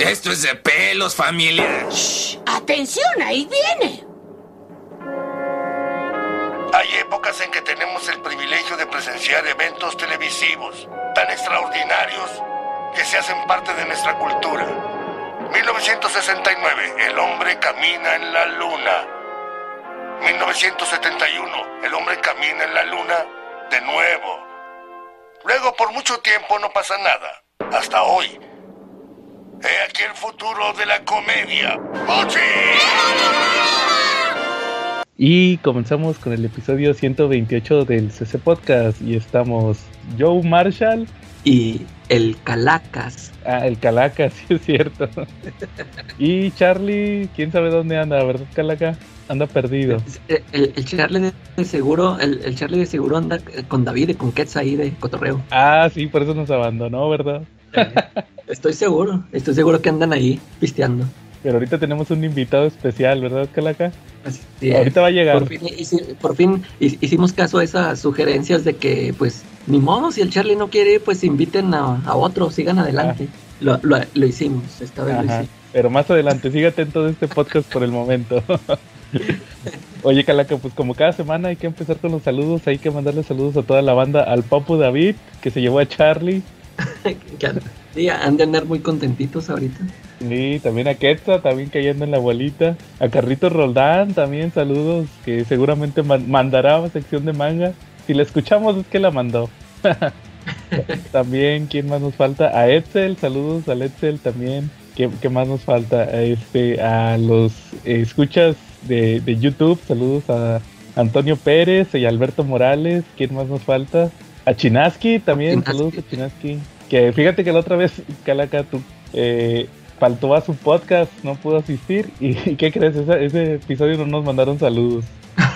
Esto es de pelos, familia. Shh, atención, ahí viene. Hay épocas en que tenemos el privilegio de presenciar eventos televisivos tan extraordinarios que se hacen parte de nuestra cultura. 1969, el hombre camina en la luna. 1971, el hombre camina en la luna de nuevo. Luego, por mucho tiempo no pasa nada. Hasta hoy. He aquí el futuro de la comedia. ¡Mochi! Y comenzamos con el episodio 128 del CC Podcast y estamos Joe Marshall y el Calacas. Ah, el Calacas, sí es cierto. y Charlie, quién sabe dónde anda, ¿verdad, Calaca? Anda perdido. El, el Charlie de seguro, el, el, Charlie de seguro anda con David y con Ketz ahí de cotorreo. Ah, sí, por eso nos abandonó, ¿verdad? Estoy seguro, estoy seguro que andan ahí pisteando. Pero ahorita tenemos un invitado especial, ¿verdad, Calaca? Así ahorita va a llegar. Por fin, por fin, hicimos caso a esas sugerencias de que, pues, ni modo, si el Charlie no quiere, pues inviten a, a otro, sigan adelante. Lo, lo, lo, hicimos, esta vez Ajá. lo hicimos. Pero más adelante, sígate en todo este podcast por el momento. Oye, Calaca, pues como cada semana hay que empezar con los saludos, hay que mandarle saludos a toda la banda, al Papu David, que se llevó a Charlie, sí, han de andar muy contentitos ahorita. y también a Quetza, también cayendo en la bolita, a Carrito Roldán, también saludos, que seguramente man- mandará a sección de manga. Si la escuchamos es que la mandó. también, ¿quién más nos falta? A Edsel, saludos al Edsel también. ¿Qué, qué más nos falta? A, este, a los eh, escuchas de, de YouTube, saludos a Antonio Pérez y Alberto Morales. ¿Quién más nos falta? A Chinaski también, Chinaski. saludos a Chinaski. Que fíjate que la otra vez, Calaca, tú eh, faltó a su podcast, no pudo asistir. ¿Y, qué crees? Ese, ese episodio no nos mandaron saludos.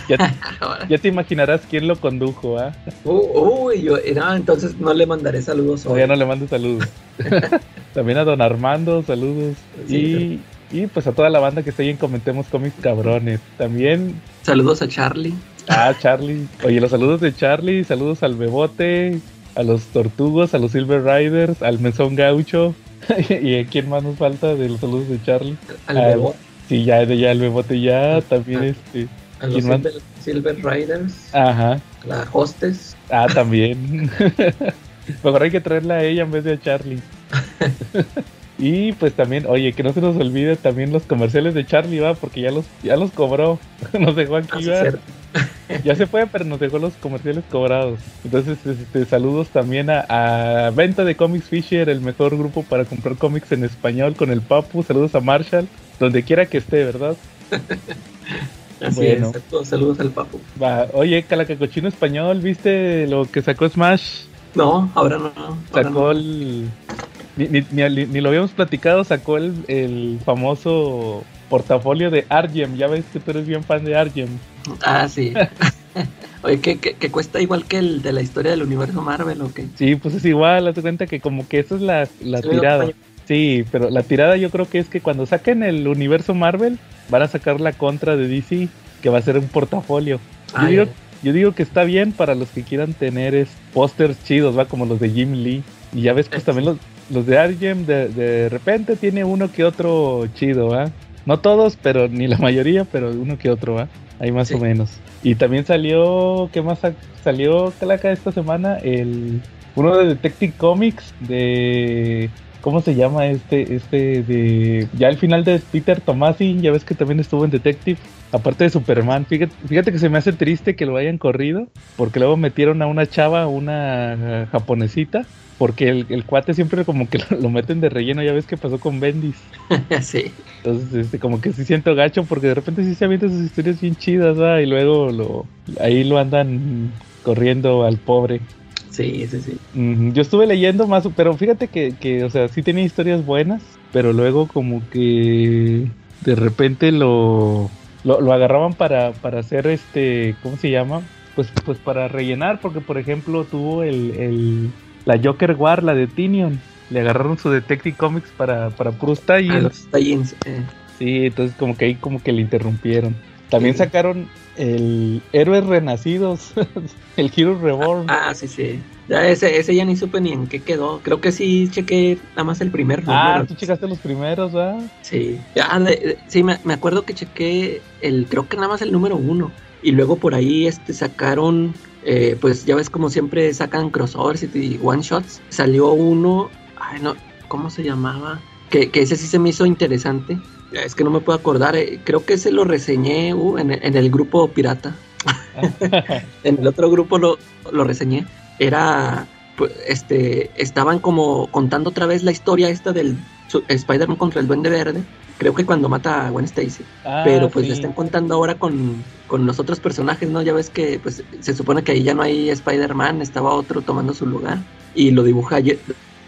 Ya, ya te imaginarás quién lo condujo, ¿ah? Uh, uy, yo, no, entonces no le mandaré saludos hoy. Todavía no le mando saludos. También a Don Armando, saludos. Sí, y, y pues a toda la banda que está ahí en Comentemos Cómics Cabrones. También Saludos a Charlie. a Charlie. Oye, los saludos de Charlie, saludos al Bebote, a los Tortugos, a los Silver Riders, al Mesón Gaucho. ¿Y a quién más nos falta de los saludos de Charlie? Al Ah, Bebo, Sí, ya, ya el Bebote ya, también este. a los. Silver, Silver Riders, Ajá. la Hostess. Ah, también. Mejor hay que traerla a ella en vez de a Charlie. y pues también, oye, que no se nos olvide también los comerciales de Charlie, va, porque ya los, ya los cobró. nos dejó Ah, aquí, sí. Ya se fue, pero nos dejó los comerciales cobrados. Entonces, este, saludos también a, a Venta de Comics Fisher, el mejor grupo para comprar cómics en español con el Papu. Saludos a Marshall, donde quiera que esté, ¿verdad? Así Bueno. es, saludos, saludos al papu. Va, oye, Calacacochino español, ¿viste lo que sacó Smash? No, ahora no. ahora sacó no. el. Ni, ni- ni- ni lo habíamos platicado, sacó el, el famoso portafolio de Argem. Ya ves que tú eres bien fan de Argem. Ah, sí. Oye, que, que, que cuesta igual que el de la historia del universo Marvel, ¿o qué? Sí, pues es igual, haz de cuenta que como que esa es la, la Sí, tirada. Sí, pero la tirada yo creo que es que cuando saquen el universo Marvel, van a sacar la contra de DC, que va a ser un portafolio. Yo, Ah, digo, yo digo que está bien para los que quieran tener es, pósters chidos, va como los de Jim Lee. Y ya ves, pues también los, los de Argem de, de repente tiene uno que otro chido, ¿va? No todos, pero ni la mayoría, pero uno que otro, ¿va? Ahí más Sí. o menos. Y también salió, ¿qué más sa- salió Calaca esta semana? El uno de Detective Comics de ¿cómo se llama este este de ya el final de Peter Tomasi, ya ves que también estuvo en Detective, aparte de Superman. Fíjate, fíjate que se me hace triste que lo hayan corrido, porque luego metieron a una chava, una eh, japonesita, porque el, el cuate siempre como que lo, lo meten de relleno, ya ves que pasó con Bendis. sí. Entonces, este, como que sí siento gacho porque de repente sí se avientan sus historias bien chidas, ¿va? Y luego lo, ahí lo andan corriendo al pobre. Sí, sí, sí. Yo estuve leyendo más, pero fíjate que, que, o sea, sí tenía historias buenas, pero luego como que de repente lo, lo, lo agarraban para, para hacer este, ¿cómo se llama? Pues, pues para rellenar, porque por ejemplo tuvo el, el la Joker War, la de Tinion, le agarraron su Detective Comics para, para puros tie-ins. eh. Sí, entonces como que ahí como que le interrumpieron. También Sí. sacaron el Héroes Renacidos, el Hero Reborn. Ah, sí, sí. Ya ese, ese ya ni supe ni en qué quedó. Creo que sí chequé nada más el primer Ah, número. tú checaste los primeros, ¿verdad? Sí, ya, de- de- sí me, me acuerdo que chequé el, creo que nada más el número uno. Y luego por ahí este sacaron, eh, pues ya ves como siempre sacan crossovers y one shots. Salió uno, ay no, ¿cómo se llamaba? Que, que ese sí se me hizo interesante. Es que no me puedo acordar, eh, creo que ese lo reseñé uh, en, el grupo pirata. en el otro grupo lo, lo reseñé. Era, pues, este, estaban como contando otra vez la historia esta del Spider-Man contra el Duende Verde. Creo que cuando mata a Gwen Stacy. Ah, Pero pues sí. le están contando ahora con, con los otros personajes, ¿no? Ya ves que pues se supone que ahí ya no hay Spider-Man, estaba otro tomando su lugar. Y lo dibuja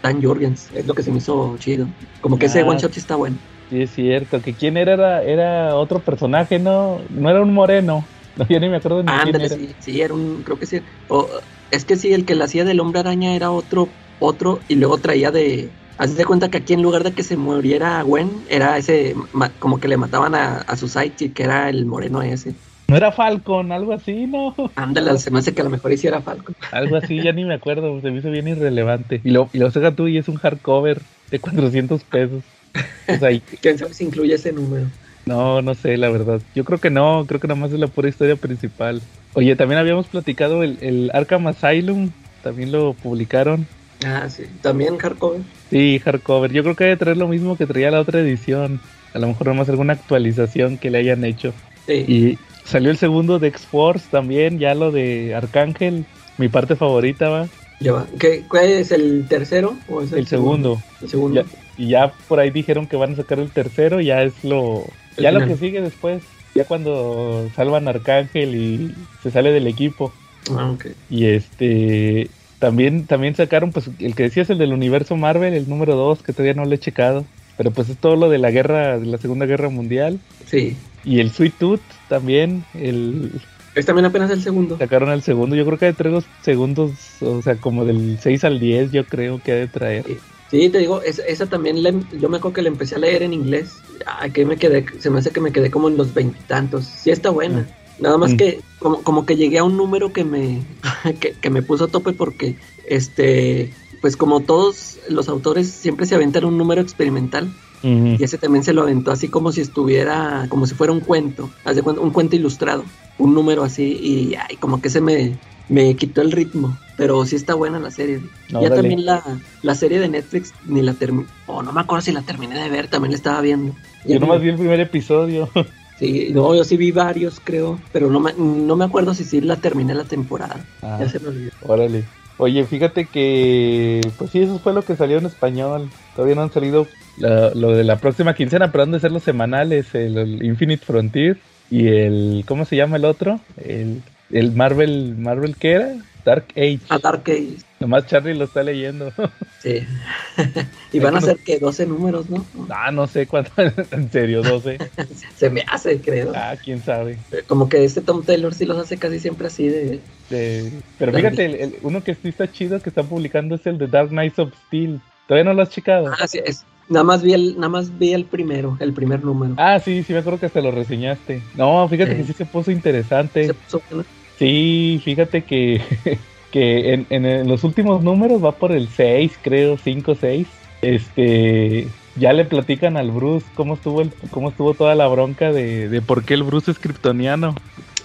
Dan Jorgens. Es lo que se me hizo chido. Como que ese Ah. one shot sí está bueno. Sí, es cierto. Que quién era, era, era otro personaje, ¿no? No era un moreno. No, yo ni me acuerdo ni quién Ándale, era. sí, sí, era un, creo que sí. O, es que sí, el que la hacía del hombre araña era otro, otro, y luego traía de. Haz de cuenta que aquí en lugar de que se muriera Gwen, era ese, ma- como que le mataban a, a su sidekick, que era el moreno ese. No era Falcon, algo así, ¿no? Ándale, se me hace que a lo mejor hiciera Falcon. Algo así, ya ni me acuerdo. Se me hizo bien irrelevante. Y lo, y lo saca tú y es un hardcover de 400 pesos. O sea, ¿Quién sabe si incluye ese número? no, no sé, la verdad. Yo creo que no, creo que nada más es la pura historia principal. Oye, también habíamos platicado el, el Arkham Asylum. También lo publicaron. Ah, sí. También hardcover. Sí, hardcover. Yo creo que debe traer lo mismo que traía la otra edición. A lo mejor nomás alguna actualización que le hayan hecho. Sí. Y salió el segundo de X-Force también, ya lo de Arcángel. Mi parte favorita va. Ya va. ¿Qué, ¿Cuál es el tercero? ¿O es El segundo. El segundo. Ya- y ya por ahí dijeron que van a sacar el tercero, ya es lo. El Ya lo que sigue después. Ya cuando salvan a Arcángel y se sale del equipo. Ah, ok. Y este. También, también sacaron, pues, el que decías, el del universo Marvel, el número 2, que todavía no lo he checado. Pero pues es todo lo de la guerra, de la Segunda Guerra Mundial. Sí. Y el Sweet Tooth también, el, Es también apenas el segundo. sacaron el segundo. Yo creo que ha de traer los segundos, o sea, como del 6 al 10, yo creo que ha de traer. Sí, te digo, esa, esa también la yo me acuerdo que la empecé a leer en inglés. Ay, que me quedé, se me hace que me quedé como en los veintitantos. Sí está buena. Nada más Mm. que como, como que llegué a un número que me que, que me puso a tope porque este pues como todos los autores siempre se aventan un número experimental y ese también se lo aventó así como si estuviera como si fuera un cuento, un cuento ilustrado, un número así y ay, como que se me me quitó el ritmo, pero sí está buena la serie. ya también la, la serie de Netflix ni la terminé, o no me acuerdo si la terminé de ver, también la estaba viendo. Yo nomás vi el primer episodio. Sí, no, yo sí vi varios, creo, pero no me, no me acuerdo si sí la terminé la temporada. Ah. Ya se me olvidó. Órale. Oye, fíjate que, pues sí, eso fue lo que salió en español. Todavía no han salido la- lo de la próxima quincena, pero han de ser los semanales, el, el Infinite Frontier y el, ¿cómo se llama el otro? El, el Marvel, ¿Marvel qué era? Dark Age. A Dark Age, Nomás Charlie lo está leyendo. sí. y van a ser que 12 números, ¿no? ah, no sé cuánto, en serio, 12. Se me hace, creo. Ah, quién sabe. Como que este Tom Taylor sí los hace casi siempre así de... De- Pero fíjate, el, el- uno que sí está chido que están publicando es el de Dark Knights of Steel. ¿Todavía no lo has checado? Ah, sí, es... Nada más vi el, nada más vi el primero, el primer número. Ah, sí, sí, me acuerdo que hasta lo reseñaste. No, fíjate que sí se puso interesante. Se puso bueno. Sí, fíjate que, que en, en, los últimos números va por el 6, creo, 5, 6. Este, ya le platican al Bruce cómo estuvo el, cómo estuvo toda la bronca de, de por qué el Bruce es kryptoniano.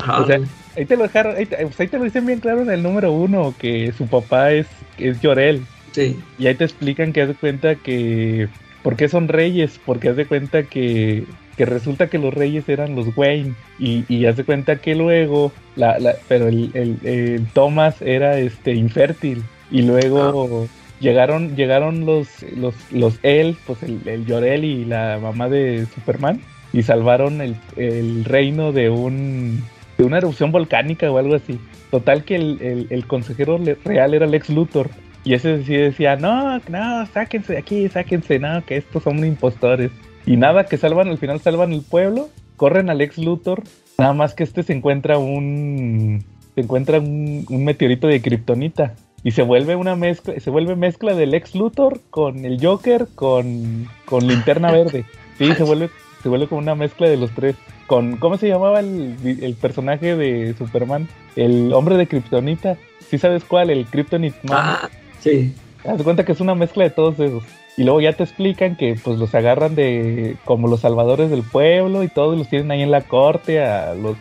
Ah, O sea, ahí te lo dejaron, ahí, te- pues ahí te lo dicen bien claro en el número 1, que su papá es, es Llorel. sí. Y ahí te explican que haz de cuenta que. ¿Por qué son reyes? Porque haz de cuenta que, que resulta que los reyes eran los Wayne. Y, y haz de cuenta que luego. La, la- pero el, el- el Thomas era este infértil. Y luego llegaron, llegaron los, los, los él, pues el, el Llorel y la mamá de Superman. Y salvaron el, el reino de un. de una erupción volcánica o algo así. Total que el, consejero real era Lex Luthor. Y ese sí decía, no, no, sáquense de aquí, sáquense, no, que estos son impostores. Y nada, que salvan, al final salvan el pueblo, corren al ex Luthor, nada más que este se encuentra un, se encuentra un, un meteorito de kriptonita. Y se vuelve una mezcla, se vuelve mezcla del ex Luthor con el Joker con, con linterna verde. Sí, se vuelve, se vuelve como una mezcla de los tres. con ¿cómo se llamaba el, el personaje de Superman? El hombre de Kryptonita. ¿Sí sabes cuál? El Kryptonite Man. Ah, sí. Haz cuenta que es una mezcla de todos esos. Y luego ya te explican que pues los agarran de como los salvadores del pueblo y todos los tienen ahí en la corte a los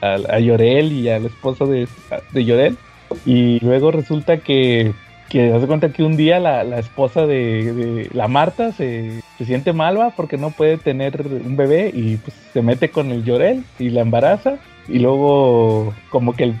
a, a Llorel y a la esposa de, de Llorel. Y luego resulta que que hace cuenta que un día la, la esposa de, de, la Marta se, se siente malva porque no puede tener un bebé y pues se mete con el Llorel y la embaraza y luego como que el,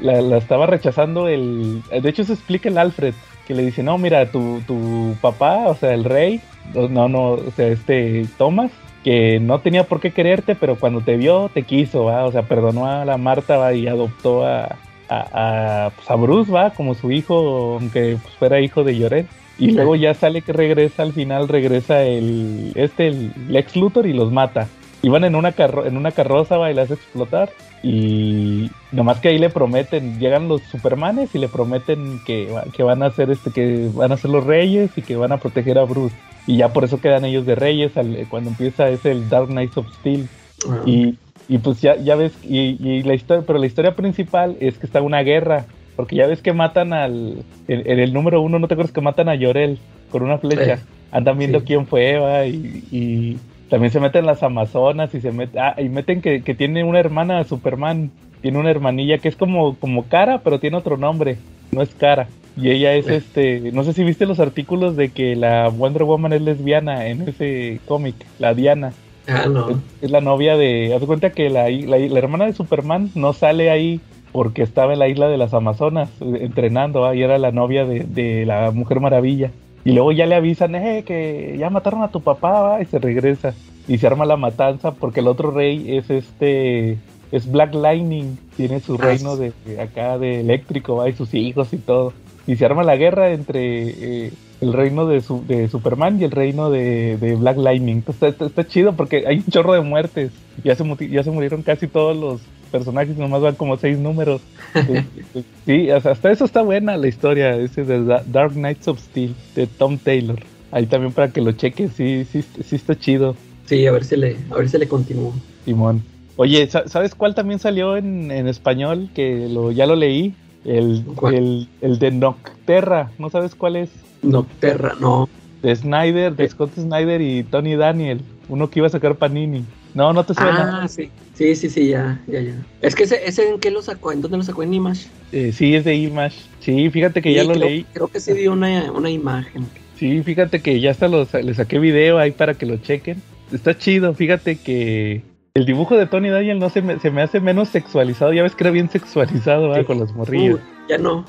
la, la, estaba rechazando el de hecho se explica el Alfred que le dice no mira tu, tu papá o sea el rey no no o sea este Thomas que no tenía por qué quererte pero cuando te vio te quiso ¿va? o sea perdonó a la Marta ¿va? y adoptó a a, a, pues a, Bruce, va, como su hijo, aunque pues fuera hijo de Lloret. Y luego ya sale que regresa, al final regresa el, este, el Lex Luthor y los mata. Y van en una, carro en una carroza, va, y las hace explotar. Y nomás que ahí le prometen, llegan los Supermanes y le prometen que, que van a ser este, que van a ser los reyes y que van a proteger a Bruce. Y ya por eso quedan ellos de reyes al, cuando empieza ese el Dark Knights of Steel. Uh -huh. Y y pues ya, ya ves, y, y, la historia, pero la historia principal es que está una guerra, porque ya ves que matan al, en, en el número uno, ¿no te acuerdas que matan a Llorel con una flecha? Andan viendo sí. quién fue, va, y, y, también se meten las Amazonas y se meten, ah, y meten que, que tiene una hermana Superman, tiene una hermanilla que es como, como cara, pero tiene otro nombre, no es cara. Y ella es este, no sé si viste los artículos de que la Wonder Woman es lesbiana en ese cómic, la Diana. Ah, no. es, es, la novia de. Haz cuenta que la, la, la, hermana de Superman no sale ahí porque estaba en la isla de las Amazonas eh, entrenando, y era la novia de, de, la Mujer Maravilla. Y luego ya le avisan, eh, que ya mataron a tu papá, ¿va? y se regresa. Y se arma la matanza porque el otro rey es este. Es Black Lightning, tiene su reino de, de acá de eléctrico, ¿va? y sus hijos y todo. Y se arma la guerra entre. Eh, el reino de, su, de, Superman y el reino de, de Black Lightning. Está, está, está, chido porque hay un chorro de muertes. Ya se, ya se murieron casi todos los personajes, nomás van como seis números. sí, hasta eso está buena la historia, ese de Dark Knights of Steel, de Tom Taylor. Ahí también para que lo cheques, sí, sí, sí está chido. Sí, a ver si le, a ver si le continúo. Simón. Oye, ¿sabes cuál también salió en, en español? Que lo, ya lo leí. El, el, el de Nocterra, ¿no sabes cuál es? Nocterra, no. De Snyder, de Scott Snyder y Tony Daniel. Uno que iba a sacar Panini. No, no te suena. Ah, sí. Sí, sí, sí, ya, ya, ya. Es que ese, ese en qué lo sacó, ¿en dónde lo sacó? ¿En Image? Eh, sí, es de Image. Sí, fíjate que sí, ya lo creo, leí. Creo que sí dio una, una imagen. Sí, fíjate que ya hasta lo, le saqué video ahí para que lo chequen. Está chido, fíjate que el dibujo de Tony Daniel no se me, se me hace menos sexualizado. Ya ves que era bien sexualizado sí. con los morrillos. Uh, ya no.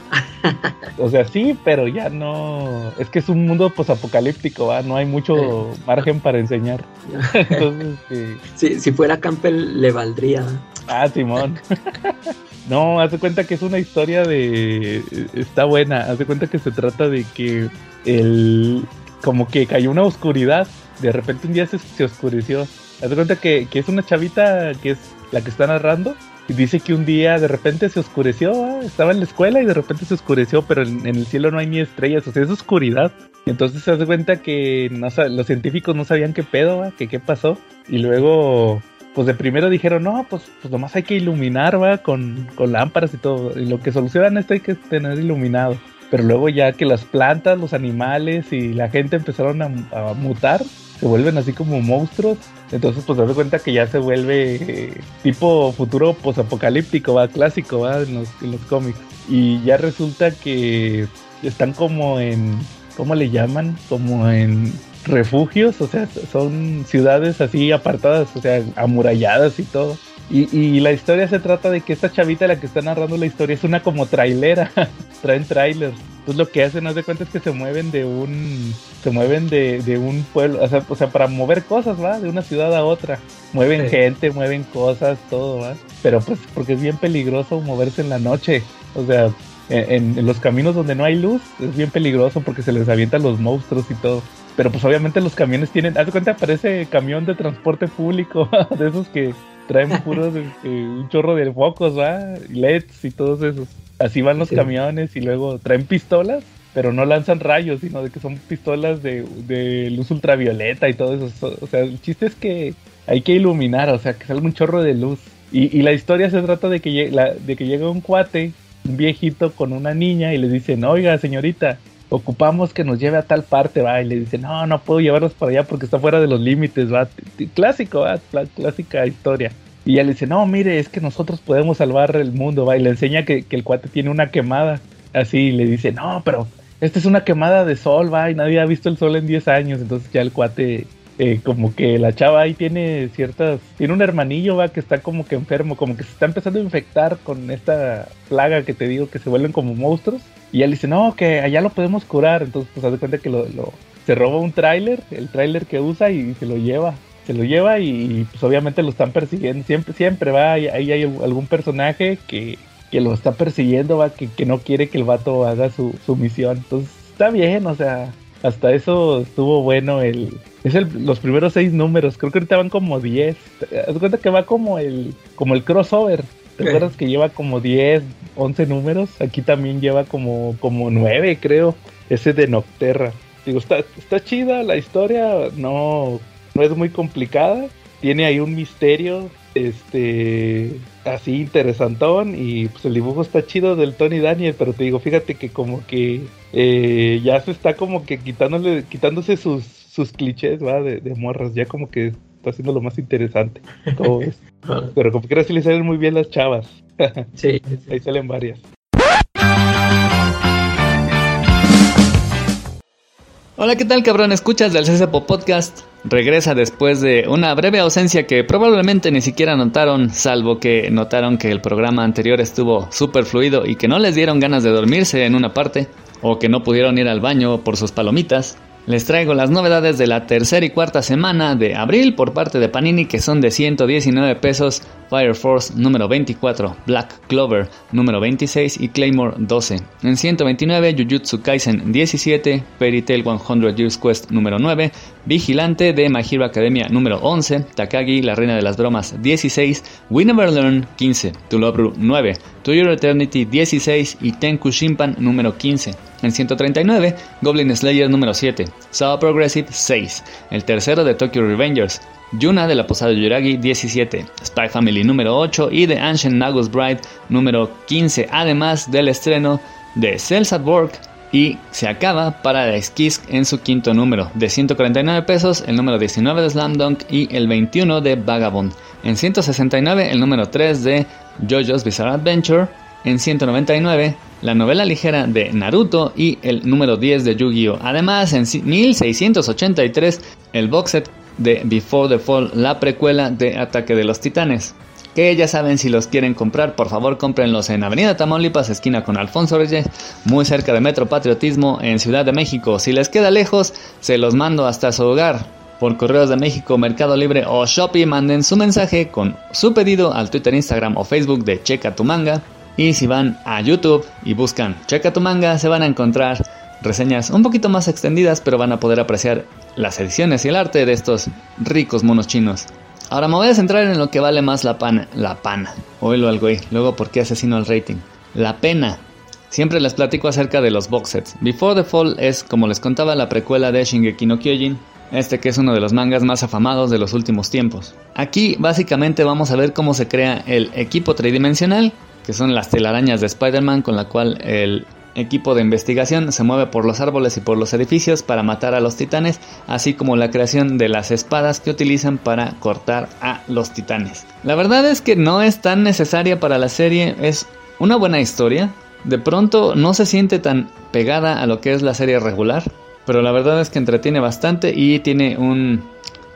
o sea, sí, pero ya no. Es que es un mundo posapocalíptico, ¿va? No hay mucho margen para enseñar. Entonces, sí, si fuera Campbell, le valdría. Ah, Simón. no, hace cuenta que es una historia de. Está buena. Hace cuenta que se trata de que el. Como que cayó una oscuridad. De repente un día se, se oscureció. Hace cuenta que, que es una chavita que es la que está narrando y dice que un día de repente se oscureció, ¿eh? estaba en la escuela y de repente se oscureció, pero en, en, el cielo no hay ni estrellas, o sea, es oscuridad. Entonces se hace cuenta que no, los científicos no sabían qué pedo, ¿eh? que qué pasó. Y luego, pues de primero dijeron, no, pues, pues nomás hay que iluminar, ¿va? Con, con lámparas y todo. Y lo que solucionan esto hay que tener iluminado. Pero luego ya que las plantas, los animales y la gente empezaron a, a mutar, se vuelven así como monstruos. Entonces, pues, das cuenta que ya se vuelve eh, tipo futuro posapocalíptico, va, clásico, va, en los, en los cómics. Y ya resulta que están como en, ¿cómo le llaman? Como en refugios, o sea, son ciudades así apartadas, o sea, amuralladas y todo. Y, y, la historia se trata de que esta chavita, la que está narrando la historia, es una como trailera. Traen trailers. Entonces lo que hacen, haz de cuenta, es que se mueven de un. Se mueven de, de un pueblo. O sea, o sea, para mover cosas, ¿va? De una ciudad a otra. Mueven sí. gente, mueven cosas, todo, ¿va? Pero pues porque es bien peligroso moverse en la noche. O sea, en, en los caminos donde no hay luz, es bien peligroso porque se les avientan los monstruos y todo. Pero pues obviamente los camiones tienen. Haz de cuenta, parece camión de transporte público. de esos que traen puros eh, un chorro de focos, ¿va? LEDs y todos esos. Así van los sí. camiones y luego traen pistolas, pero no lanzan rayos, sino de que son pistolas de, de luz ultravioleta y todo eso. O sea, el chiste es que hay que iluminar, o sea, que salga un chorro de luz. Y, y la historia se trata de que, la, de que llega un cuate, un viejito con una niña y le dicen, oiga señorita, ocupamos que nos lleve a tal parte, va, y le dice, no, no puedo llevarlos para allá porque está fuera de los límites, va, clásico, va, clásica historia. Y ella le dice, no, mire, es que nosotros podemos salvar el mundo, va, y le enseña que, el cuate tiene una quemada, así, y le dice, no, pero esta es una quemada de sol, va, y nadie ha visto el sol en 10 años, entonces ya el cuate eh, como que la chava ahí tiene ciertas, tiene un hermanillo, va, que está como que enfermo, como que se está empezando a infectar con esta plaga que te digo que se vuelven como monstruos. Y él dice, no, que allá lo podemos curar. Entonces, pues, haz de cuenta que lo, se roba un tráiler, el tráiler que usa y se lo lleva. Se lo lleva y, pues obviamente lo están persiguiendo. Siempre, siempre va, ahí hay algún personaje que, que lo está persiguiendo, va, que, que no quiere que el vato haga su, su misión. Entonces, está bien, o sea, hasta eso estuvo bueno el, es el, los primeros seis números, creo que ahorita van como 10. Haz cuenta que va como el, como el crossover. ¿Te acuerdas que lleva como 10, 11 números? Aquí también lleva como, como 9, creo. Ese de Nocterra. Digo, está, está chida la historia, no, no es muy complicada. Tiene ahí un misterio, este, así interesantón. Y pues el dibujo está chido del Tony Daniel, pero te digo, fíjate que como que eh, ya se está como que quitándole, quitándose sus sus clichés, va, de, morras, ya como que está haciendo lo más interesante. Todo Pero como que sí le salen muy bien las chavas. sí, Ahí salen varias. Hola, ¿qué tal cabrón? Escuchas del CCPO Podcast. Regresa después de una breve ausencia que probablemente ni siquiera notaron, salvo que notaron que el programa anterior estuvo súper fluido y que no les dieron ganas de dormirse en una parte, o que no pudieron ir al baño por sus palomitas. Les traigo las novedades de la tercera y cuarta semana de abril por parte de Panini que son de 119 pesos, Fire Force número 24, Black Clover número 26 y Claymore 12. En 129 Jujutsu Kaisen 17, Fairy Tail 100 Years Quest número 9, Vigilante de My Academia número 11, Takagi la Reina de las Bromas 16, We Never Learn 15, Tulobru 9, To Your Eternity 16 y Tenku Shimpan número 15. En 139, Goblin Slayer número 7, Saw Progressive 6, el tercero de Tokyo Revengers, Yuna de la Posada Yuragi 17, Spy Family número 8 y The Ancient Nagus Bride número 15, además del estreno de Cells at Work y se acaba para la Skisk en su quinto número, de 149 pesos el número 19 de Slam Dunk y el 21 de Vagabond. En 169 el número 3 de JoJo's Bizarre Adventure en 199 la novela ligera de Naruto y el número 10 de Yu-Gi-Oh! Además, en 1683, el box set de Before the Fall, la precuela de Ataque de los Titanes. Que ya saben, si los quieren comprar, por favor cómprenlos en Avenida Tamaulipas, esquina con Alfonso Reyes, muy cerca de Metro Patriotismo en Ciudad de México. Si les queda lejos, se los mando hasta su hogar. Por Correos de México, Mercado Libre o Shopee, manden su mensaje con su pedido al Twitter, Instagram o Facebook de Checa tu Manga. Y si van a YouTube y buscan Checa tu manga, se van a encontrar reseñas un poquito más extendidas, pero van a poder apreciar las ediciones y el arte de estos ricos monos chinos. Ahora me voy a centrar en lo que vale más la pana. La pana. Oílo algo ahí. Luego, ¿por qué asesino el rating? La pena. Siempre les platico acerca de los box sets. Before the Fall es, como les contaba, la precuela de Shingeki no Kyojin. Este que es uno de los mangas más afamados de los últimos tiempos. Aquí básicamente vamos a ver cómo se crea el equipo tridimensional que son las telarañas de Spider-Man con la cual el equipo de investigación se mueve por los árboles y por los edificios para matar a los titanes, así como la creación de las espadas que utilizan para cortar a los titanes. La verdad es que no es tan necesaria para la serie, es una buena historia, de pronto no se siente tan pegada a lo que es la serie regular, pero la verdad es que entretiene bastante y tiene un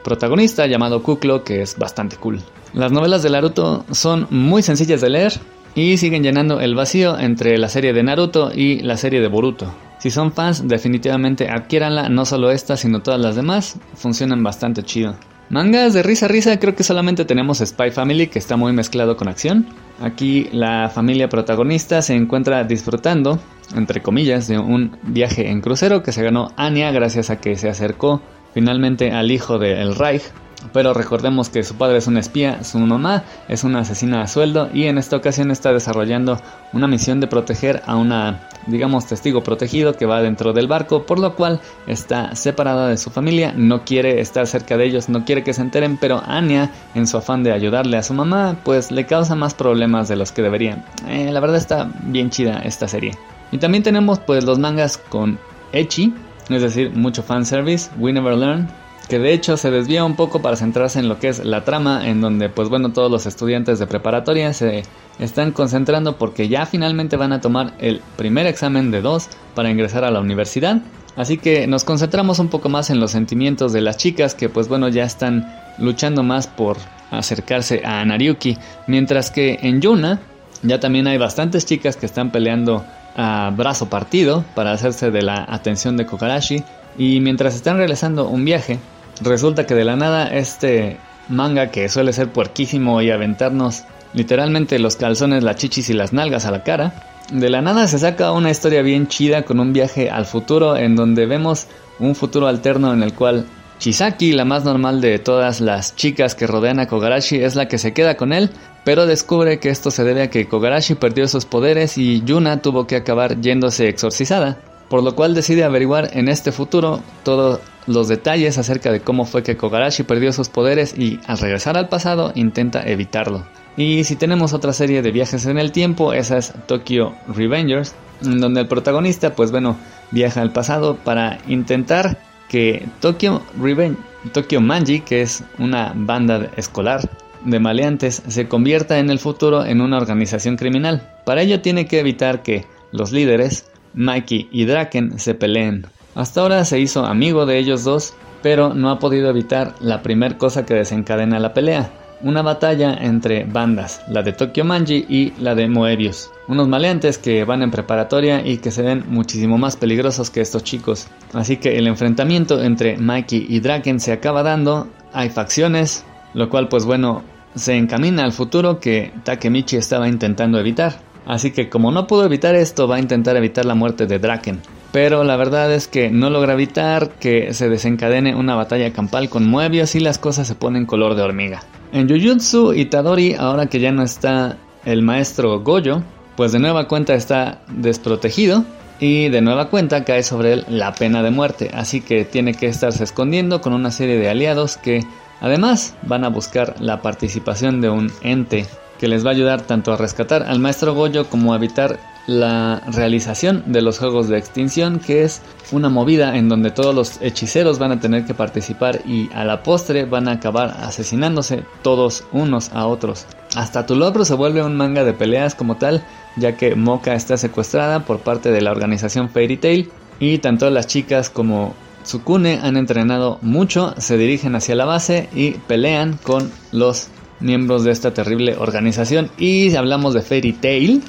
protagonista llamado Kuklo que es bastante cool. Las novelas de Naruto son muy sencillas de leer, y siguen llenando el vacío entre la serie de Naruto y la serie de Boruto. Si son fans, definitivamente adquiéranla, no solo esta, sino todas las demás, funcionan bastante chido. Mangas de risa risa, creo que solamente tenemos Spy Family que está muy mezclado con acción. Aquí la familia protagonista se encuentra disfrutando, entre comillas, de un viaje en crucero que se ganó Anya gracias a que se acercó finalmente al hijo de El Reich, pero recordemos que su padre es un espía, su mamá es una asesina a sueldo y en esta ocasión está desarrollando una misión de proteger a una, digamos, testigo protegido que va dentro del barco, por lo cual está separada de su familia, no quiere estar cerca de ellos, no quiere que se enteren, pero Anya, en su afán de ayudarle a su mamá, pues le causa más problemas de los que debería. Eh, la verdad está bien chida esta serie. Y también tenemos pues los mangas con Echi, es decir, mucho fanservice, We Never Learn, que de hecho se desvía un poco para centrarse en lo que es la trama, en donde pues bueno todos los estudiantes de preparatoria se están concentrando porque ya finalmente van a tomar el primer examen de dos para ingresar a la universidad. Así que nos concentramos un poco más en los sentimientos de las chicas que pues bueno ya están luchando más por acercarse a Nariuki, mientras que en Yuna ya también hay bastantes chicas que están peleando a brazo partido para hacerse de la atención de Kokarashi y mientras están realizando un viaje Resulta que de la nada este manga que suele ser puerquísimo y aventarnos literalmente los calzones, las chichis y las nalgas a la cara, de la nada se saca una historia bien chida con un viaje al futuro en donde vemos un futuro alterno en el cual Chisaki, la más normal de todas las chicas que rodean a Kogarashi, es la que se queda con él, pero descubre que esto se debe a que Kogarashi perdió sus poderes y Yuna tuvo que acabar yéndose exorcizada, por lo cual decide averiguar en este futuro todo los detalles acerca de cómo fue que Kogarashi perdió sus poderes y al regresar al pasado intenta evitarlo. Y si tenemos otra serie de viajes en el tiempo, esa es Tokyo Revengers, donde el protagonista, pues bueno, viaja al pasado para intentar que Tokyo Revenge, Tokyo Manji, que es una banda escolar de maleantes, se convierta en el futuro en una organización criminal. Para ello tiene que evitar que los líderes, Mikey y Draken, se peleen. Hasta ahora se hizo amigo de ellos dos, pero no ha podido evitar la primer cosa que desencadena la pelea, una batalla entre bandas, la de Tokyo Manji y la de Moebius, unos maleantes que van en preparatoria y que se ven muchísimo más peligrosos que estos chicos. Así que el enfrentamiento entre Mikey y Draken se acaba dando, hay facciones, lo cual pues bueno, se encamina al futuro que Takemichi estaba intentando evitar. Así que como no pudo evitar esto, va a intentar evitar la muerte de Draken pero la verdad es que no logra evitar que se desencadene una batalla campal con Moebius y las cosas se ponen color de hormiga. En Jujutsu Itadori, ahora que ya no está el maestro Goyo, pues de nueva cuenta está desprotegido y de nueva cuenta cae sobre él la pena de muerte, así que tiene que estarse escondiendo con una serie de aliados que además van a buscar la participación de un ente que les va a ayudar tanto a rescatar al maestro Goyo como a evitar la realización de los juegos de extinción, que es una movida en donde todos los hechiceros van a tener que participar y a la postre van a acabar asesinándose todos unos a otros. Hasta tu logro se vuelve un manga de peleas como tal, ya que Moka está secuestrada por parte de la organización Fairy Tail y tanto las chicas como Tsukune han entrenado mucho, se dirigen hacia la base y pelean con los miembros de esta terrible organización. Y hablamos de Fairy Tail,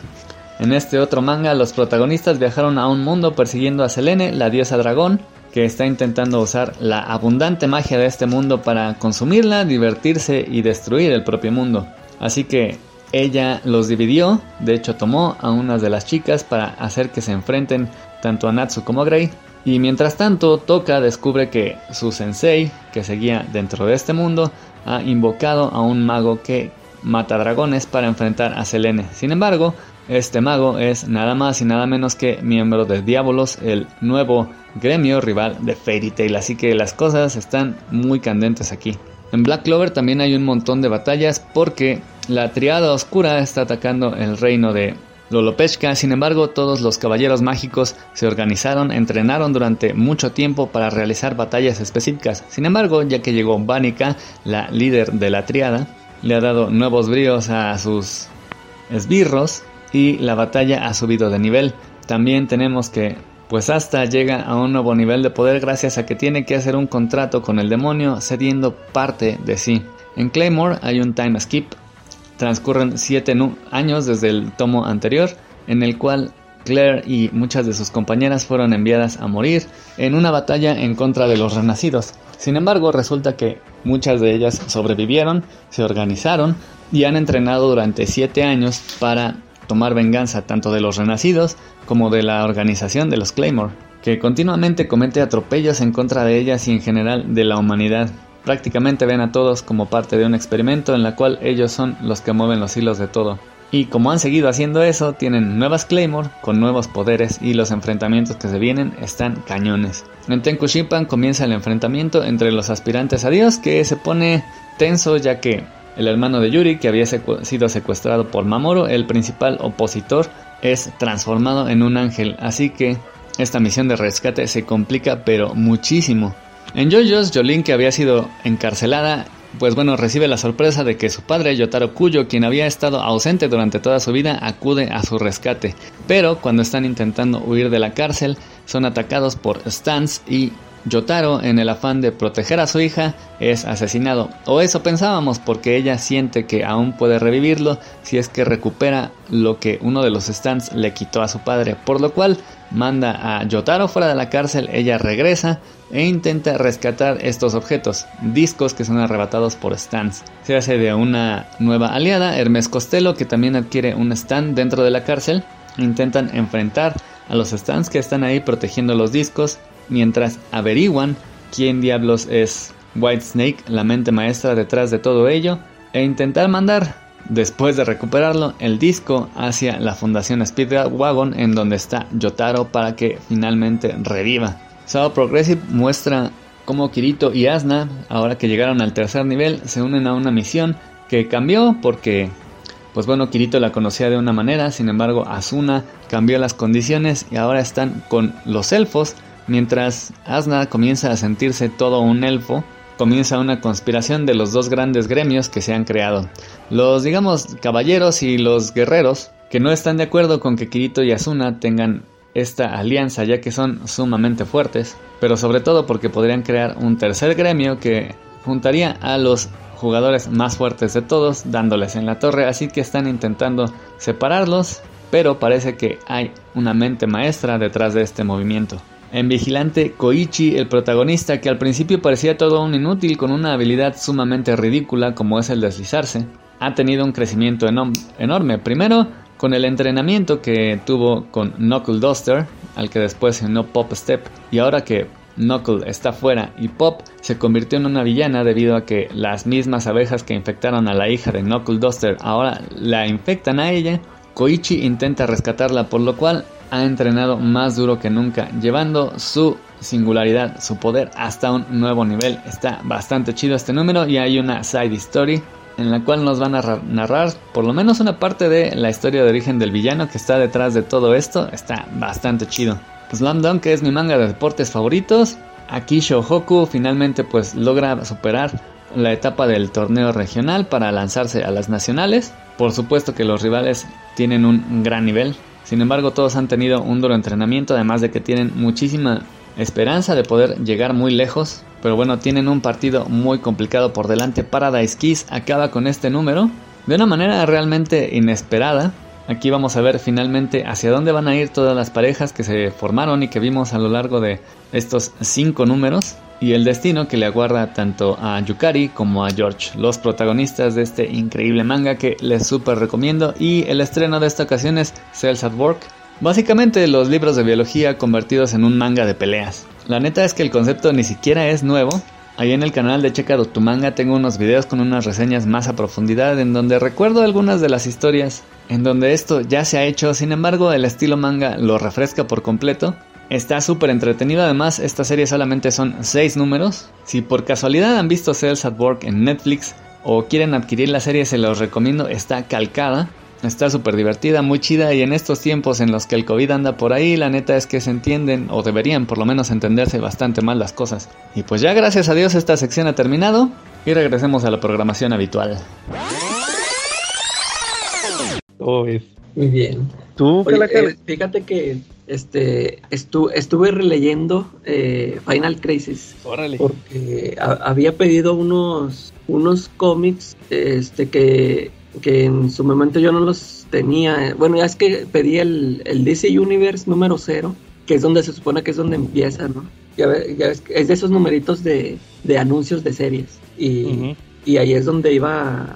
en este otro manga, los protagonistas viajaron a un mundo persiguiendo a Selene, la diosa dragón, que está intentando usar la abundante magia de este mundo para consumirla, divertirse y destruir el propio mundo. Así que ella los dividió, de hecho tomó a unas de las chicas para hacer que se enfrenten tanto a Natsu como a Grey. Y mientras tanto, Toka descubre que su sensei, que seguía dentro de este mundo, ha invocado a un mago que mata dragones para enfrentar a Selene. Sin embargo, este mago es nada más y nada menos que miembro de Diabolos, el nuevo gremio rival de Fairy Tail, así que las cosas están muy candentes aquí. En Black Clover también hay un montón de batallas porque la triada oscura está atacando el reino de Lolopechka, sin embargo todos los caballeros mágicos se organizaron, entrenaron durante mucho tiempo para realizar batallas específicas. Sin embargo, ya que llegó Vanica, la líder de la triada, le ha dado nuevos bríos a sus esbirros y la batalla ha subido de nivel. También tenemos que pues hasta llega a un nuevo nivel de poder gracias a que tiene que hacer un contrato con el demonio cediendo parte de sí. En Claymore hay un time skip, transcurren 7 años desde el tomo anterior en el cual Claire y muchas de sus compañeras fueron enviadas a morir en una batalla en contra de los renacidos. Sin embargo, resulta que muchas de ellas sobrevivieron, se organizaron y han entrenado durante 7 años para tomar venganza tanto de los renacidos como de la organización de los Claymore, que continuamente comete atropellos en contra de ellas y en general de la humanidad. Prácticamente ven a todos como parte de un experimento en la cual ellos son los que mueven los hilos de todo. Y como han seguido haciendo eso, tienen nuevas Claymore con nuevos poderes y los enfrentamientos que se vienen están cañones. En Tenkushipan comienza el enfrentamiento entre los aspirantes a Dios que se pone tenso ya que el hermano de Yuri, que había sido secuestrado por Mamoru, el principal opositor, es transformado en un ángel, así que esta misión de rescate se complica pero muchísimo. En JoJo's, Jolene, que había sido encarcelada, pues bueno, recibe la sorpresa de que su padre, Yotaro Kuyo, quien había estado ausente durante toda su vida, acude a su rescate. Pero cuando están intentando huir de la cárcel, son atacados por Stans y Yotaro, en el afán de proteger a su hija, es asesinado. O eso pensábamos, porque ella siente que aún puede revivirlo si es que recupera lo que uno de los stands le quitó a su padre. Por lo cual manda a Yotaro fuera de la cárcel, ella regresa e intenta rescatar estos objetos, discos que son arrebatados por stands. Se hace de una nueva aliada, Hermes Costello, que también adquiere un stand dentro de la cárcel. Intentan enfrentar a los stands que están ahí protegiendo los discos mientras averiguan quién diablos es White Snake, la mente maestra detrás de todo ello, e intentar mandar, después de recuperarlo, el disco hacia la Fundación Speedwagon en donde está Yotaro para que finalmente reviva. Sao Progressive muestra cómo Kirito y Asuna, ahora que llegaron al tercer nivel, se unen a una misión que cambió porque pues bueno, Kirito la conocía de una manera, sin embargo Asuna cambió las condiciones y ahora están con los elfos Mientras Asna comienza a sentirse todo un elfo, comienza una conspiración de los dos grandes gremios que se han creado. Los, digamos, caballeros y los guerreros, que no están de acuerdo con que Kirito y Asuna tengan esta alianza ya que son sumamente fuertes, pero sobre todo porque podrían crear un tercer gremio que juntaría a los jugadores más fuertes de todos dándoles en la torre, así que están intentando separarlos, pero parece que hay una mente maestra detrás de este movimiento. En Vigilante, Koichi, el protagonista, que al principio parecía todo un inútil con una habilidad sumamente ridícula como es el deslizarse, ha tenido un crecimiento enorme. Primero, con el entrenamiento que tuvo con Knuckle Duster, al que después se unió Pop Step, y ahora que Knuckle está fuera y Pop se convirtió en una villana debido a que las mismas abejas que infectaron a la hija de Knuckle Duster ahora la infectan a ella, Koichi intenta rescatarla, por lo cual ha entrenado más duro que nunca, llevando su singularidad, su poder hasta un nuevo nivel. Está bastante chido este número y hay una side story en la cual nos van a narrar por lo menos una parte de la historia de origen del villano que está detrás de todo esto. Está bastante chido. Slam Dunk que es mi manga de deportes favoritos. Aquí Shohoku finalmente pues logra superar la etapa del torneo regional para lanzarse a las nacionales. Por supuesto que los rivales tienen un gran nivel, sin embargo, todos han tenido un duro entrenamiento, además de que tienen muchísima esperanza de poder llegar muy lejos. Pero bueno, tienen un partido muy complicado por delante. Paradise Kiss acaba con este número de una manera realmente inesperada. Aquí vamos a ver finalmente hacia dónde van a ir todas las parejas que se formaron y que vimos a lo largo de estos cinco números y el destino que le aguarda tanto a Yukari como a George, los protagonistas de este increíble manga que les super recomiendo. Y el estreno de esta ocasión es Cells at Work, básicamente los libros de biología convertidos en un manga de peleas. La neta es que el concepto ni siquiera es nuevo, Ahí en el canal de Checa Tu Manga tengo unos videos con unas reseñas más a profundidad en donde recuerdo algunas de las historias en donde esto ya se ha hecho, sin embargo el estilo manga lo refresca por completo Está súper entretenido, además esta serie solamente son 6 números. Si por casualidad han visto Cells at Work en Netflix o quieren adquirir la serie se los recomiendo, está calcada. Está súper divertida, muy chida y en estos tiempos en los que el COVID anda por ahí, la neta es que se entienden o deberían por lo menos entenderse bastante mal las cosas. Y pues ya gracias a Dios esta sección ha terminado y regresemos a la programación habitual. Oh, Muy bien. ¿Tú, eh, fíjate que este, estuve releyendo eh, Final Crisis. Porque había pedido unos, unos cómics este, que, que en su momento yo no los tenía. Bueno, ya es que pedí el, el DC Universe número 0, que es donde se supone que es donde empieza, ¿no? Ya, es de esos numeritos de, de anuncios de series. Y, y ahí es donde iba,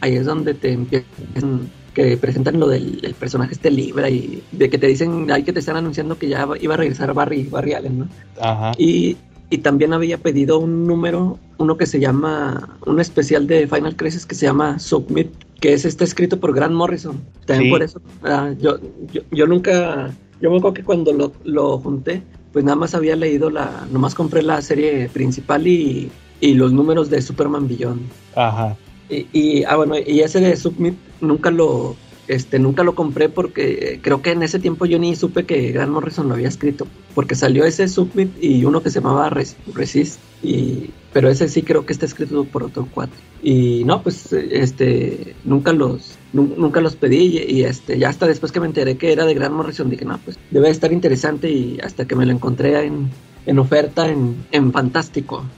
ahí es donde te empiezan que presentan lo del personaje este Libra y de que te dicen, hay que te están anunciando que ya iba a regresar Barry, Barry Allen, ¿no? Ajá. Y, y también había pedido un número uno que se llama, un especial de Final Crisis que se llama Submit, que es está escrito por Grant Morrison. También Sí. por eso, ah, yo, yo, yo nunca, yo me acuerdo que cuando lo, lo junté, pues nada más había leído la, nomás compré la serie principal y, y los números de Superman Beyond. Ajá. Y, y, ah, bueno, y ese de Submit nunca lo, este, nunca lo compré porque creo que en ese tiempo yo ni supe que Grant Morrison lo había escrito, porque salió ese Submit y uno que se llamaba Res- Resist, y, pero ese sí creo que está escrito por otro cuatro. Y no, pues, este, nunca los, nu- nunca los pedí y, y, este, ya hasta después que me enteré que era de Grant Morrison dije, no, pues, debe estar interesante y hasta que me lo encontré en, en oferta en, en Fantástico.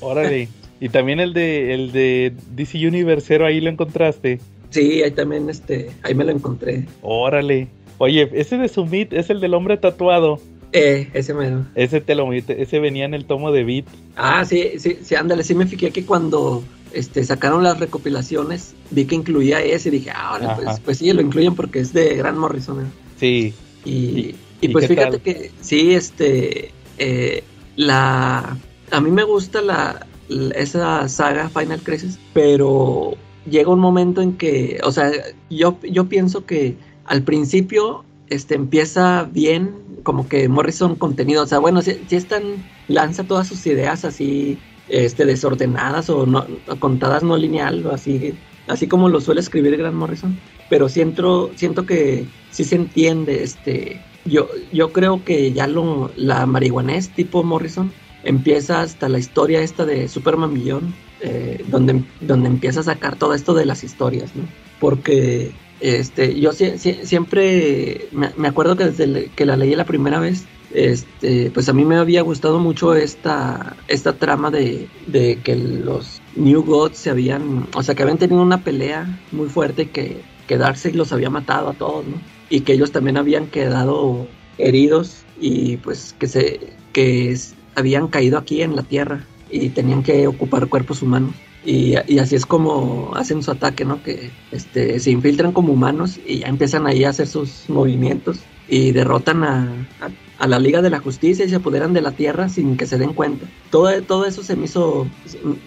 Órale. y también el de el de DC Universe Zero, ahí lo encontraste. Sí, ahí también, este, ahí me lo encontré. Órale. Oye, ese de Summit es el del hombre tatuado. Eh, ese mero. Ese te lo ese venía en el tomo de Beat. Ah, sí, sí, sí, ándale, sí me fijé que cuando este, sacaron las recopilaciones vi que incluía ese y dije, ah, ahora pues, pues sí, lo incluyen porque es de Grant Morrison. ¿eh? Sí. Y, ¿Y- pues fíjate tal? que sí, este, eh, la, a mí me gusta la- esa saga Final Crisis, pero llega un momento en que, o sea, yo, yo pienso que al principio este, empieza bien, como que Morrison contenido, o sea, bueno, si, si están, lanza todas sus ideas así, este, desordenadas o no, contadas no lineal, o así, así como lo suele escribir Grant Morrison, pero siento, siento que sí se entiende, este, yo, yo creo que ya lo, la marihuanés tipo Morrison empieza hasta la historia esta de Superman Millón, eh, donde, donde empieza a sacar todo esto de las historias, ¿no? Porque este, yo sie- siempre me, me acuerdo que desde que la leí la primera vez, este, pues a mí me había gustado mucho esta, esta trama de, de que los New Gods se habían, o sea, que habían tenido una pelea muy fuerte que, que Darkseid los había matado a todos, ¿no? Y que ellos también habían quedado heridos y pues que se que habían caído aquí en la Tierra y tenían que ocupar cuerpos humanos. Y, y así es como hacen su ataque, ¿no? Que este, se infiltran como humanos y ya empiezan ahí a hacer sus movimientos y derrotan a, a- a la Liga de la Justicia y se apoderan de la Tierra sin que se den cuenta. Todo, todo eso se me hizo,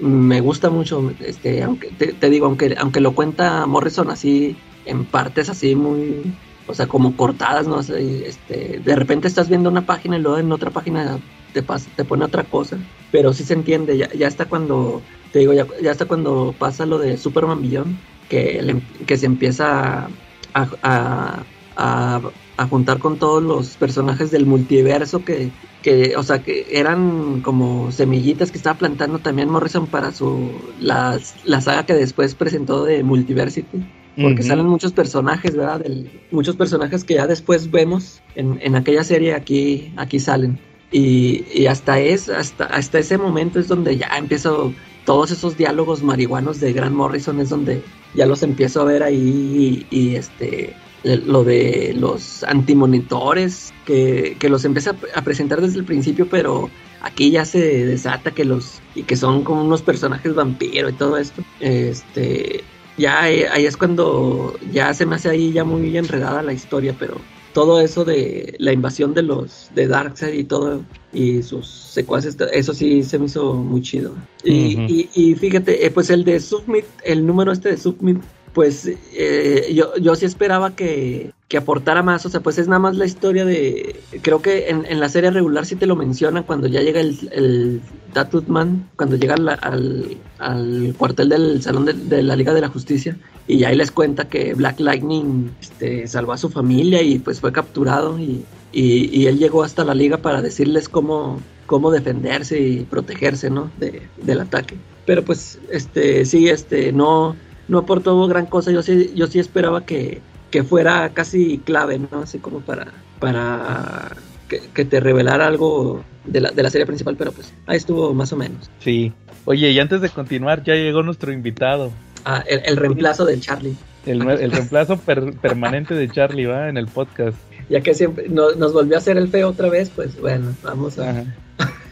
me gusta mucho, este, aunque te, te digo, aunque, aunque lo cuenta Morrison así en partes así muy, o sea, como cortadas, ¿no? Este, de repente estás viendo una página y luego en otra página te, pasa, te pone otra cosa, pero sí se entiende, ya, ya está cuando, te digo, ya, ya está cuando pasa lo de Superman Beyond, que, le- que se empieza a, a, a- a juntar con todos los personajes del multiverso que, que, o sea, que eran como semillitas que estaba plantando también Morrison para su, la, la saga que después presentó de Multiversity porque salen muchos personajes, ¿verdad? Del- muchos personajes que ya después vemos en, en aquella serie aquí, aquí salen. Y, y hasta, es, hasta, hasta ese momento es donde ya empiezo todos esos diálogos marihuanos de Grant Morrison, es donde ya los empiezo a ver ahí y, y, este lo de los antimonitores, que, que los empieza a presentar desde el principio, pero aquí ya se desata que los y que son como unos personajes vampiro y todo esto. Este, ya ahí es cuando ya se me hace ahí ya muy enredada la historia, pero todo eso de la invasión de los de Darkseid y todo y sus secuaces, eso sí se me hizo muy chido. Y, y, y fíjate, eh, pues el de Submit, el número este de Submit, pues eh, yo, yo sí esperaba que, que aportara más, o sea, pues es nada más la historia de, creo que en, en la serie regular sí te lo mencionan cuando ya llega el, el Tattooed Man, cuando llega al, al, al cuartel del Salón de, de la Liga de la Justicia, y ahí les cuenta que Black Lightning este, salvó a su familia y pues fue capturado y, y, y él llegó hasta la liga para decirles cómo, cómo defenderse y protegerse, ¿no? De, del ataque. Pero pues, este, sí, este, no, no aportó gran cosa. Yo sí, yo sí esperaba que, que fuera casi clave, ¿no? Así como para, para que, que te revelara algo de la, de la serie principal, pero pues ahí estuvo más o menos. Sí. Oye, y antes de continuar, ya llegó nuestro invitado. Ah, el, el reemplazo de Charlie. El, el reemplazo per- permanente de Charlie, va, en el podcast. Ya que siempre no- nos volvió a hacer el feo otra vez, pues bueno, vamos a... Ajá.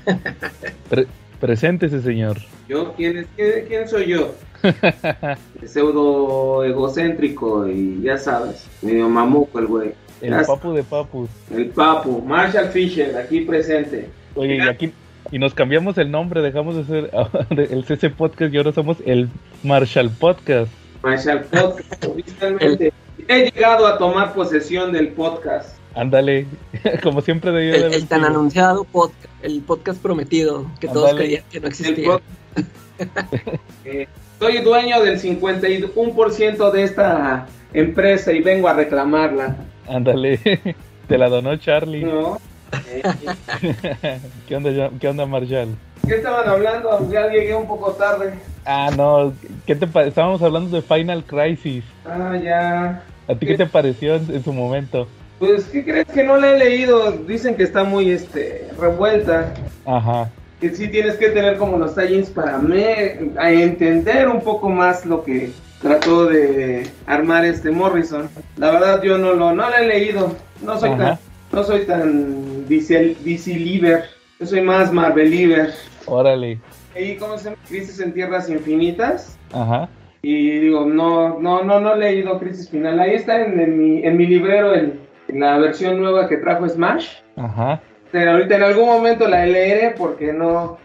Pre- preséntese, señor. ¿Yo? ¿Quién, es, quién, quién soy yo? Pseudo egocéntrico y ya sabes, medio mamuco el güey. El papu de papus. El papu, Marshall Fisher, aquí presente. Oye, y aquí, y nos cambiamos el nombre, dejamos de ser el CC Podcast y ahora somos el Marshall Podcast. Marshall Podcast, oficialmente. He llegado a tomar posesión del podcast. Ándale, como siempre debió El, de haber el tan anunciado podcast, el podcast prometido que todos creían que no existía. Eh, soy dueño del 51% de esta empresa y vengo a reclamarla. Ándale, te la donó Charlie. ¿No? Eh, ¿Qué onda, ¿Qué onda, Marshall? ¿Qué estaban hablando? Ya llegué un poco tarde. Ah, no, ¿qué te Estábamos hablando de Final Crisis. Ah, ya. ¿A ti qué te pareció en, en su momento? Pues, ¿qué crees que no la he leído? Dicen que está muy este, revuelta. Ajá, Que sí tienes que tener como los tie para me, a entender un poco más lo que trató de armar este Morrison. La verdad yo no lo no la he leído. No soy Ajá. tan no soy tan DC, DC Lieber. Yo soy más Marveliver. órale, Y cómo se llama? Crisis en Tierras Infinitas. ajá, Y digo, no, no, no, no he leído Crisis Final. Ahí está en, en mi, en mi librero el- la versión nueva que trajo Smash. ajá. Pero ahorita en algún momento la leeré porque no,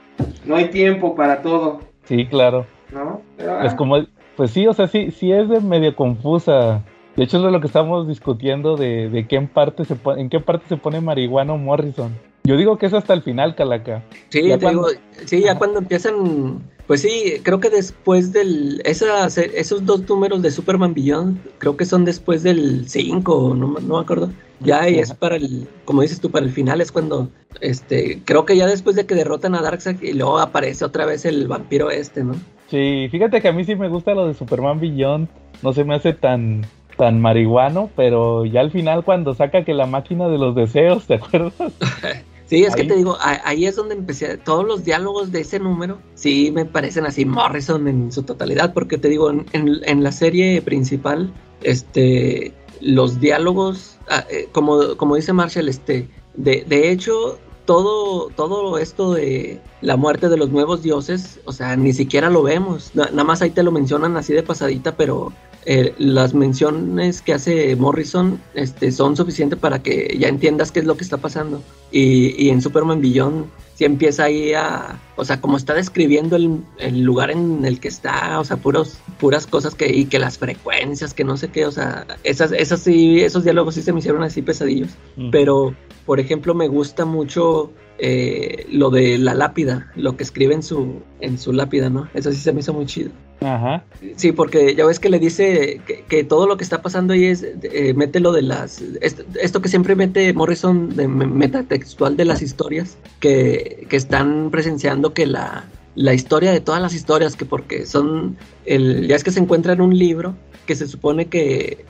no hay tiempo para todo, Sí, claro. ¿no? Pero, Pues ah, como, pues sí, o sea, sí, sí es de medio confusa. De hecho es de lo que estamos discutiendo de, de qué en parte se en qué parte se pone marihuano Morrison. Yo digo que es hasta el final, Calaca. Sí, Ya te cuando- digo, sí, ya cuando empiezan, pues sí, creo que después del, esas, esos dos números de Superman Beyond, creo que son después del 5, no, me- no me acuerdo. Ya y es para el, como dices tú, para el final es cuando, este, creo que ya después de que derrotan a Darkseid y luego aparece otra vez el vampiro este, ¿no? Sí, fíjate que a mí sí me gusta lo de Superman Beyond. No se me hace tan, tan marihuano, pero ya al final cuando saca que la máquina de los deseos, ¿te acuerdas? Sí, es que te digo, ahí es donde empecé, todos los diálogos de ese número, sí me parecen así Morrison en su totalidad, porque te digo, en, en- en la serie principal, este, los diálogos, ah, eh, como, como dice Marshall, este, de, de hecho, todo, todo esto de la muerte de los nuevos dioses, o sea, ni siquiera lo vemos, Na- nada más ahí te lo mencionan así de pasadita, pero eh, las menciones que hace Morrison este, son suficientes para que ya entiendas qué es lo que está pasando. Y, y en Superman Beyond sí empieza ahí a, o sea, como está describiendo el, el lugar en el que está, o sea, puros, puras cosas que, y que las frecuencias, que no sé qué, o sea, esas, esas sí, esos diálogos sí se me hicieron así pesadillos. Pero, por ejemplo, me gusta mucho eh, lo de la lápida, lo que escribe en su, en su lápida, ¿no? Eso sí se me hizo muy chido. Ajá, Sí, porque ya ves que le dice que, que todo lo que está pasando ahí es, eh, mete lo de las, esto, esto que siempre mete Morrison de me- metatextual de las historias, que, que están presenciando que la, la historia de todas las historias, que porque son, el, ya es que se encuentra en un libro, que se supone que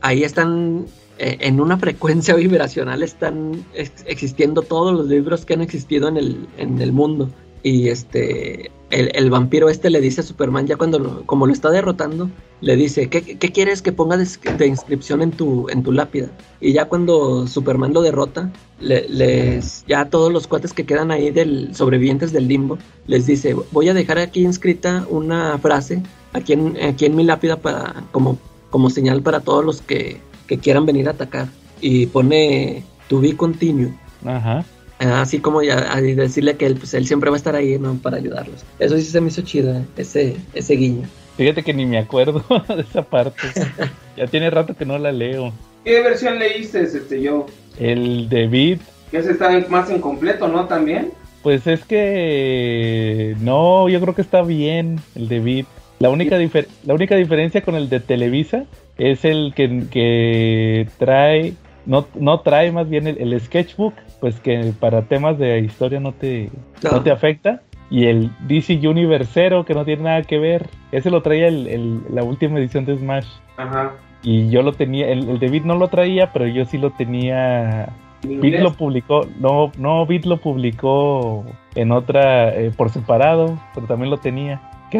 ahí están, eh, en una frecuencia vibracional están ex- existiendo todos los libros que han existido en el, en el mundo. Y este, el, el vampiro este le dice a Superman, ya cuando, lo- como lo está derrotando, le dice, ¿qué, qué quieres que ponga de, inscripción en tu, en tu lápida? Y ya cuando Superman lo derrota, le- les, ya todos los cuates que quedan ahí del sobrevivientes del limbo, les dice, voy a dejar aquí inscrita una frase aquí en, aquí en mi lápida para, como, como señal para todos los que, que quieran venir a atacar. Y pone, to be continued. ajá. Así como ya decirle que él, pues, él siempre va a estar ahí ¿no? para ayudarlos. Eso sí se me hizo chido, eh, ese, ese guiño. Fíjate que ni me acuerdo de esa parte. Ya tiene rato que no la leo. ¿Qué versión leíste, este, yo? El de Beat, Que ese está más incompleto, ¿no? También. pues es que no, yo creo que está bien el de Beat. La única, difer- la única diferencia con el de Televisa es el que, que trae, no, no trae más bien el, el sketchbook, pues que para temas de historia no te, No. no te afecta. Y el DC Universe que no tiene nada que ver, ese lo traía el, el- la última edición de Smash. Ajá. Y yo lo tenía, el, el de Beat no lo traía, pero yo sí lo tenía. Inglés. lo publicó, no, no, Beat lo publicó en otra, eh, por separado, pero también lo tenía. ¿Qué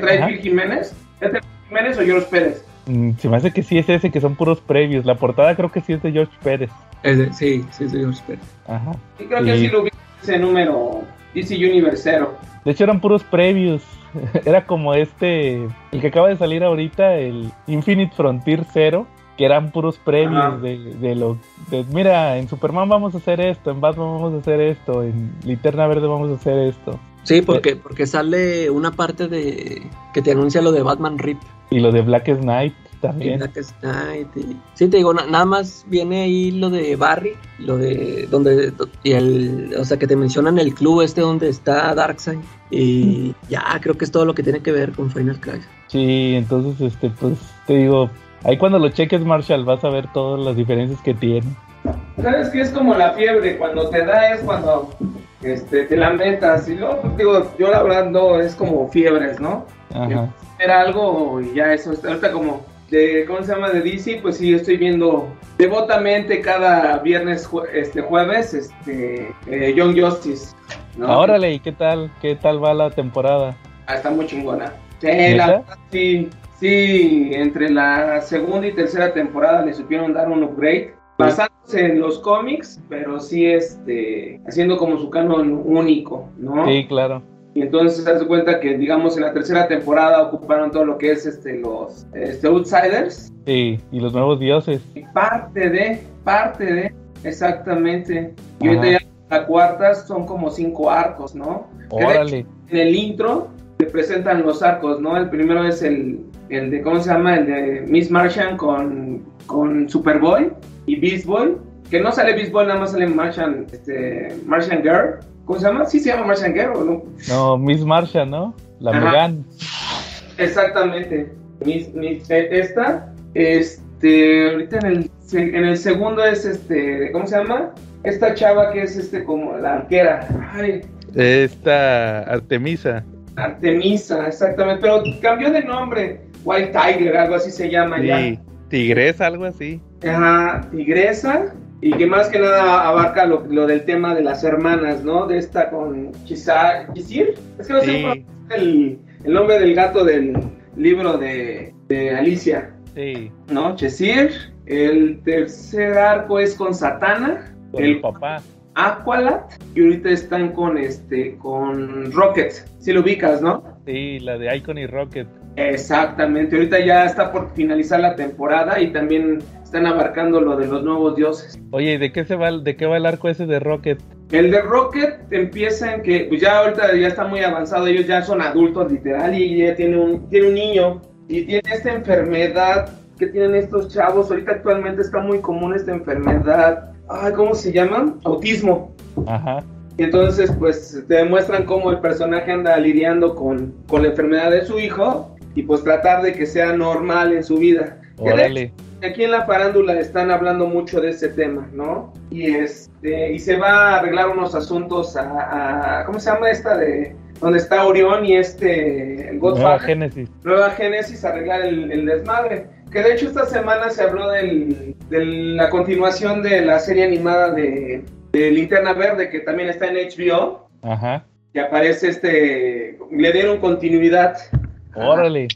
trae. Phil Jiménez? ¿Es Phil Jiménez o George Pérez? Mm, se me hace que sí es ese, que son puros previos. La portada creo que sí es de George Pérez. Sí, sí, sí, yo espero. Ajá. Sí, creo que Sí. sí lo vi ese número DC Universe Zero. De hecho eran puros previos. Era como este, el que acaba de salir ahorita, el Infinite Frontier Zero, que eran puros Ajá. previos de, de lo de, mira, en Superman vamos a hacer esto, en Batman vamos a hacer esto, en Linterna Verde vamos a hacer esto. Sí, porque, porque sale una parte de que te anuncia lo de Batman Rip. Y lo de Black Knight y también. Black Knight, y- Sí, te digo, na- nada más viene ahí lo de Barry, lo de donde y el, o sea, que te mencionan el club este donde está Darkseid y ya creo que es todo lo que tiene que ver con Final Crisis. Sí, entonces, este, pues, te digo, ahí cuando lo cheques, Marshall, vas a ver todas las diferencias que tiene. ¿Sabes qué es como la fiebre? Cuando te da es cuando este, te lamentas. Y luego, pues, digo, yo la verdad no, es como fiebres, ¿no? Ajá. Era algo y ya eso. Ahorita como de, ¿cómo se llama? De DC, pues sí, estoy viendo devotamente cada viernes, jue- este jueves, este, eh, Young Justice. ¿no? Órale, ¿y qué tal? ¿Qué tal va la temporada? Ah, está muy chingona. Sí, la sí, sí, entre la segunda y tercera temporada le supieron dar un upgrade. Basándose en los cómics, pero sí este, haciendo como su canon único, ¿no? Sí, claro. Y entonces se hace cuenta que, digamos, en la tercera temporada ocuparon todo lo que es este, los este, Outsiders. Sí, y los nuevos dioses. Y parte de, parte de, exactamente. Y ahorita ya la cuarta son como cinco arcos, ¿no? Órale. en el intro te presentan los arcos, ¿no? El primero es el, el de, ¿cómo se llama? El de Miss Martian con, con Superboy y Beast Boy. Que no sale Beast Boy, nada más sale Martian, este, Martian Girl. ¿Cómo se llama? Sí se llama Martian Girl, ¿o no? No, Miss Marsha, ¿no? La. Megan. Exactamente. Miss, Miss- eh, esta, este, ahorita en el, en el segundo es este, ¿cómo se llama? Esta chava que es este como la arquera. Ay, Esta Artemisa. Artemisa, exactamente, pero cambió de nombre. White Tiger, algo así se llama Sí, ya. Tigresa, algo así. Ajá, tigresa. Y que más que nada abarca lo, lo del tema de las hermanas, ¿no? De esta con Chisir. Es que no sé Sí. es el, el nombre del gato del libro de, de Alicia, Sí, ¿no? Chesir. El tercer arco es con Satana, con el el papá. Aqualad. Y ahorita están con este, con Rocket. Si lo ubicas, ¿no? Sí, la de Icon y Rocket. Exactamente, ahorita ya está por finalizar la temporada y también están abarcando lo de los nuevos dioses. Oye, ¿y de qué se va, de qué va el arco ese de Rocket? El de Rocket empieza en que, pues ya ahorita ya está muy avanzado, ellos ya son adultos literal y ya tiene un, tiene un niño y tiene esta enfermedad que tienen estos chavos, ahorita actualmente está muy común esta enfermedad, ay, ¿cómo se llama? Autismo. Ajá. Y entonces, pues, te demuestran cómo el personaje anda lidiando con, con la enfermedad de su hijo y pues tratar de que sea normal en su vida. Órale. Aquí en la farándula están hablando mucho de ese tema, ¿no? Y este y se va a arreglar unos asuntos a, a- ¿cómo se llama esta de donde está Orión y este el Nueva Godfather? Génesis. Nueva Génesis arreglar el, el desmadre. Que de hecho esta semana se habló del, de la continuación de la serie animada de, de Linterna Verde que también está en HBO. Ajá. Que aparece este, le dieron continuidad. Órale.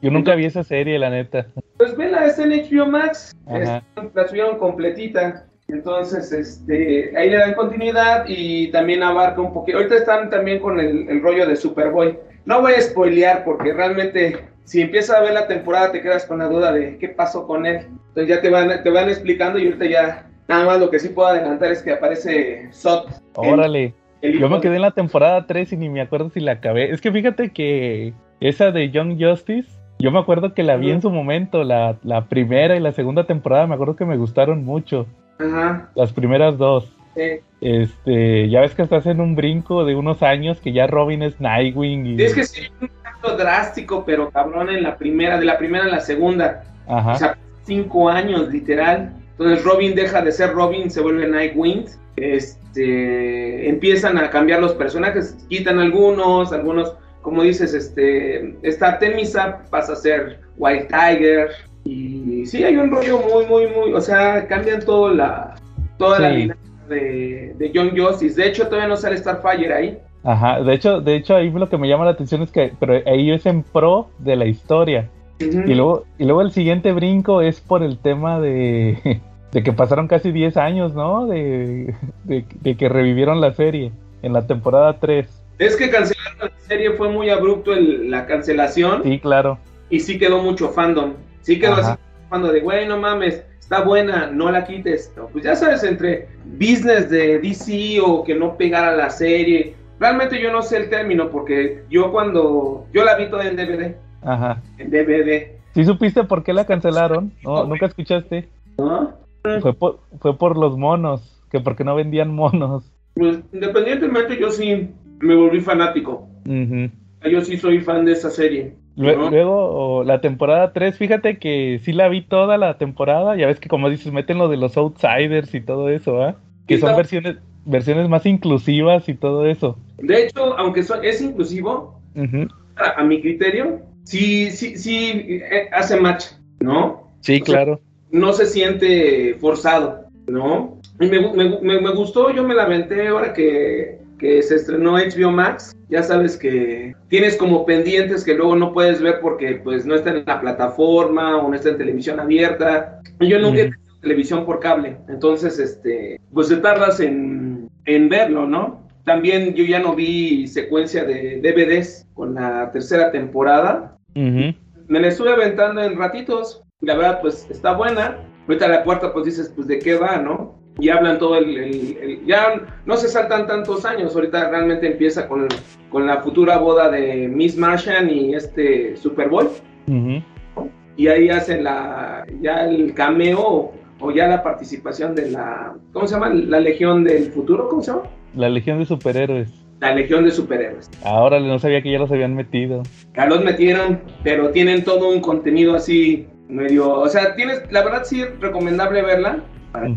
Yo nunca vi esa serie, la neta. Pues vela, está en HBO Max. Ajá. La subieron completita. Entonces, este, ahí le dan continuidad y también abarca un poquito. Ahorita están también con el, el rollo de Superboy. No voy a spoilear porque realmente si empiezas a ver la temporada te quedas con la duda de qué pasó con él. Entonces ya te van, te van explicando y ahorita ya nada más lo que sí puedo adelantar es que aparece Sot. Órale. el Yo me quedé en la temporada 3 y ni me acuerdo si la acabé. Es que fíjate que esa de Young Justice, yo me acuerdo que la vi en su momento, la, la primera y la segunda temporada, me acuerdo que me gustaron mucho. Ajá. Las primeras dos. sí. Este, ya ves que estás en un brinco de unos años que ya Robin es Nightwing y... Es que sí, un cambio drástico, pero cabrón en la primera, de la primera a la segunda. Ajá. O sea, cinco años, literal. Entonces Robin deja de ser Robin, se vuelve Nightwing. Este, empiezan a cambiar los personajes, quitan algunos, algunos, como dices, este, esta Artemisa pasa a ser White Tiger. Y sí, hay un rollo muy, muy, muy, o sea, cambian toda la, toda la dinámica de, de Young Justice. De hecho, todavía no sale Starfire ahí. Ajá. De hecho, de hecho ahí lo que me llama la atención es que pero ahí es en pro de la historia. Y luego, y luego el siguiente brinco es por el tema de, de que pasaron casi 10 años, ¿no? De, de, de que revivieron la serie en la temporada 3. Es que cancelaron la serie, fue muy abrupto el- la cancelación Sí, claro. y sí quedó mucho fandom. Sí quedó Ajá. así cuando de, güey, no mames, está buena, no la quites. No, pues ya sabes, entre business de DC o que no pegara la serie. Realmente yo no sé el término porque yo cuando, yo la vi toda en DVD, Ajá. en DVD. ¿Sí supiste por qué la cancelaron? No, ¿Nunca escuchaste? ¿no? Fue por, fue por los monos, que porque no vendían monos. Pues independientemente yo sí me volví fanático. Ujú. Yo sí soy fan de esa serie. Luego, la temporada 3, fíjate que sí la vi toda la temporada. Ya ves que, como dices, meten lo de los outsiders y todo eso, ¿ah? Que son versiones, versiones más inclusivas y todo eso. De hecho, aunque so- es inclusivo, a, a mi criterio, sí, sí, sí eh, hace match, ¿no? Sí, O sea, claro. No se siente forzado, ¿no? Y me, me me- me gustó, yo me lamenté ahora que, que se estrenó HBO Max. Ya sabes que tienes como pendientes que luego no puedes ver porque pues no está en la plataforma o no está en televisión abierta. Yo nunca he Ujú. tenido televisión por cable, entonces este, pues te tardas en, en verlo, ¿no? También yo ya no vi secuencia de DVDs con la tercera temporada. Me la estuve aventando en ratitos. La verdad, pues está buena. Ahorita la cuarta, pues dices, pues de qué va, ¿no? Y hablan todo el, el- el- Ya no se saltan tantos años. Ahorita realmente empieza con, con la futura boda de Miss Martian y este Superboy. Ujú. Y ahí hacen la, ya el cameo o ya la participación de la. ¿Cómo se llama? La Legión del Futuro, ¿cómo se llama? La Legión de Superhéroes. La Legión de Superhéroes. Ahora no sabía que ya los habían metido. Ya los metieron, pero tienen todo un contenido así medio, o sea, tienes, la verdad sí es recomendable verla para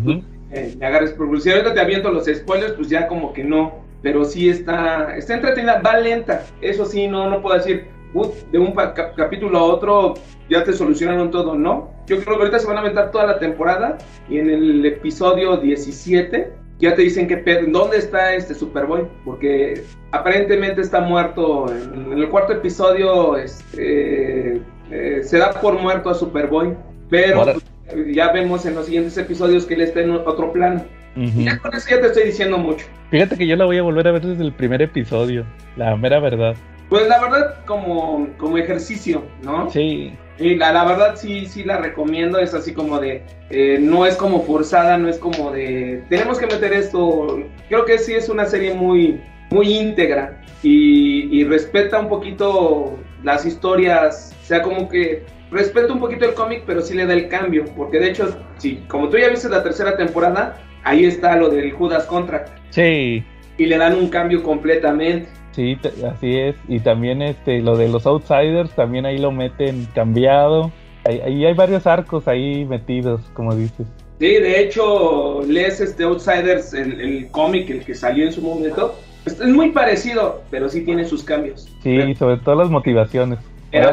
eh, le agarres por Si ahorita te aviento los spoilers, pues ya como que no, pero sí está, está entretenida, va lenta, eso sí, no, no puedo decir, "Ut, de un cap- capítulo a otro ya te solucionaron todo, ¿no? Yo creo que ahorita se van a aventar toda la temporada y en el episodio 17 ya te dicen que dónde está este Superboy, porque aparentemente está muerto. En, en el cuarto episodio este, eh, se da por muerto a Superboy, pero Ahora- pues, ya vemos en los siguientes episodios que él está en otro plano. Ujú. Ya con eso ya te estoy diciendo mucho. Fíjate que yo la voy a volver a ver desde el primer episodio. La mera verdad. Pues la verdad, como, como ejercicio, ¿no? Sí. Y la, la verdad sí, sí la recomiendo, es así como de, eh, no es como forzada, no es como de, tenemos que meter esto, creo que sí es una serie muy, muy íntegra y, y respeta un poquito las historias, o sea, como que respeta un poquito el cómic, pero sí le da el cambio, porque de hecho, sí, como tú ya viste la tercera temporada, ahí está lo del Judas Contract Sí. y le dan un cambio completamente. Sí, así es. Y también este, lo de los outsiders, también ahí lo meten cambiado. Ahí, ahí hay varios arcos ahí metidos, como dices. Sí, de hecho, lees este Outsiders, el, el cómic, el que salió en su momento. Es es muy parecido, pero sí tiene sus cambios. Sí, y sobre todo las motivaciones. Era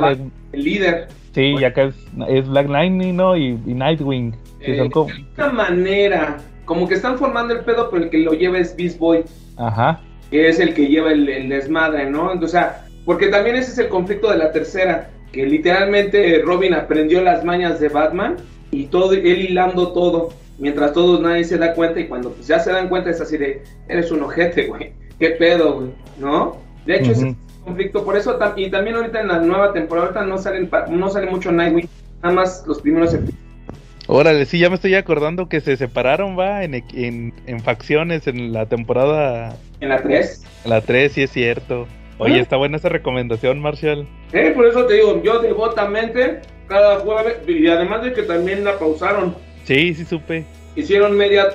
El líder. Sí, y acá es, es Black Lightning, ¿no? Y, y Nightwing. Que eh, son como... de alguna manera, como que están formando el pedo, pero el que lo lleva es Beast Boy, Ajá. que es el que lleva el, el desmadre, ¿no? Entonces, o sea, porque también ese es el conflicto de la tercera, que literalmente Robin aprendió las mañas de Batman y todo, él hilando todo, mientras todos nadie se da cuenta y cuando pues, ya se dan cuenta es así de, eres un ojete, güey, qué pedo, güey, ¿no? De hecho, Ujú. Conflicto, por eso, y también ahorita en la nueva temporada, ahorita no, salen, no sale mucho Nightwing, nada más los primeros episodios. Órale, sí, ya me estoy acordando que se separaron, va, en, en, en facciones en la temporada, En la 3. la 3, sí es cierto. Oye, Ah. está buena esa recomendación, Marshall. Eh, por eso te digo, yo devotamente cada jueves, y además de que también la pausaron, Sí, sí supe. hicieron media,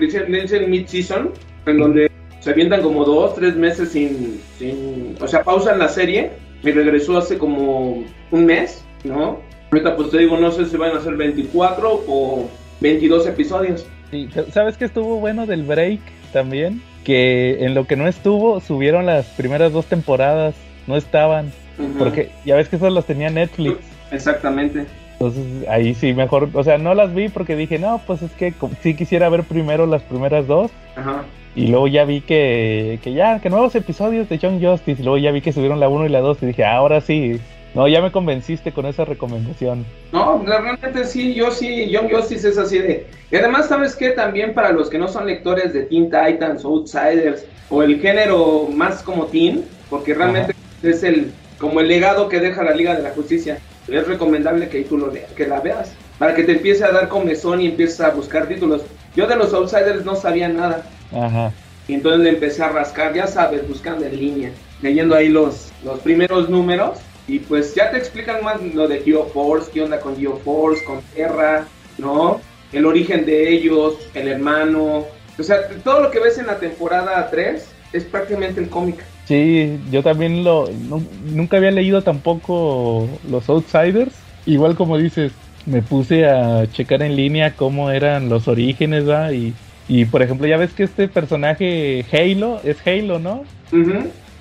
dicen mid-season, en donde se avientan como dos, tres meses sin, sin, o sea, pausan la serie y regresó hace como un mes, ¿no? Ahorita pues te digo, no sé si van a ser 24 o 22 episodios. Sí, ¿sabes qué estuvo bueno del break también? Que en lo que no estuvo, subieron las primeras dos temporadas. No estaban. Porque ya ves que esas las tenía Netflix. Exactamente. Entonces ahí sí, mejor. O sea, no las vi porque dije, no, pues es que sí quisiera ver primero las primeras dos. Ajá. Y luego ya vi que, que ya, que nuevos episodios de John Justice. Y luego ya vi que subieron la 1 y la 2. Y dije, ahora sí. No, ya me convenciste con esa recomendación. No, realmente sí, yo sí, Young Justice es así de... Y además, ¿sabes qué? También para los que no son lectores de Teen Titans Outsiders o el género más como Teen, porque realmente es el como el legado que deja la Liga de la Justicia, es recomendable que tú lo leas, que la veas. para que te empiece a dar comezón y empieces a buscar títulos. Yo de los Outsiders no sabía nada. Ajá. Y entonces le empecé a rascar, ya sabes, buscando en línea, leyendo ahí los, los primeros números. Y pues ya te explican más lo de GeoForce, qué onda con GeoForce, con Terra, ¿no? El origen de ellos, el hermano. O sea, todo lo que ves en la temporada 3 es prácticamente el cómic. Sí, yo también lo nu- nunca había leído tampoco los Outsiders. Igual como dices, me puse a checar en línea cómo eran los orígenes, ¿va? Y, y por ejemplo, ya ves que este personaje Halo es Halo, ¿no?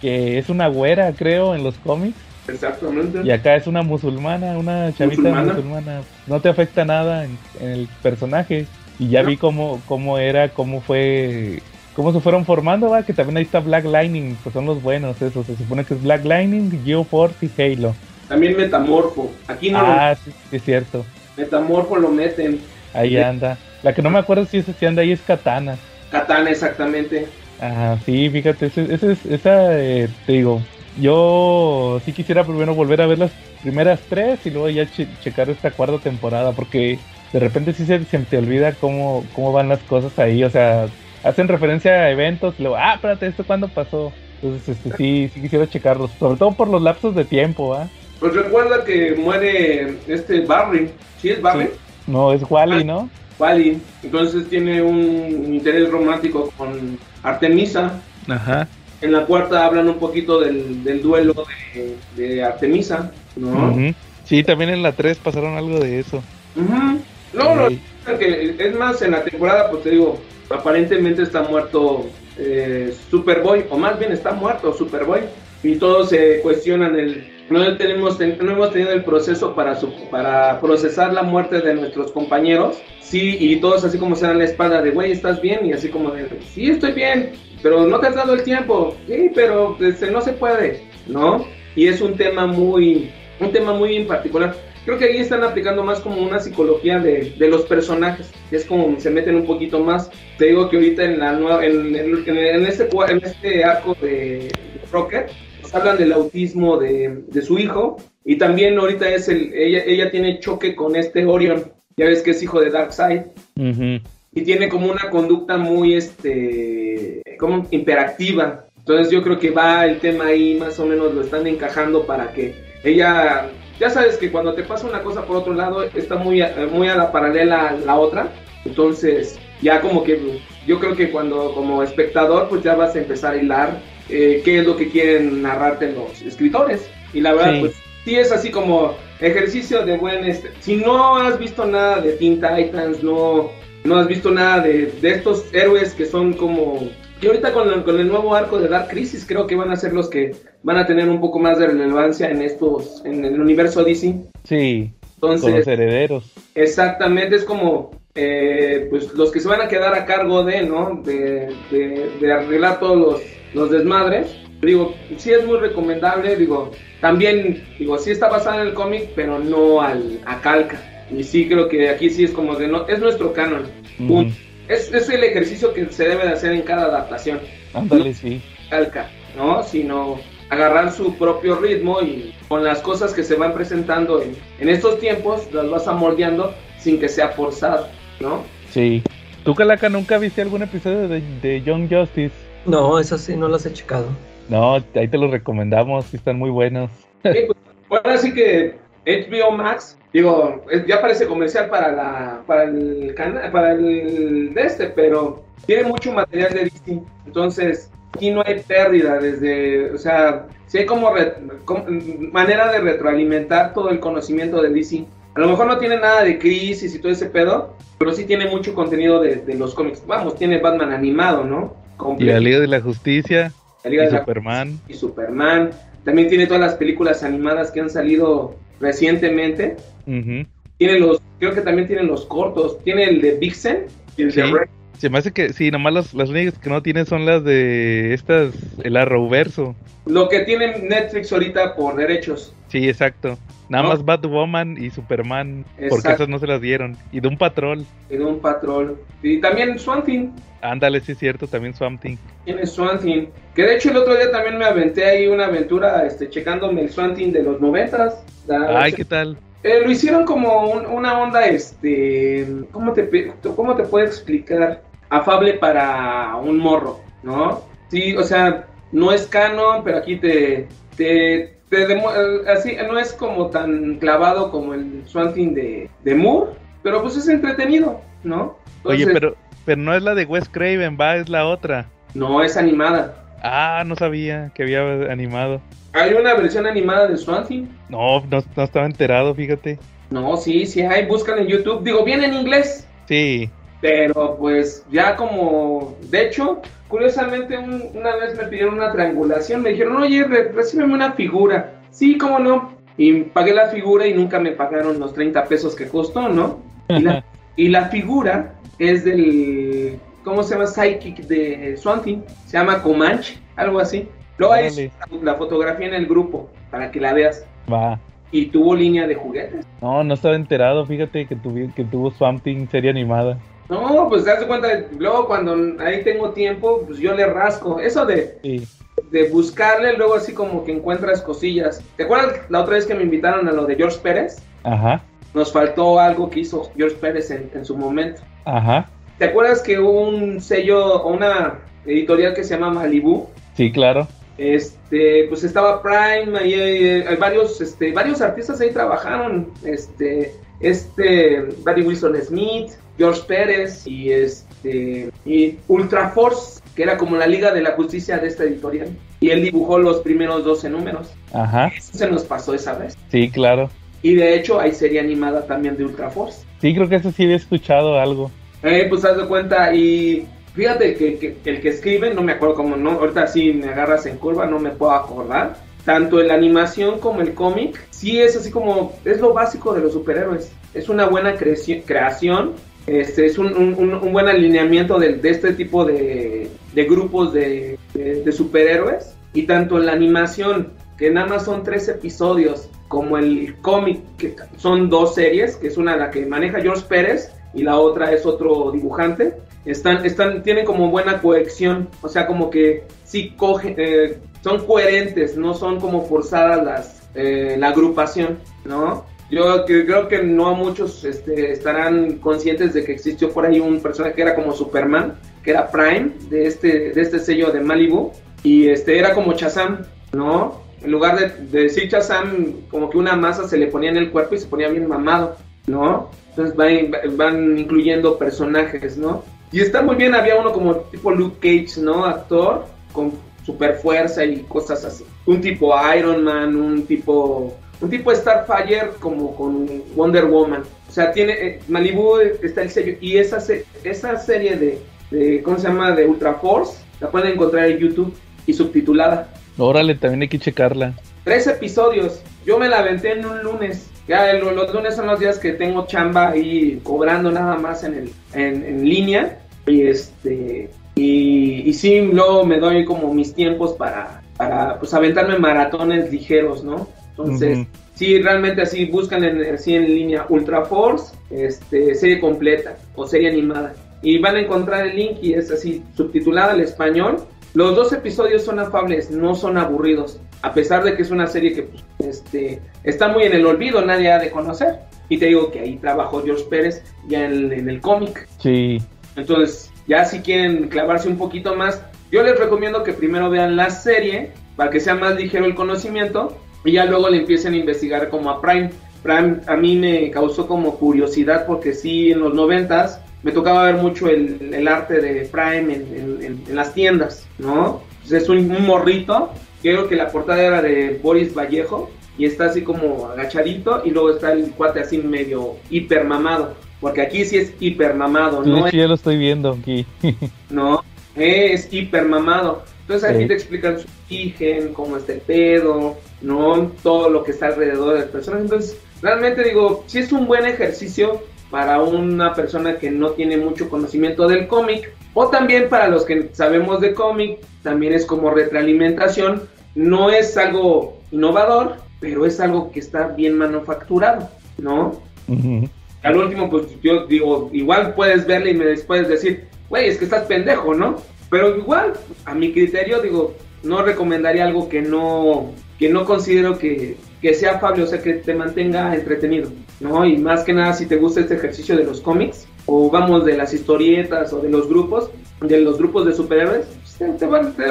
Que es una güera, creo, en los cómics. Exactamente. Y acá es una musulmana, una chavita Musulmana. musulmana. No te afecta nada en, en el personaje. Y ya No. vi cómo, cómo era, cómo fue, cómo se fueron formando, va, que también ahí está Black Lightning, pues son los buenos esos. Se supone que es Black Lightning, GeoForce y Halo. También Metamorfo. Aquí no, Ah, sí, sí, es cierto. Metamorfo lo meten. Ahí anda. La que no me acuerdo si, es, si anda ahí es Katana. Katana, exactamente. Ajá, sí, fíjate, ese, ese es- esa, eh, te digo, yo sí quisiera primero volver a ver las primeras tres y luego ya che- checar esta cuarta temporada, porque de repente sí se, se te olvida cómo, cómo van las cosas ahí, o sea, hacen referencia a eventos y luego, ah, espérate, ¿esto cuándo pasó? Entonces, este, sí, sí quisiera checarlos, sobre todo por los lapsos de tiempo, ¿ah? Pues recuerda que muere este Barry. ¿Sí es Barry? Sí. No, es Wally, ¿no? Wally. Entonces tiene un interés romántico con Artemisa. Ajá. En la cuarta hablan un poquito del, del duelo de, de Artemisa, ¿no? Sí, también en la 3 pasaron algo de eso. No, no, es más, en la temporada, pues te digo, aparentemente está muerto eh, Superboy, o más bien está muerto Superboy, y todos se cuestionan el... No, tenemos, no hemos tenido el proceso para, su- para procesar la muerte de nuestros compañeros, sí, y todos así como se dan la espalda de, güey, ¿estás bien? Y así como de, sí, estoy bien, pero no te has dado el tiempo, sí, pero este, no se puede, ¿no? Y es un tema muy, un tema muy en particular. Creo que ahí están aplicando más como una psicología de, de los personajes. Es como se meten un poquito más. Te digo que ahorita en la nueva, en, en- en- este, en este arco de, Rocket, hablan del autismo de, de su hijo. Y también ahorita es el, ella, ella tiene choque con este Orion. Ya ves que es hijo de Darkseid. Ujú. Y tiene como una conducta muy, este, como imperactiva. Entonces yo creo que va el tema ahí, más o menos lo están encajando para que ella, ya sabes que cuando te pasa una cosa por otro lado, está muy, a- muy a la paralela a la otra. Entonces ya como que yo creo que cuando como espectador pues ya vas a empezar a hilar eh, qué es lo que quieren narrarte los escritores. Y la verdad Sí. pues sí es así como ejercicio de buen este. Si no has visto nada de Teen Titans, no, no has visto nada de, de estos héroes que son como. Que ahorita con, el- con el nuevo arco de Dark Crisis creo que van a ser los que van a tener un poco más de relevancia en estos, en el universo DC. Sí, con los Entonces, herederos. exactamente es como eh, pues los que se van a quedar a cargo de, ¿no? De, de, de arreglar todos los, los desmadres. Digo, sí es muy recomendable, digo, también, digo, sí está basada en el cómic, pero no al, a calca. Y sí creo que aquí sí es como de, no, es nuestro canon. Punto. Es, es el ejercicio que se debe de hacer en cada adaptación. Ándale, sí. Calca, ¿no? Sino agarrar su propio ritmo y con las cosas que se van presentando en, en estos tiempos, las vas amoldeando sin que sea forzado, ¿no? Sí. ¿Tú, Calaca, nunca viste algún episodio de, de Young Justice? No, eso sí, no los he checado. No, ahí te los recomendamos, sí están muy buenos. Sí, pues, ahora sí que HBO Max, digo, ya parece comercial para la para el canal, para el de este, pero tiene mucho material de DC. Entonces, aquí no hay pérdida desde, o sea, sí hay como, re- como- manera de retroalimentar todo el conocimiento de DC. A lo mejor no tiene nada de crisis y todo ese pedo, pero sí tiene mucho contenido de, de los cómics. Vamos, tiene Batman animado, ¿no? Y la Liga de la Justicia, La Liga y de la Superman. y Superman. También tiene todas las películas animadas que han salido recientemente. Tiene los, creo que también tiene los cortos. Tiene el de Vixen y el de. Red. Se me hace que, sí, nomás las, las únicas que no tienen son las de estas, el Arrowverso. Lo que tiene Netflix ahorita por derechos. Sí, exacto. Nada ¿No? más Batwoman y Superman, porque Exacto. esas no se las dieron. Y de un patrol. En un patrol. Y también Swamp Thing. Ándale, sí es cierto, también Swamp Thing. Tiene Swamp Thing. Que de hecho el otro día también me aventé ahí una aventura este, checándome el Swamp Thing de los noventas. Ay, ¿qué tal? Eh, lo hicieron como un- una onda, este, ¿cómo te, ¿cómo te puedo explicar? Afable para un morro, ¿no? Sí, o sea, no es canon, pero aquí te, te, te eh, así, no es como tan clavado como el Swamp Thing de, de Moore, pero pues es entretenido, ¿no? Oye, pero, pero no es la de Wes Craven, va, es la otra. No, es animada. Ah, no sabía que había animado. ¿Hay una versión animada de Thing? No, no, no estaba enterado, fíjate. No, sí, sí hay, buscan en YouTube. Digo, viene en inglés, Sí, pero pues ya como... De hecho, curiosamente un- una vez me pidieron una triangulación, me dijeron, oye, re- recíbeme una figura. Sí, cómo no. Y pagué la figura y nunca me pagaron los 30 pesos que costó, ¿no? Y la, y la figura es del... ¿Cómo se llama? Psychic de Swanty. Se llama Comanche, algo así. Luego ahí la fotografía en el grupo para que la veas. va. Y tuvo línea de juguetes. No, no estaba enterado, fíjate que, tuvi- que tuvo Swamp serie animada. No, pues te das cuenta, luego cuando ahí tengo tiempo, pues yo le rasco. Eso de, Sí. de buscarle, luego así como que encuentras cosillas. ¿Te acuerdas la otra vez que me invitaron a lo de George Pérez? Ajá, Nos faltó algo que hizo George Pérez en, en su momento. ajá. ¿Te acuerdas que hubo un sello o una editorial que se llama Malibu? Sí, claro. Este, pues estaba Prime, ahí hay, varios, este, varios artistas ahí trabajaron, este, este, Barry Wilson Smith, George Pérez y este, y Ultra Force, que era como la Liga de la Justicia de esta editorial. Y él dibujó los primeros 12 números. Ajá, Eso se nos pasó esa vez. sí, claro. Y de hecho hay serie animada también de Ultra Force. Sí, creo que eso sí había escuchado algo. Eh, pues haz de cuenta y fíjate que, que- el que escribe, no me acuerdo cómo, no, ahorita sí me agarras en curva, no me puedo acordar. Tanto la animación como el cómic, sí es así como, es lo básico de los superhéroes. Es una buena creación, este, es un, un- un- buen alineamiento de, de este tipo de, de grupos de, de- de superhéroes. Y tanto la animación, que nada más son tres episodios, como el cómic, que son dos series, que es una la que maneja George Pérez y la otra es otro dibujante. Están, están, tienen como buena cohesión, o sea, como que sí cogen, eh, son coherentes, no son como forzadas las, eh, la agrupación, ¿no? Yo creo que no muchos este, estarán conscientes de que existió por ahí un personaje que era como Superman, que era Prime, de este, de este sello de Malibu, y este era como Shazam, ¿no? En lugar de, de decir Shazam, como que una masa se le ponía en el cuerpo y se ponía bien mamado, ¿no? Entonces van, van incluyendo personajes, ¿no? Y está muy bien, había uno como tipo Luke Cage, ¿no? Actor, con super fuerza y cosas así. Un tipo Iron Man, un tipo... Un tipo Starfire como con Wonder Woman. O sea, tiene... eh, Malibu está el sello. Y esa, se- esa serie de, de... ¿Cómo se llama? De Ultra Force. La pueden encontrar en YouTube y subtitulada. Órale, también hay que checarla. Tres episodios. Yo me la aventé en un lunes. Ya lo- los, lunes son los días que tengo chamba ahí cobrando nada más en, el, en, en línea. Y este y, y sí, luego me doy como mis tiempos para, para pues aventarme maratones ligeros, ¿no? Entonces, Ujú. sí, realmente así buscan en, así en línea Ultra Force, este, serie completa o serie animada. Y van a encontrar el link y es así, subtitulada al español. Los dos episodios son afables, no son aburridos. A pesar de que es una serie que pues, este, está muy en el olvido, nadie ha de conocer. Y te digo que ahí trabajó George Pérez ya en, en el cómic. Sí, Entonces, ya si quieren clavarse un poquito más, yo les recomiendo que primero vean la serie para que sea más ligero el conocimiento y ya luego le empiecen a investigar como a Prime. Prime a mí me causó como curiosidad porque sí, en los noventas me tocaba ver mucho el, el arte de Prime en, en- en- en las tiendas, ¿no? Pues es un, un morrito, creo que la portada era de Boris Vallejo y está así como agachadito y luego está el cuate así medio hiper mamado, porque aquí sí es hiper mamado, no de hecho ya lo estoy viendo aquí. ¿no? Es hiper mamado. Entonces aquí Sí. te explican su origen, cómo está el pedo, ¿no? Todo lo que está alrededor del personaje. Entonces, realmente digo, sí es un buen ejercicio para una persona que no tiene mucho conocimiento del cómic, o también para los que sabemos de cómic, también es como retroalimentación. No es algo innovador, pero es algo que está bien manufacturado, ¿no? Al último, pues yo digo, igual puedes verle y me puedes decir, güey, es que estás pendejo, ¿no? Pero igual, a mi criterio, digo, no recomendaría algo que no, que no considero que, que sea afable, o sea, que te mantenga entretenido, ¿no? Y más que nada, si te gusta este ejercicio de los cómics, o vamos de las historietas o de los grupos, de los grupos de superhéroes, pues, te, van, te,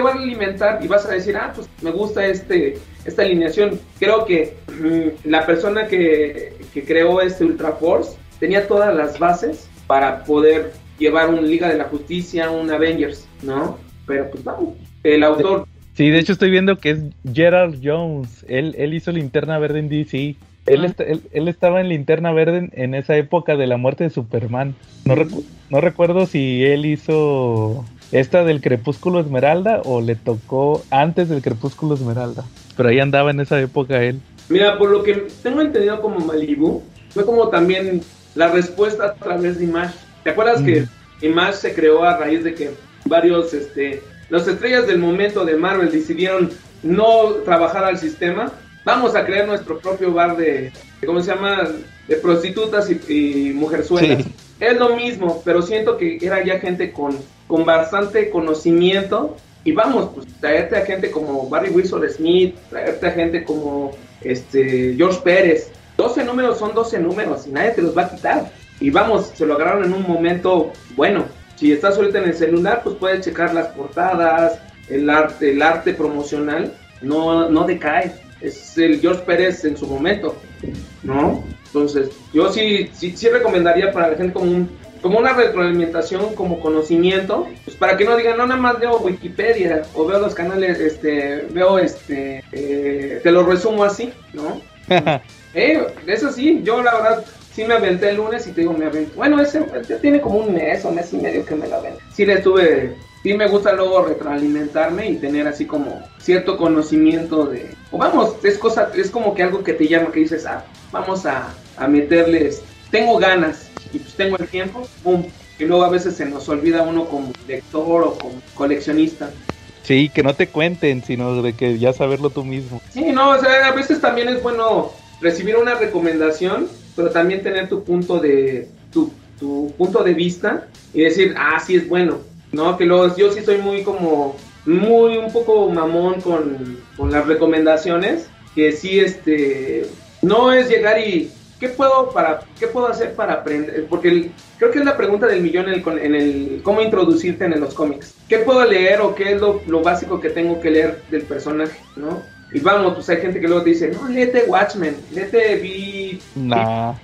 va, a alimentar y vas a decir, ah, pues me gusta este, esta alineación. Creo que mm, la persona que, que creó este Ultra Force tenía todas las bases para poder llevar un Liga de la Justicia, un Avengers, ¿no? Pero pues vamos, el autor... Sí, de hecho estoy viendo que es Gerald Jones, él, él hizo Linterna Verde en DC. Él, él, estaba en Linterna Verde en esa época de la muerte de Superman. No, no recuerdo si él hizo esta del Crepúsculo Esmeralda o le tocó antes del Crepúsculo Esmeralda. Pero ahí andaba en esa época él. Mira, por lo que tengo entendido como Malibu, fue como también la respuesta a través de Image. ¿Te acuerdas que Image se creó a raíz de que varios, este, las estrellas del momento de Marvel decidieron no trabajar al sistema? Vamos a crear nuestro propio bar de, ¿cómo se llama? De prostitutas y, mujerzuelas. Es lo mismo, pero siento que era ya gente con, con bastante conocimiento. Y vamos, pues traerte a gente como Barry Wilson Smith, traerte a gente como este George Pérez. 12 números son 12 números y nadie te los va a quitar. Y vamos, se lo agarraron en un momento bueno. Si estás ahorita en el celular, pues puedes checar las portadas, el arte, el arte promocional, no, no decae. Es el George Pérez en su momento, ¿no? Entonces, yo sí, sí, sí recomendaría para la gente como un como una retroalimentación, como conocimiento, pues para que no digan, no, nada más veo Wikipedia o veo los canales, este, veo, este, eh, te lo resumo así, ¿no? eh, eso sí, yo la verdad sí me aventé el lunes y te digo, me aventé, bueno, ese tiene como un mes o mes y medio que me lo aventé. Sí le estuve, sí me gusta luego retroalimentarme y tener así como cierto conocimiento de, o vamos, es cosa, es como que algo que te llama, que dices, ah, vamos a, a meterles, tengo ganas, y pues tengo el tiempo, ¡pum! Y luego a veces se nos olvida uno como lector o como coleccionista. Sí, que no te cuenten, sino de que ya saberlo tú mismo. Sí, no, o sea, a veces también es bueno recibir una recomendación, pero también tener tu punto de tu, tu punto de vista y decir, ah, sí es bueno, ¿no? Que luego yo sí soy muy como muy un poco mamón con, con las recomendaciones, que sí este no es llegar y ¿qué puedo, para, ¿qué puedo hacer para aprender? Porque creo que es la pregunta del millón en el, en el, cómo introducirte en los cómics. ¿Qué puedo leer o qué es lo, lo, básico que tengo que leer del personaje, no? Y vamos, pues hay gente que luego te dice, no, léete Watchmen, léete V... Nah.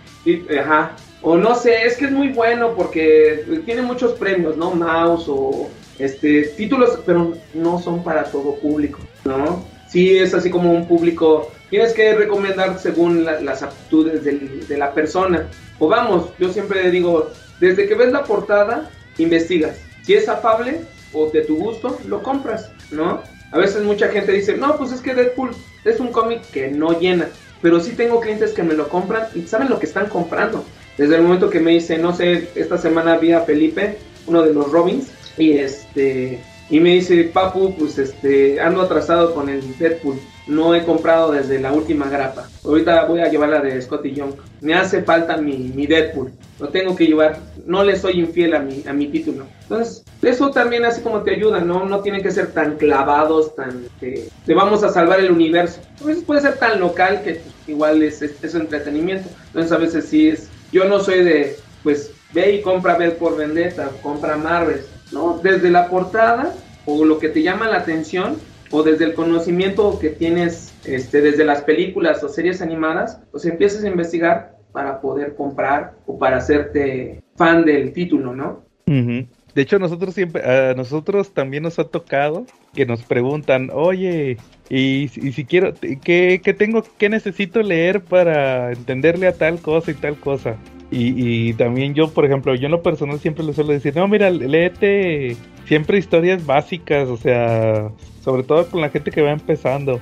ajá. O no sé, es que es muy bueno porque tiene muchos premios, ¿no? Mouse o este títulos, pero no son para todo público, ¿no? Sí es así como un público tienes que recomendar según las aptitudes de la persona. O vamos, yo siempre digo, desde que ves la portada, investigas. Si es afable o de tu gusto, lo compras, ¿no? A veces mucha gente dice, no, pues es que Deadpool es un cómic que no llena. Pero sí tengo clientes que me lo compran y saben lo que están comprando. Desde el momento que me dice, no sé, esta semana vi a Felipe, uno de los Robins, y este, y me dice, Papu, pues este, ando atrasado con el Deadpool no he comprado desde la última grapa. Ahorita voy a llevar la de Scotty Young. Me hace falta mi, mi, Deadpool. Lo tengo que llevar. No le soy infiel a mi, a mi título. Entonces, eso también así como te ayuda, ¿no? No tienen que ser tan clavados, tan que te vamos a salvar el universo. A veces puede ser tan local que pues, igual es, es, entretenimiento. Entonces a veces sí es... Yo no soy de, pues, ve y compra Bell por Vendetta, compra Marvel. No, desde la portada o lo que te llama la atención, o desde el conocimiento que tienes este, desde las películas o series animadas, pues empiezas a investigar para poder comprar o para hacerte fan del título, ¿no? De hecho, nosotros siempre, a nosotros también nos ha tocado que nos preguntan, oye, y, si quiero, ¿qué, ¿qué, tengo, qué necesito leer para entenderle a tal cosa y tal cosa? Y, y, también yo, por ejemplo, yo en lo personal siempre le suelo decir, no, mira, léete siempre historias básicas, o sea, sobre todo con la gente que va empezando.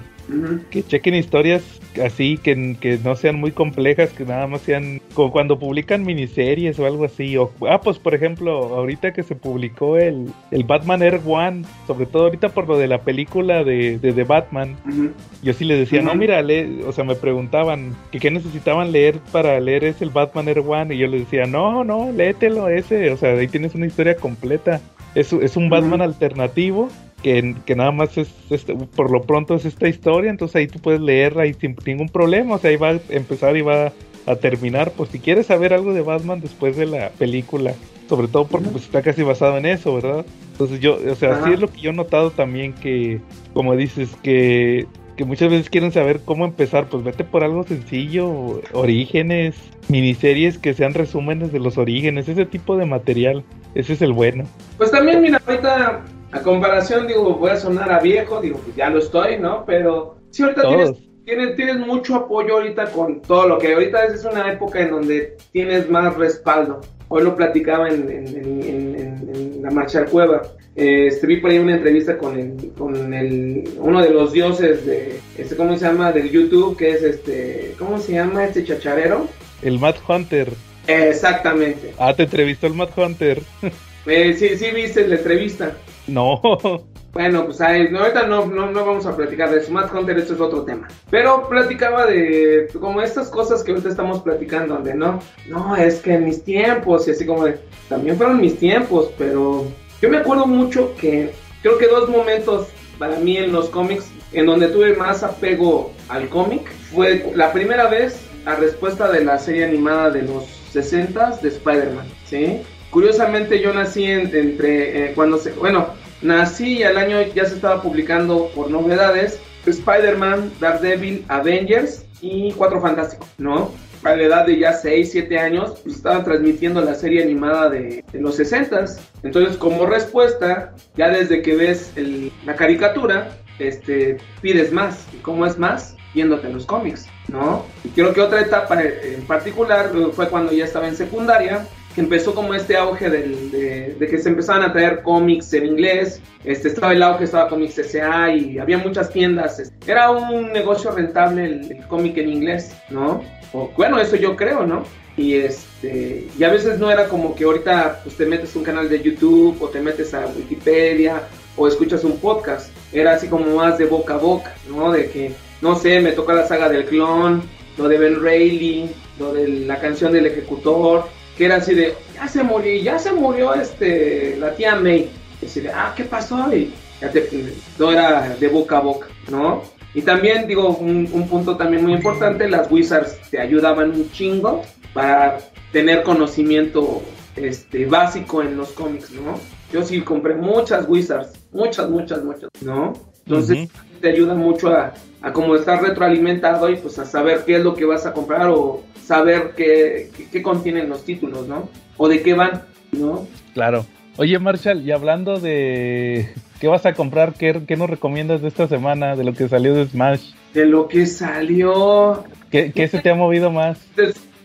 Que chequen historias así, que, que, no sean muy complejas, que nada más sean como cuando publican miniseries o algo así. O, ah, pues por ejemplo, ahorita que se publicó el, el Batman Air One, sobre todo ahorita por lo de la película de, de, Batman, yo sí les decía, no, mira, o sea, me preguntaban que qué necesitaban leer para leer ese el Batman Air One, y yo les decía, no, no, léetelo ese, o sea, ahí tienes una historia completa. Es, es un Batman alternativo que, que nada más es, este, por lo pronto es esta historia, entonces ahí tú puedes leerla y sin ningún problema, o sea, ahí va a empezar y va a terminar, pues si quieres saber algo de Batman después de la película, sobre todo porque pues está casi basado en eso, ¿verdad? Entonces yo, o sea, sí es lo que yo he notado también que, como dices, que que muchas veces quieren saber cómo empezar, pues vete por algo sencillo, orígenes, miniseries que sean resúmenes de los orígenes, ese tipo de material, ese es el bueno. Pues también, mira, ahorita a comparación, digo, voy a sonar a viejo, digo, pues ya lo estoy, ¿no? Pero sí, ahorita tienes, tienes, mucho apoyo ahorita con todo lo que ahorita es una época en donde tienes más respaldo. Hoy lo platicaba en, en la marcha al cueva eh, vi por ahí una entrevista con el, con el, uno de los dioses de, este, ¿cómo se llama? Del YouTube, que es este, ¿cómo se llama este chacharero? El Matt Hunter. exactamente. Ah, te entrevistó el Matt Hunter. Eh, sí, sí, viste la entrevista. No. Bueno, pues ahorita no, no, no, vamos a platicar de eso. Matt Hunter, esto es otro tema. Pero platicaba de como estas cosas que ahorita estamos platicando, donde no, no, es que mis tiempos, y así como de, también fueron mis tiempos, pero yo me acuerdo mucho que creo que dos momentos para mí en los cómics en donde tuve más apego al cómic fue la primera vez a respuesta de la serie animada de los 60 de Spider-Man, ¿sí? Curiosamente yo nací entre eh, cuando bueno, nací y al año ya se estaba publicando por novedades Spider-Man, Daredevil, Avengers y Cuatro Fantásticos, ¿no? a la edad de ya 6, 7 años, pues estaban transmitiendo la serie animada de, los 60 Entonces, como respuesta, ya desde que ves la caricatura, este, pides más. ¿Y cómo es más? Viéndote los cómics, ¿no? Y creo que otra etapa en particular fue cuando ya estaba en secundaria, empezó como este auge de, que se empezaban a traer cómics en inglés, este, estaba el auge, estaba Comics S.A. y había muchas tiendas, era un negocio rentable el cómic en inglés, ¿no? bueno, eso yo creo, ¿no? Y este, y a veces no era como que ahorita pues, te metes un canal de YouTube o te metes a Wikipedia o escuchas un podcast. Era así como más de boca a boca, ¿no? De que, no sé, me toca la saga del clon, lo de Ben Reilly, lo de la canción del ejecutor, que era así de, ya se murió, ya se murió este, la tía May. Y así de, ah, ¿qué pasó? Y ya te, todo era de boca a boca, ¿no? Y también, digo, un, punto también muy importante, las Wizards te ayudaban un chingo para tener conocimiento este, básico en los cómics, ¿no? Yo sí compré muchas Wizards, muchas, muchas, muchas, ¿no? Entonces te ayuda mucho a, a como estar retroalimentado y pues a saber qué es lo que vas a comprar o saber qué, qué contienen los títulos, ¿no? O de qué van, ¿no? Claro. Oye, Marshall, y hablando de qué vas a comprar, ¿Qué, qué, nos recomiendas de esta semana, de lo que salió de Smash? De lo que salió. ¿Qué, qué se te ha movido más?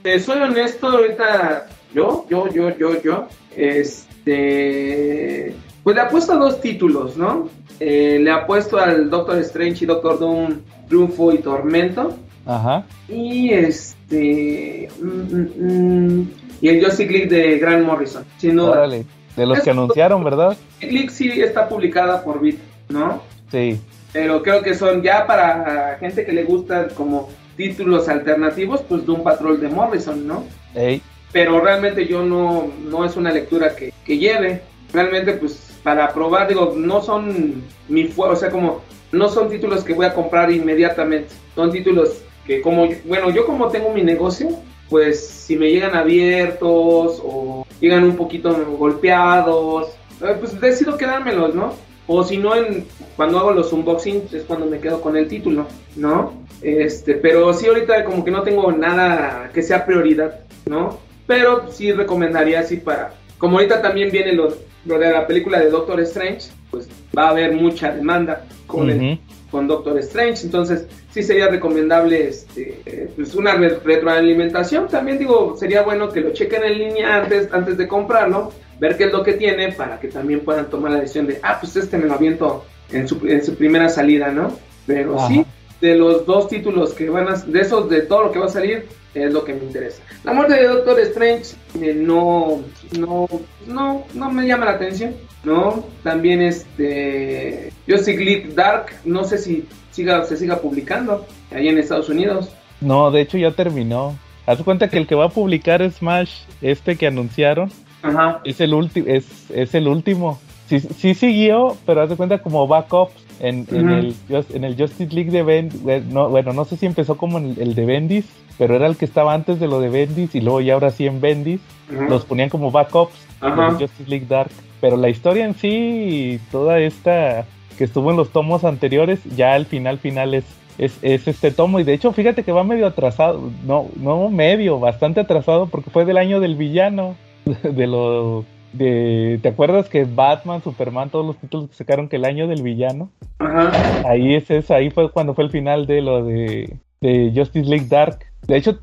Te, soy honesto, ahorita, yo, yo, yo, yo, yo, este. Pues le apuesto a dos títulos, ¿no? Eh, le apuesto al Doctor Strange y Doctor Doom, Triunfo y Tormento. Ajá. Y este. Mm, mm, mm, y el Justice League de Grant Morrison, sin duda. Órale. De los que anunciaron, ¿verdad? Click sí está publicada por Bit, ¿no? Sí. Pero creo que son ya para gente que le gusta como títulos alternativos, pues un patrol de Morrison, ¿no? Ey. Pero realmente yo no, no es una lectura que, que lleve. Realmente, pues para probar, digo, no son mi o sea, como no son títulos que voy a comprar inmediatamente. Son títulos que como, bueno, yo como tengo mi negocio, pues si me llegan abiertos o llegan un poquito golpeados, eh, pues decido quedármelos, ¿no? O si no, en, cuando hago los unboxings es cuando me quedo con el título, ¿no? Este, pero sí ahorita como que no tengo nada que sea prioridad, ¿no? Pero sí recomendaría así para, como ahorita también viene lo, lo de la película de Doctor Strange, pues va a haber mucha demanda con, el, con Doctor Strange, entonces sí sería recomendable este, pues una retroalimentación. También digo, sería bueno que lo chequen en línea antes, antes de comprarlo, ver qué es lo que tiene para que también puedan tomar la decisión de, ah, pues este me lo aviento en su, en su primera salida, ¿no? Pero sí, de los dos títulos que van a, de esos, de todo lo que va a salir, es lo que me interesa. La muerte de Doctor Strange eh, no, no, no, no me llama la atención, ¿no? También este, Justice League Dark, no sé si siga, se siga publicando ahí en Estados Unidos. No, de hecho ya terminó. Haz cuenta que el que va a publicar Smash, este que anunciaron, Ajá. es el último, es, es el último. sí, sí siguió, pero haz de cuenta como backups en, en, el, en el Justice League de Bendis. No, bueno, no sé si empezó como en el, de Bendis, pero era el que estaba antes de lo de Bendis y luego ya ahora sí en Bendis. Los ponían como backups en Justice League Dark. Pero la historia en sí, toda esta que estuvo en los tomos anteriores, ya al final, final es, es, es, este tomo. Y de hecho, fíjate que va medio atrasado. No, no medio, bastante atrasado porque fue del año del villano. De lo de ¿te acuerdas que Batman, Superman, todos los títulos que sacaron que el año del villano? Ajá. Ahí es eso, ahí fue cuando fue el final de lo de, de Justice League Dark. De hecho,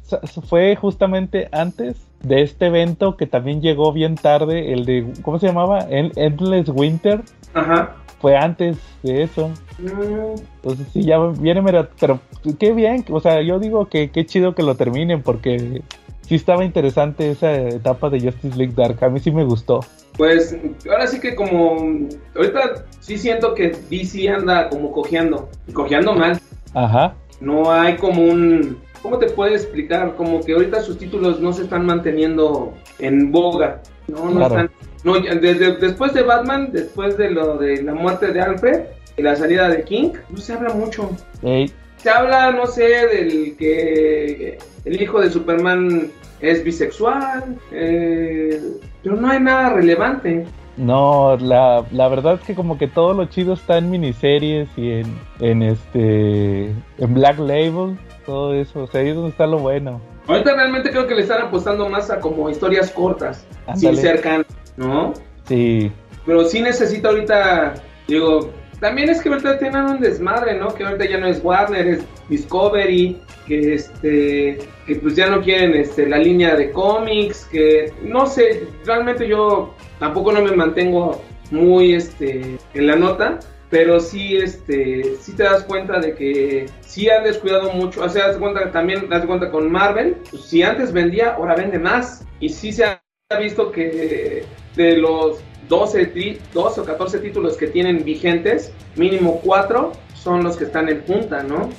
fue justamente antes de este evento que también llegó bien tarde, el de, ¿cómo se llamaba? Endless Winter. Ajá. Fue antes de eso. Mm. Entonces sí, ya viene, pero qué bien, o sea, yo digo que qué chido que lo terminen porque sí estaba interesante esa etapa de Justice League Dark. A mí sí me gustó. Pues ahora sí que como ahorita sí siento que DC anda como cojeando, cojeando mal. Ajá. No hay como un ¿cómo te puedo explicar? Como que ahorita sus títulos no se están manteniendo en boga. No, no están no, desde después de Batman, después de lo de la muerte de Alfred y la salida de King, no se habla mucho. Se habla, no sé, del que el hijo de Superman es bisexual, eh, pero no hay nada relevante. No, la, la, verdad es que como que todo lo chido está en miniseries y en, en este en Black Label, todo eso, o sea, ahí es donde está lo bueno. Ahorita realmente creo que le están apostando más a como historias cortas, sin ser ¿no? Sí. Pero sí necesita ahorita, digo, también es que ahorita tienen un desmadre, ¿no? Que ahorita ya no es Warner, es Discovery, que este que pues ya no quieren este la línea de cómics, que no sé, realmente yo tampoco no me mantengo muy este en la nota, pero sí este sí te das cuenta de que sí han descuidado mucho, o sea, das cuenta también das cuenta con Marvel, pues, si antes vendía, ahora vende más y sí se ha visto que de los 12, 12 o 14 títulos que tienen vigentes, mínimo 4 son los que están en punta, ¿no?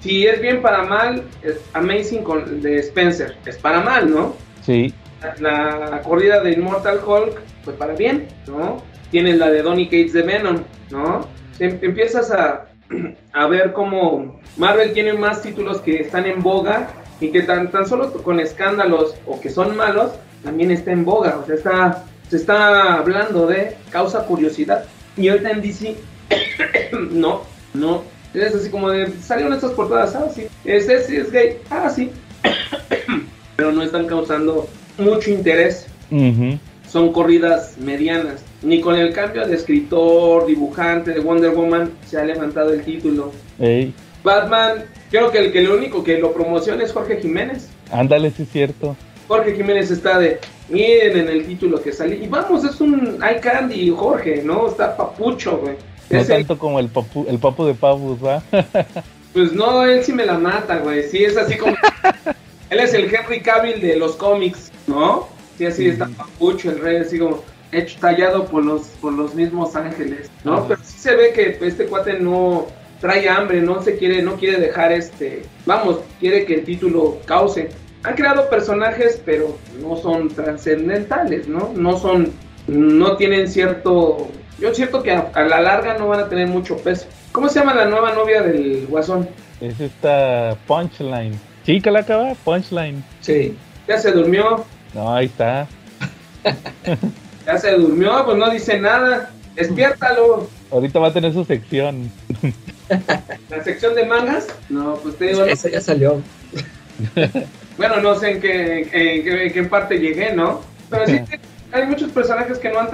Si es bien para mal, es Amazing con, de Spencer, es para mal, ¿no? Sí. La, corrida de Immortal Hulk, pues para bien, ¿no? Tienes la de Donny Cates de Venom, ¿no? Em, empiezas a, a ver cómo Marvel tiene más títulos que están en boga y que tan, tan solo con escándalos o que son malos, también está en boga, o sea, está se está hablando de causa curiosidad. Y ahorita en DC, no, no. Es así como de, salieron estas portadas, ah, sí. Es, es, es gay, ah, sí. Pero no están causando mucho interés. Son corridas medianas. Ni con el cambio de escritor, dibujante de Wonder Woman se ha levantado el título. Batman, creo que el que lo único que lo promociona es Jorge Jiménez. Ándale, sí es cierto. Jorge Jiménez está de, miren en el título que salió. Y vamos, es un eye candy, Jorge, ¿no? Está papucho, güey. No tanto como el papu, el papu de Pavus, ¿va? pues no, él sí me la mata, güey. Sí, es así como... él es el Henry Cavill de los cómics, ¿no? Sí, así está papucho, el rey, así como hecho tallado por los por los mismos ángeles, ¿no? Pero sí se ve que este cuate no trae hambre, no se quiere, no quiere dejar este, vamos, quiere que el título cause han creado personajes, pero no son trascendentales, ¿no? No son, no tienen cierto, yo siento que a, la larga no van a tener mucho peso. ¿Cómo se llama la nueva novia del Guasón? Es esta Punchline. Sí, que la acaba, Punchline. Sí. ¿Ya se durmió? No, ahí está. ya se durmió, pues no dice nada. Despiértalo. Ahorita va a tener su sección. ¿La sección de mangas? No, pues te digo. Esa ya salió. Bueno, no sé en qué, en qué, parte llegué, ¿no? Pero sí, hay muchos personajes que no han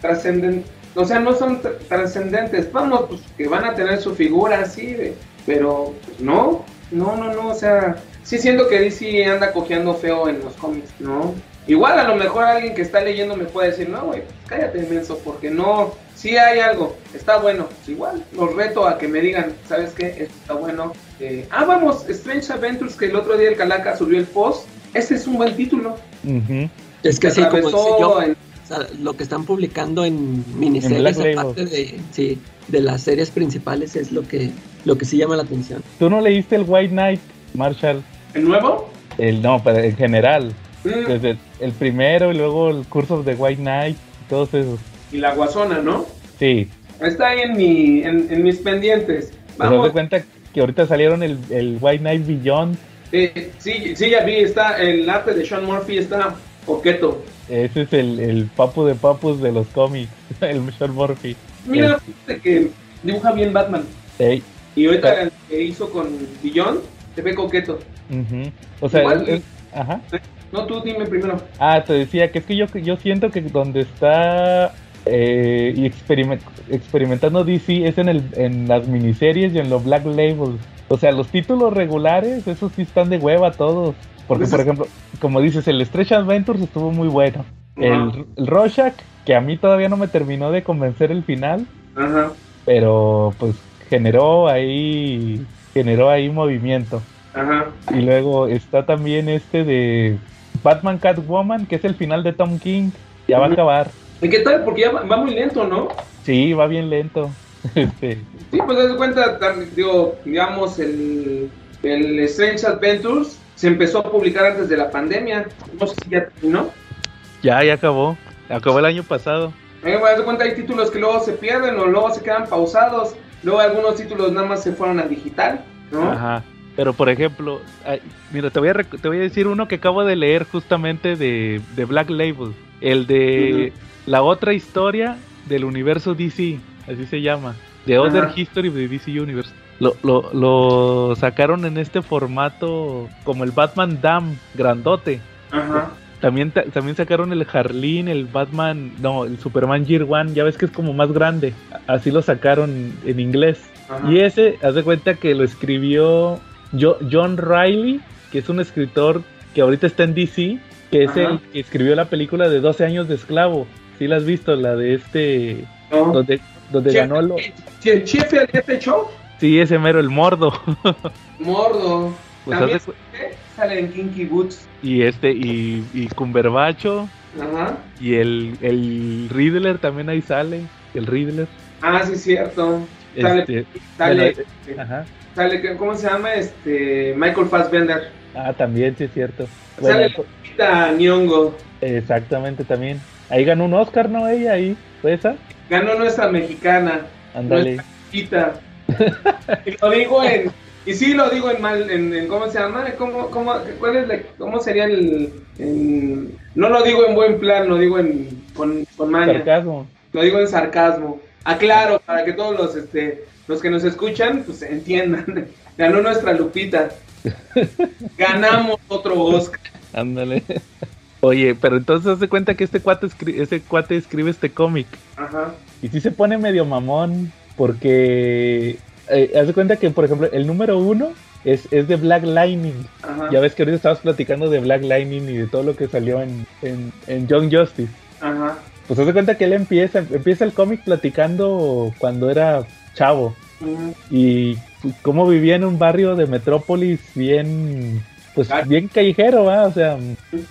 trascendente, o sea, no son trascendentes. Vamos, pues que van a tener su figura así, pero pues, no, no, no, no, o sea, sí siento que DC anda cojeando feo en los cómics, ¿no? Igual a lo mejor alguien que está leyendo me puede decir, no, güey, cállate inmenso, porque no, si hay algo, está bueno. Pues igual, los reto a que me digan, ¿sabes qué? Esto está bueno. Eh, ah, vamos, Strange Adventures, que el otro día el Calaca subió el post. Ese es un buen título. Es que sí, como yo, lo que están publicando en miniseries, aparte de, sí, de las series principales, es lo que, lo que sí llama la atención. ¿Tú no leíste el White Knight, Marshall? ¿El nuevo? El no, pero en general. Mm. Desde el primero y luego el curso de White Knight, todos esos. y la Guasona, ¿no? Sí. Está ahí en, mi, en, en mis pendientes. Pero Vamos. de cuenta que ahorita salieron el, el White Knight Beyond. Eh, sí, sí, ya vi, está el arte de Sean Murphy, está coqueto. Ese es el, el papu de papus de los cómics, el Sean Murphy. Mira, fíjate que dibuja bien Batman. Ey, Y ahorita el que hizo con Billón, se ve coqueto. ujú. O sea, Igual- es- es- ajá. No, tú dime primero. Ah, te decía que es que yo, yo siento que donde está eh, experiment- experimentando DC es en, el, en las miniseries y en los Black Labels. O sea, los títulos regulares, esos sí están de hueva todos. Porque, Pues por ejemplo, como dices, el Stretch Adventures estuvo muy bueno. El, el Rorschach, que a mí todavía no me terminó de convencer el final, Ajá, pero pues generó ahí generó ahí movimiento. ajá. Y luego está también este de Batman Catwoman, que es el final de Tom King. Ya va a acabar. ¿Y qué tal? Porque ya va, va muy lento, ¿no? Sí, va bien lento. Este, Sí, pues das cuenta, digo, digamos, el, el Strange Adventures se empezó a publicar antes de la pandemia. No sé si ya terminó. ya, ya acabó. Acabó el año pasado. Eh, bueno, de cuenta, hay títulos que luego se pierden o luego se quedan pausados. Luego algunos títulos nada más se fueron al digital, ¿no? Ajá. Pero por ejemplo, ay, mira, te voy, a te voy a decir uno que acabo de leer justamente de, de Black Label. El de la otra historia del universo DC, así se llama. The Other. History of the DC Universe. Lo, lo, lo sacaron en este formato como el Batman Dam, grandote. Ajá. También, ta- también sacaron el Harleen, el Batman, no, el Superman Year One, ya ves que es como más grande. Así lo sacaron en inglés. Ajá. Y ese, haz de cuenta que lo escribió Jo- John Riley, que es un escritor que ahorita está en DC, que es Ajá. el que escribió la película de 12 años de esclavo. ¿Sí la has visto? La de este, No. donde, donde Chef- ganó lo... Si el de este show, Sí, ese mero, el mordo. Mordo. Pues También cu- ¿eh? sale en Kinky Boots. y este, y, y Cumberbacho, Ajá. y el, el Riddler también ahí sale, el Riddler. Ah, sí, cierto. Sale, Este, sale, bueno, ajá. Sale, ¿cómo se llama? Este, Michael Fassbender. Ah, también, sí es cierto. Sale Bueno, Lupita Nyong'o. exactamente también. Ahí ganó un Oscar, ¿no? Ella ahí, ¿fue esa? Ganó nuestra mexicana. Ándale. Y lo digo en. Y sí lo digo en mal, en, en- ¿cómo se llama? ¿Cómo, cómo, cuál es la- ¿Cómo sería el...? en- no lo digo en buen plan, lo digo en, con, con maña. Sarcasmo. Lo digo en sarcasmo. Aclaro, para que todos los, este, los que nos escuchan, pues entiendan. Ganó nuestra Lupita. Ganamos otro Oscar. Ándale. Oye, pero entonces se cuenta que este cuate, escri- ese cuate escribe este cómic. Ajá. Y sí se pone medio mamón. Porque eh, haz de cuenta que, por ejemplo, el número uno es, es de Black Lightning. Ajá. Ya ves que ahorita estabas platicando de Black Lightning y de todo lo que salió en, en, en Young Justice. Ajá. Pues haz de cuenta que él empieza, empieza el cómic platicando cuando era chavo. Ujú. y pues, cómo vivía en un barrio de Metrópolis bien pues bien callejero ¿va? o sea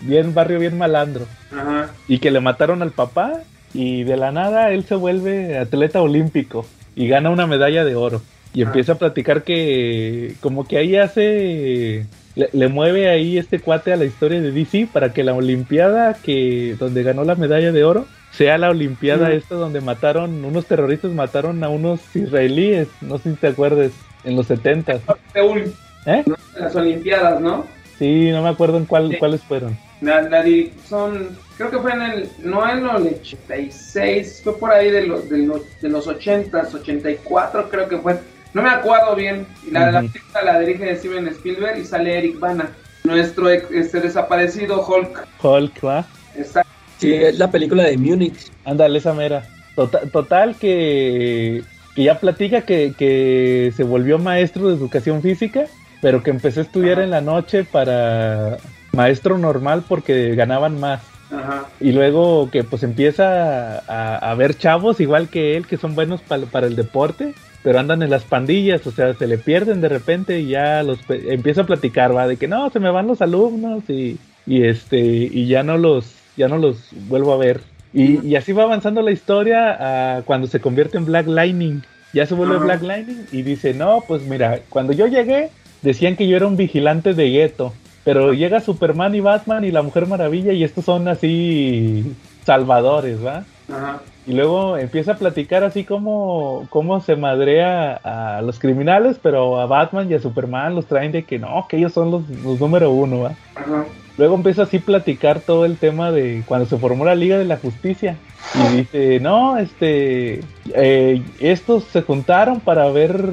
bien barrio bien malandro Ajá. y que le mataron al papá y de la nada él se vuelve atleta olímpico y gana una medalla de oro y Ah. empieza a platicar que como que ahí hace le, le mueve ahí este cuate a la historia de DC para que la olimpiada que donde ganó la medalla de oro sea la olimpiada esta donde mataron unos terroristas mataron a unos israelíes no sé si te acuerdas en los 70 Seúl, ¿eh? ¿no? Las Olimpiadas, ¿no? sí no me acuerdo en cuál Sí. cuáles fueron La, la son, creo que fue en el, no en el 86, fue por ahí de los, de los, de los 80s, 84 creo que fue, no me acuerdo bien. Y la, la Ujú. película la dirige Steven Spielberg y sale Eric Bana, nuestro ex- este desaparecido Hulk. Hulk va Está, Sí, es la película de Múnich. Ándale, esa mera. Total, total que, que ya platica que, que se volvió maestro de educación física, pero que empezó a estudiar Ajá. en la noche para maestro normal porque ganaban más. ajá, Y luego que pues empieza a, a ver chavos igual que él que son buenos pa- para el deporte, pero andan en las pandillas, o sea, se le pierden de repente y ya los empieza a platicar, va, de que no, se me van los alumnos y, y este, y ya no los, ya no los vuelvo a ver. Y, y así va avanzando la historia cuando se convierte en Black Lightning. Ya se vuelve. Black Lightning y dice, no, pues mira, cuando yo llegué decían que yo era un vigilante de gueto, pero llega Superman y Batman y la Mujer Maravilla y estos son así salvadores, ¿va? ajá, y luego empieza a platicar así como cómo se madrea a los criminales, pero a Batman y a Superman los traen de que no, que ellos son los, los número uno, ¿va? Ajá. Luego empieza así a platicar todo el tema de cuando se formó la Liga de la Justicia. Y dice, no, este, eh, estos se juntaron para ver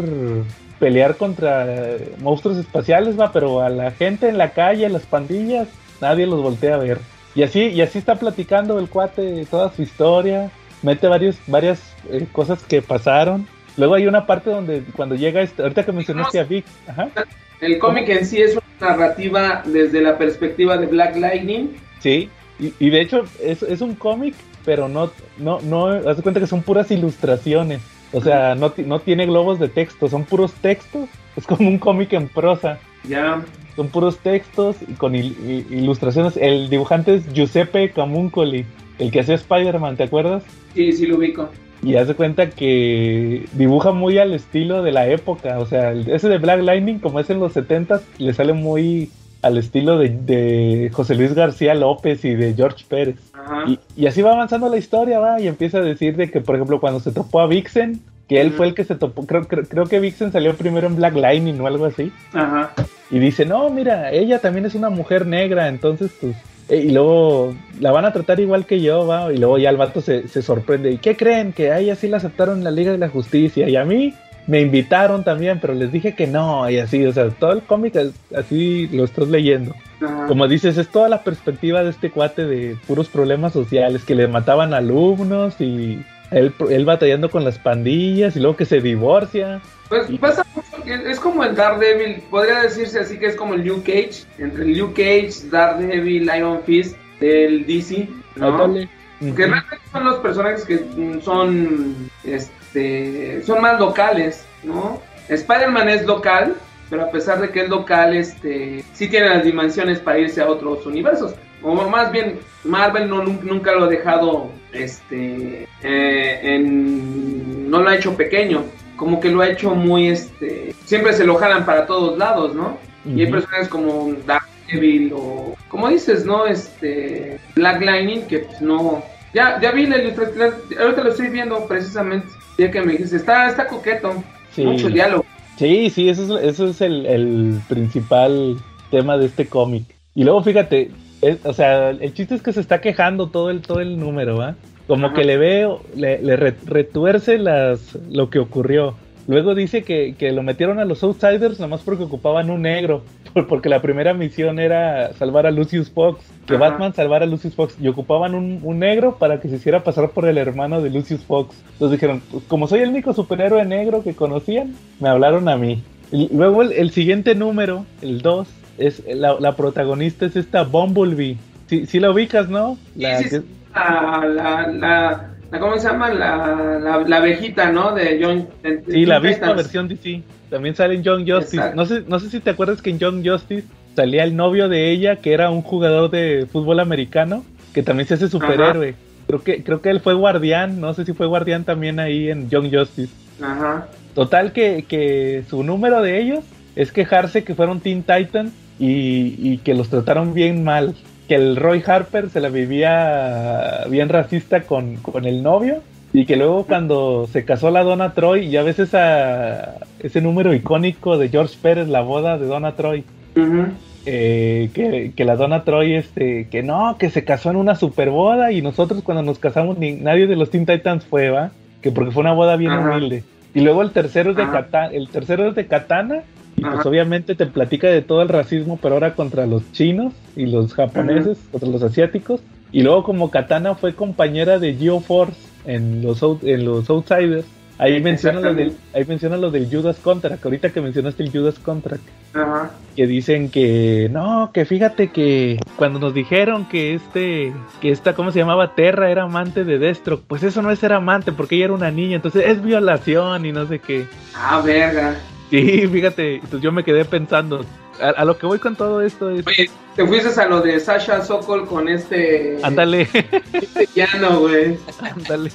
pelear contra monstruos espaciales, va, pero a la gente en la calle, a las pandillas, nadie los voltea a ver. Y así, y así está platicando el cuate toda su historia, mete varios, varias eh, cosas que pasaron. Luego hay una parte donde cuando llega, este, ahorita que mencionaste a Vic, ajá, El cómic en sí es una narrativa desde la perspectiva de Black Lightning. Sí, y, y de hecho es, es un cómic, pero no, no, no, haz de cuenta que son puras ilustraciones. O sea, no, no tiene globos de texto, son puros textos. Es como un cómic en prosa. Ya. Son puros textos y con il- i- ilustraciones. El dibujante es Giuseppe Camuncoli, el que hacía Spider-Man, ¿te acuerdas? Sí, sí lo ubico. Y haz de cuenta que dibuja muy al estilo de la época. O sea, ese de Black Lightning, como es en los 70s, le sale muy al estilo de, de José Luis García López y de George Pérez. Y, y así va avanzando la historia, va, y empieza a decir de que, por ejemplo, cuando se topó a Vixen, que él fue el que se topó, creo, creo, creo que Vixen salió primero en Black Lightning o algo así, Ajá. y dice, no, mira, ella también es una mujer negra, entonces, pues, y luego la van a tratar igual que yo, va, y luego ya el vato se, se sorprende, ¿y qué creen? Que a ella sí la aceptaron en la Liga de la Justicia, y a mí me invitaron también, pero les dije que no, y así, o sea, todo el cómic así lo estás leyendo. Ajá. Como dices, es toda la perspectiva de este cuate de puros problemas sociales, que le mataban alumnos y él, él batallando con las pandillas y luego que se divorcia. Pues pasa mucho, que es como el Daredevil, podría decirse así que es como el Luke Cage, entre el Luke Cage, Daredevil, Iron Fist, del DC, ¿no? Que realmente son los personajes que mm, son, este, son más locales, ¿no? Spider-Man es local, pero a pesar de que es local, este, sí tiene las dimensiones para irse a otros universos. O más bien, Marvel no, nun- nunca lo ha dejado, este, eh, en, no lo ha hecho pequeño, como que lo ha hecho muy, este, siempre se lo jalan para todos lados, ¿no? Y hay personajes como Daredevil o, como dices, ¿no? Este, Black Lightning, que pues no... Ya, ya vi la ilustración, ahorita lo estoy viendo precisamente, ya que me dijiste, está, está coqueto, Sí. mucho diálogo. Sí, sí, eso es, eso es el, el principal tema de este cómic. Y luego fíjate, es- o sea, el chiste es que se está quejando todo el, todo el número, ¿va? Como Ajá. que le veo, le, le re- retuerce las, lo que ocurrió. Luego dice que, que lo metieron a los Outsiders nomás porque ocupaban un negro. por- Porque la primera misión era salvar a Lucius Fox. Que Ajá. Batman salvara a Lucius Fox. Y ocupaban un, un negro para que se hiciera pasar por el hermano de Lucius Fox. Entonces dijeron, pues, como soy el único superhéroe negro que conocían, me hablaron a mí. Y luego el, el siguiente número, el 2, es la, la protagonista es esta Bumblebee. Sí, sí la ubicas, ¿no? La Sí, sí, que-. La, la, la, la- ¿cómo se llama? La, la, abejita, ¿no? De John... de- de Sí, la misma versión DC. También sale en Young Justice. Exacto. No sé, no sé si te acuerdas que en Young Justice salía el novio de ella, que era un jugador de fútbol americano, que también se hace superhéroe. Creo que, creo que él fue guardián, no sé si fue guardián también ahí en Young Justice. Ajá. Total que, que su número de ellos es quejarse que fueron Teen Titans y, y que los trataron bien mal. Que el Roy Harper se la vivía bien racista con, con el novio. Y que luego cuando se casó la Donna Troy, ya ves esa, ese número icónico de George Pérez, la boda de Donna Troy. Eh, que, que la Donna Troy, este, que no, que se casó en una super boda y nosotros cuando nos casamos ni, nadie de los Teen Titans fue, ¿va? Que porque fue una boda bien humilde. Y luego el tercero es de. Katana, el tercero es de Katana y pues obviamente te platica de todo el racismo, pero ahora contra los chinos y los japoneses, contra los asiáticos. Y luego como Katana fue compañera de GeoForce en los en los Outsiders, ahí menciona lo del ahí menciona lo del Judas Contract, ahorita que mencionaste el Judas Contract Ajá. que dicen que no, que fíjate que cuando nos dijeron que este, que esta, ¿cómo se llamaba? Terra era amante de Destro, pues eso no es ser amante, porque ella era una niña, entonces es violación y no sé qué. Ah, verga. Sí, fíjate, entonces yo me quedé pensando, a, a lo que voy con todo esto es, Oye, te fuiste a lo de Sasha Sokol con este... ándale, Este llano, güey. ándale.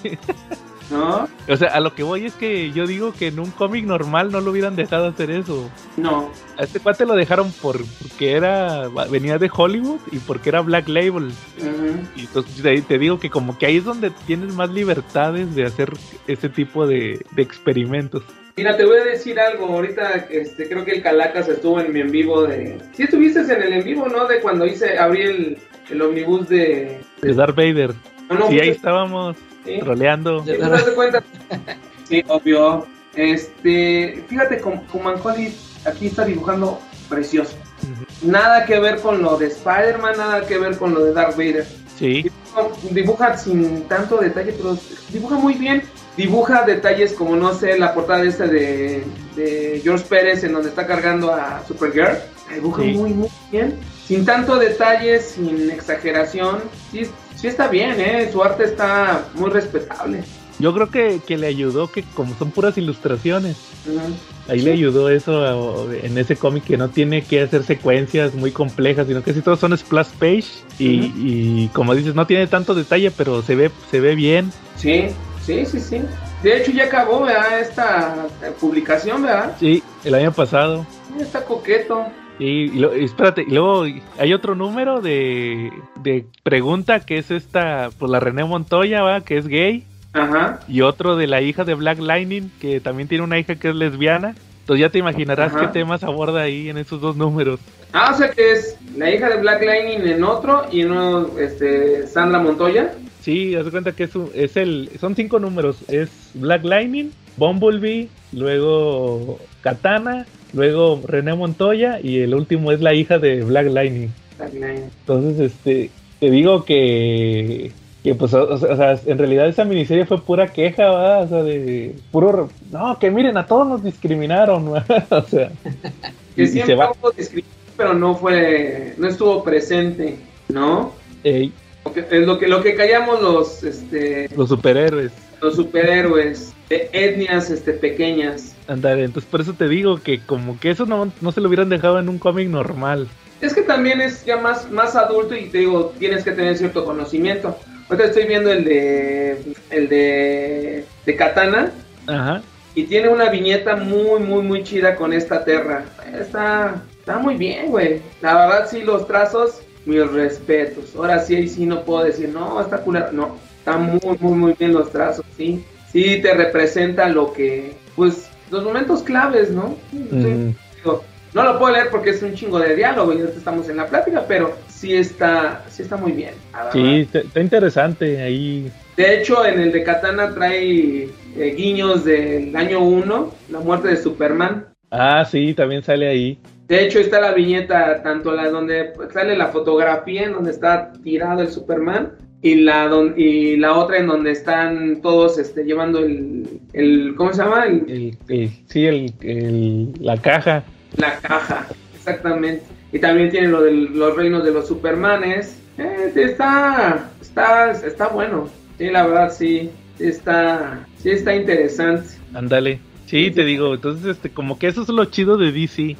¿no? O sea, a lo que voy es que yo digo que en un cómic normal no lo hubieran dejado hacer eso. No. A este cuate lo dejaron por porque era venía de Hollywood y porque era Black Label. Ujú. Y entonces te, te digo que como que ahí es donde tienes más libertades de hacer ese tipo de, de experimentos. Mira, te voy a decir algo. Ahorita este, creo que el Calacas estuvo en mi en vivo de. Sí, estuviste en el en vivo, ¿no? De cuando hice, abrí el, el omnibus de. De Darth Vader. No, no, sí, ahí estábamos sí. troleando. ¿Sí te das cuenta? Sí, obvio. Este, fíjate como, como Mancoli aquí está dibujando precioso. Nada que ver con lo de Spider-Man, nada que ver con lo de Darth Vader. Sí, Dibuja sin tanto detalle, pero dibuja muy bien. Dibuja detalles como, no sé, la portada esta de, de George Pérez en donde está cargando a Supergirl. La Dibuja Sí. muy, muy bien. Sin tanto detalle, sin exageración. Sí, sí está bien, ¿eh? Su arte está muy respetable. yo creo que, que le ayudó que como son puras ilustraciones, Ujú. ahí le ayudó eso a- en ese cómic que no tiene que hacer secuencias muy complejas, sino que sí todos son splash page y, Ujú. y como dices, no tiene tanto detalle, pero se ve, se ve bien. Sí, sí, sí, sí. De hecho ya acabó, ¿verdad? Esta eh, publicación, ¿verdad? Sí, el año pasado. Está coqueto. Y, y lo- espérate, y luego hay otro número de, de pregunta que es esta, pues la René Montoya, ¿va? que es gay, Ajá. y otro de la hija de Black Lightning, que también tiene una hija que es lesbiana. Entonces ya te imaginarás Ajá. qué temas aborda ahí en esos dos números. Ah, o sea que es la hija de Black Lightning en otro y en uno, este, Sandra Montoya. Sí, haz de cuenta que es, un- es el, son cinco números. Es Black Lightning, Bumblebee, luego Katana, luego René Montoya y el último es la hija de Black Lightning. Black Lightning. Entonces, este, te digo que, que pues, o, o sea, en realidad esa miniserie fue pura queja, ¿va? O sea, de puro, no, que miren, a todos nos discriminaron, ¿va? o sea, Que y, y siempre se va, hubo discriminación, pero no fue, no estuvo presente, ¿no? ey, Porque Es lo que, lo que callamos los, este, los superhéroes. los superhéroes de etnias, este, pequeñas. Andar, entonces por eso te digo que como que eso no, no se lo hubieran dejado en un cómic normal. Es que también es ya más, más adulto y te digo, tienes que tener cierto conocimiento. Ahorita estoy viendo el de, el de, de Katana. Ajá. Y tiene una viñeta muy, muy, muy chida con esta terra. Está, está muy bien, güey. La verdad, sí, los trazos, mis respetos. Ahora sí, ahí sí no puedo decir, no, está culero. No, está muy, muy, muy bien los trazos, sí. Sí te representa lo que, pues, los momentos claves, ¿no? Mm, digo, no lo puedo leer porque es un chingo de diálogo y ahorita estamos en la plática, pero sí está, sí está muy bien. sí, está, está interesante ahí. De hecho, en el de Katana trae eh, guiños del año 1, la muerte de Superman. Ah, sí, también sale ahí. De hecho, está la viñeta, tanto la donde sale la fotografía en donde está tirado el Superman y la don- y la otra en donde están todos este, llevando el, el ¿cómo se llama? El- El, el- sí, el, el- la caja. la caja, exactamente. Y también tiene lo de los reinos de los Supermanes. Eh, está, está, está bueno. Sí, la verdad sí, sí está, sí está interesante. Ándale. Sí, te digo, entonces este como que eso es lo chido de DC.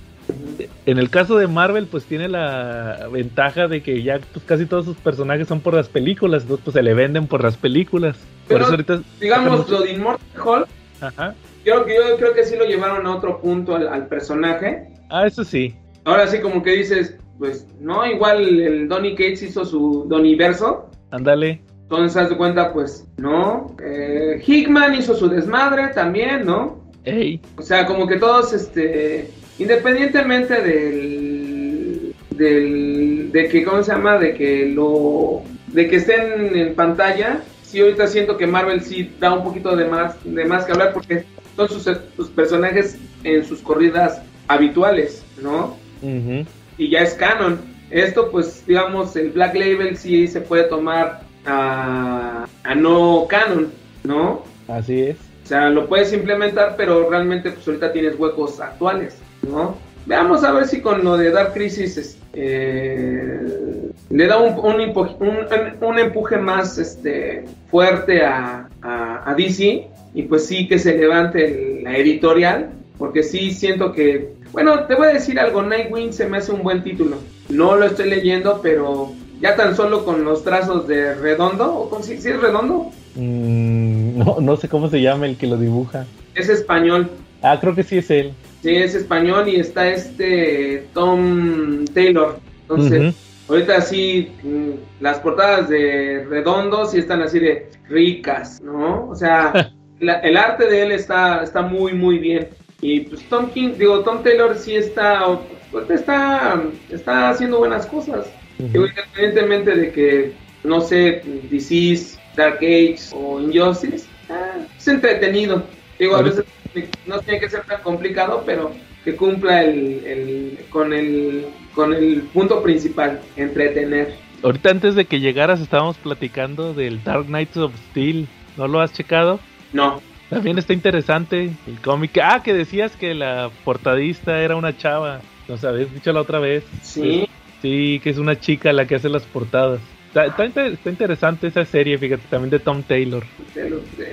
En el caso de Marvel, pues tiene la ventaja de que ya pues, casi todos sus personajes son por las películas, entonces pues se le venden por las películas. Por Pero, eso ahorita Digamos, lo de Immortal Hulk, Ajá. yo, yo creo que sí lo llevaron a otro punto al, al personaje. Ah, eso sí. Ahora sí como que dices, pues no, igual el Donny Cates hizo su Doniverso. Ándale. Entonces, haz de cuenta, pues, ¿no? Eh, Hickman hizo su desmadre también, ¿no? Ey. O sea, como que todos, este, independientemente del, del, de que, ¿cómo se llama? De que lo, de que estén en pantalla, sí ahorita siento que Marvel sí da un poquito de más, de más que hablar porque son sus, sus personajes en sus corridas habituales, ¿no? Y ya es canon. Esto, pues, digamos, el Black Label sí se puede tomar a, a no canon, ¿no? Así es. O sea, lo puedes implementar, pero realmente, pues, ahorita tienes huecos actuales, ¿no? Veamos a ver si con lo de Dark Crisis eh, le da un, un, impo- un- un empuje más este, fuerte a, a- a DC y pues sí que se levante el- la editorial, porque sí siento que, bueno, te voy a decir algo, Nightwing se me hace un buen título. No lo estoy leyendo, pero ya tan solo con los trazos de Redondo, o con, si, si es Redondo, Mm, No, no sé cómo se llama el que lo dibuja. Es español. Ah, creo que sí es él. Sí, es español y está este Tom Taylor. Entonces, ahorita sí, mm, las portadas de Redondos sí están así de ricas, ¿no? O sea, el arte de él está, está muy, muy bien. Y pues Tom King, digo, Tom Taylor sí está, está, está haciendo buenas cosas. Independientemente de que, no sé, Disease, Dark Age o Injustice, ah, es entretenido. Digo, a veces no tiene que ser tan complicado, pero que cumpla el, con, el, con el punto principal, entretener. Ahorita antes de que llegaras estábamos platicando del Dark Knights of Steel. ¿No lo has checado? No. También está interesante el cómic. Ah, que decías que la portadista era una chava. Nos habías dicho la otra vez. Sí. sí, que es una chica la que hace las portadas. Está, está, interesante esa serie, fíjate, también de Tom Taylor.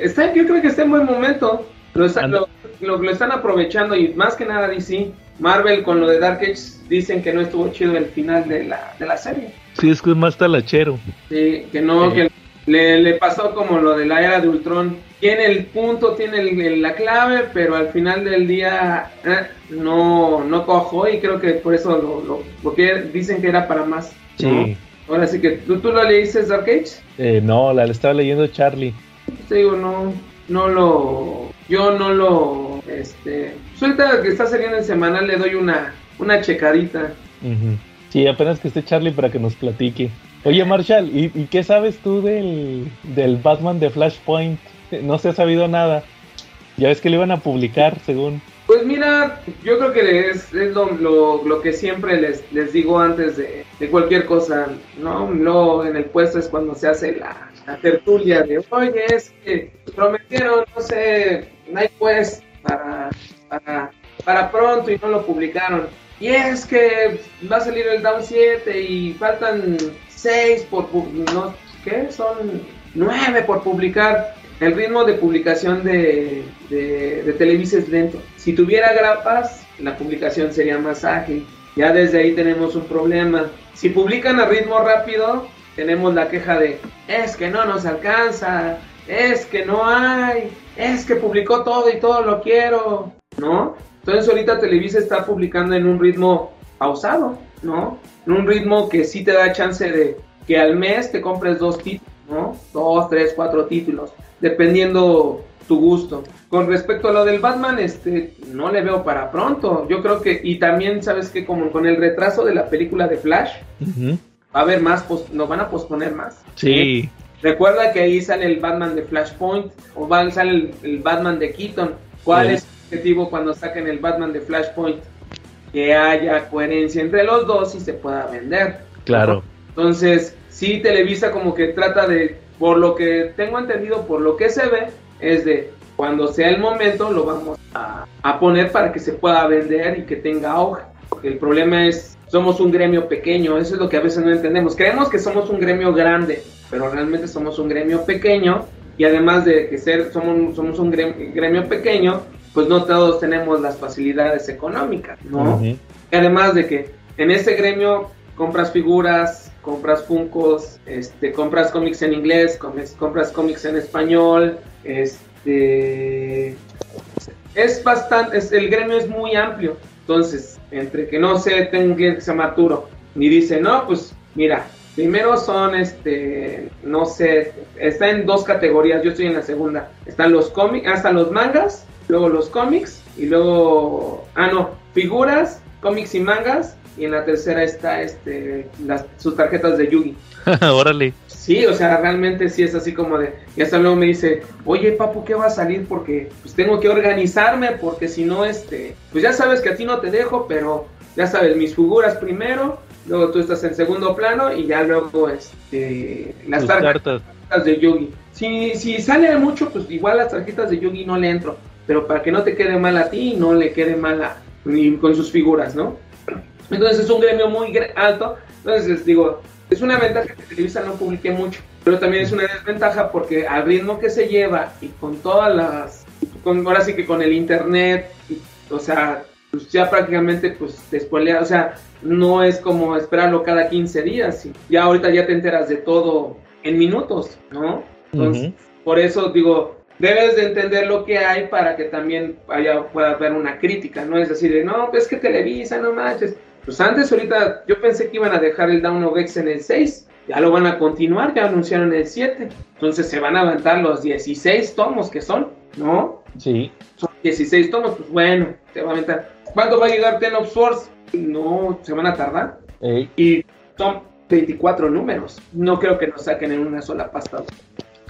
Está, yo creo que está en buen momento. Lo, lo, están aprovechando y más que nada DC. Marvel con lo de Dark Age dicen que no estuvo chido el final de la, de la serie. Sí, es que es más talachero. Sí, que no, que le, le, pasó como lo de la era de Ultron. Tiene el punto, tiene la clave, pero al final del día eh, no, no cojo y creo que por eso lo, porque dicen que era para más. Sí. Ahora sí que, ¿tú, tú lo leíste Dark Age? Eh, no, la estaba leyendo Charlie. Te digo, no, no lo, yo no lo, este, suelta que está saliendo en semanal, le doy una, una checadita. Sí, apenas que esté Charlie para que nos platique. Oye, Marshall, ¿y, qué sabes tú del, del Batman de Flashpoint? No se ha sabido nada. Ya ves que lo iban a publicar, según. Pues mira, yo creo que es, es lo, lo, que siempre les, les digo antes de, de, cualquier cosa, ¿no? No, en el puesto es cuando se hace la, la tertulia de, oye, es que prometieron, no sé, Night Quest para, para, para pronto y no lo publicaron. Y es que va a salir el Down 7 y faltan 6 por, no, ¿qué? Son 9 por publicar. El ritmo de publicación de, de, Televisa es lento. Si tuviera grapas, la publicación sería más ágil. Ya desde ahí tenemos un problema. Si publican a ritmo rápido, tenemos la queja de, es que no nos alcanza, es que no hay, es que publicó todo y todo lo quiero, ¿no? Entonces ahorita Televisa está publicando en un ritmo pausado, ¿no? En un ritmo que sí te da chance de que al mes te compres dos títulos, ¿no? Dos, tres, cuatro títulos dependiendo tu gusto. Con respecto a lo del Batman, este, no le veo para pronto. Yo creo que, y también sabes que como con el retraso de la película de Flash, va a haber más, no van a posponer más. Sí. Recuerda que ahí sale el Batman de Flashpoint, o sale el, Batman de Keaton. ¿Cuál es el objetivo cuando saquen el Batman de Flashpoint? Que haya coherencia entre los dos y se pueda vender. Claro. Entonces, sí, Televisa como que trata de por lo que tengo entendido, por lo que se ve, es de cuando sea el momento lo vamos a, poner para que se pueda vender y que tenga. Porque el problema es, somos un gremio pequeño, eso es lo que a veces no entendemos. Creemos que somos un gremio grande, pero realmente somos un gremio pequeño y además de que ser, somos, somos un gremio, pequeño, pues no todos tenemos las facilidades económicas, ¿no? Y además de que en ese gremio compras figuras, compras Funcos, este, compras cómics en inglés, compras cómics en español, este, es bastante, es, el gremio es muy amplio, entonces, entre que no sé, tengo un cliente que se llama Arturo, y dice, no, pues, mira, primero son, este, no sé, está en dos categorías, yo estoy en la segunda, están los cómics, hasta los mangas, luego los cómics, y luego, ah, no, figuras, cómics y mangas, y en la tercera está este las, sus tarjetas de Yugi. Órale. Sí, o sea, realmente sí es así como de... Y hasta luego me dice, oye, papu, ¿qué va a salir? Porque pues tengo que organizarme, porque si no, este... Pues ya sabes que a ti no te dejo, pero ya sabes, mis figuras primero, luego tú estás en segundo plano y ya luego, este... Las tarjetas de Yugi. Si, si sale mucho, pues igual las tarjetas de Yugi no le entro. Pero para que no te quede mal a ti, no le quede mal a, ni con sus figuras, ¿no? Entonces es un gremio muy alto. Entonces digo, es una ventaja que Televisa no publique mucho, pero también es una desventaja porque al ritmo que se lleva y con todas las, con, ahora sí que con el internet, o sea, pues ya prácticamente pues te o sea, no es como esperarlo cada 15 días, y ya ahorita ya te enteras de todo en minutos, ¿no? Entonces, por eso digo, debes de entender lo que hay para que también haya, pueda haber una crítica, no es decir, no, es que Televisa, no manches. Pues antes, ahorita, yo pensé que iban a dejar el Down of X en el 6, ya lo van a continuar, ya anunciaron el 7, entonces se van a aventar los 16 tomos que son, ¿no? Sí. Son 16 tomos, pues bueno, se va a aventar. ¿Cuándo va a llegar Ten of Swords? No, se van a tardar. Ey, Y son 24 números, no creo que nos saquen en una sola pasta.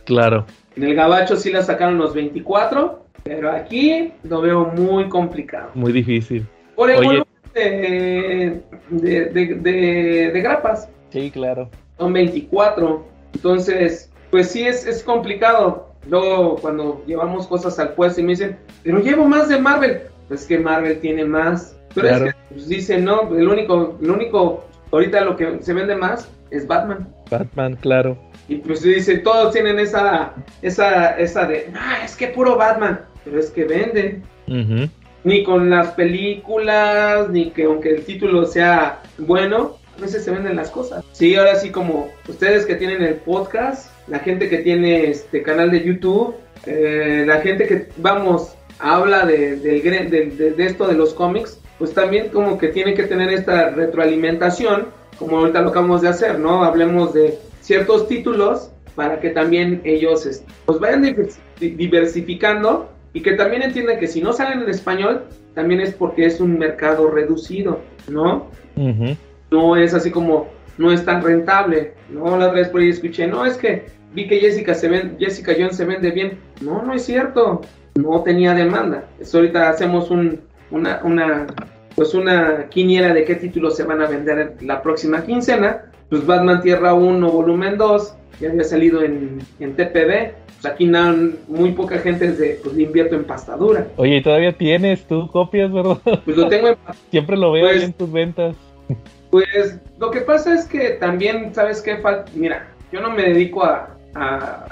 claro. En el Gabacho sí la sacaron los 24, pero aquí lo veo muy complicado. Muy difícil. Por el Oye. de, de- de- de grapas, Sí, claro. son 24. Entonces, pues sí es, es complicado. Luego, cuando llevamos cosas al puesto y me dicen, pero llevo más de Marvel. Pues que Marvel tiene más. Pero Claro. es que pues, dicen, no, el único, el único, ahorita lo que se vende más es Batman. Batman, claro. Y pues dice, todos tienen esa, esa, esa de, ah, es que puro Batman, pero es que venden. Ujú. Ni con las películas, ni que aunque el título sea bueno, a veces se venden las cosas. Sí, ahora sí como ustedes que tienen el podcast, la gente que tiene este canal de YouTube, eh, la gente que, vamos, habla de, del de, de esto de los cómics, pues también como que tienen que tener esta retroalimentación, como ahorita lo acabamos de hacer, ¿no? Hablemos de ciertos títulos para que también ellos este, pues vayan divers- di- diversificando y que también entiendan que si no salen en español, también es porque es un mercado reducido, ¿no? No es así como no es tan rentable. No, la otra vez por ahí escuché, no, es que vi que Jessica se ven, Jessica Jones se vende bien. No, no es cierto. No tenía demanda. Eso ahorita hacemos un, una, una, pues una quiniela de qué títulos se van a vender la próxima quincena. Pues Batman Tierra 1, volumen 2, ya había salido en, en TPB. Pues aquí nada, muy poca gente de, pues le invierto en pastadura. Oye, ¿y todavía tienes tú copias, verdad? Pues lo tengo en Siempre lo veo Pues- en tus ventas. Pues lo que pasa es que también, ¿sabes qué? Mira, yo no me dedico a, a,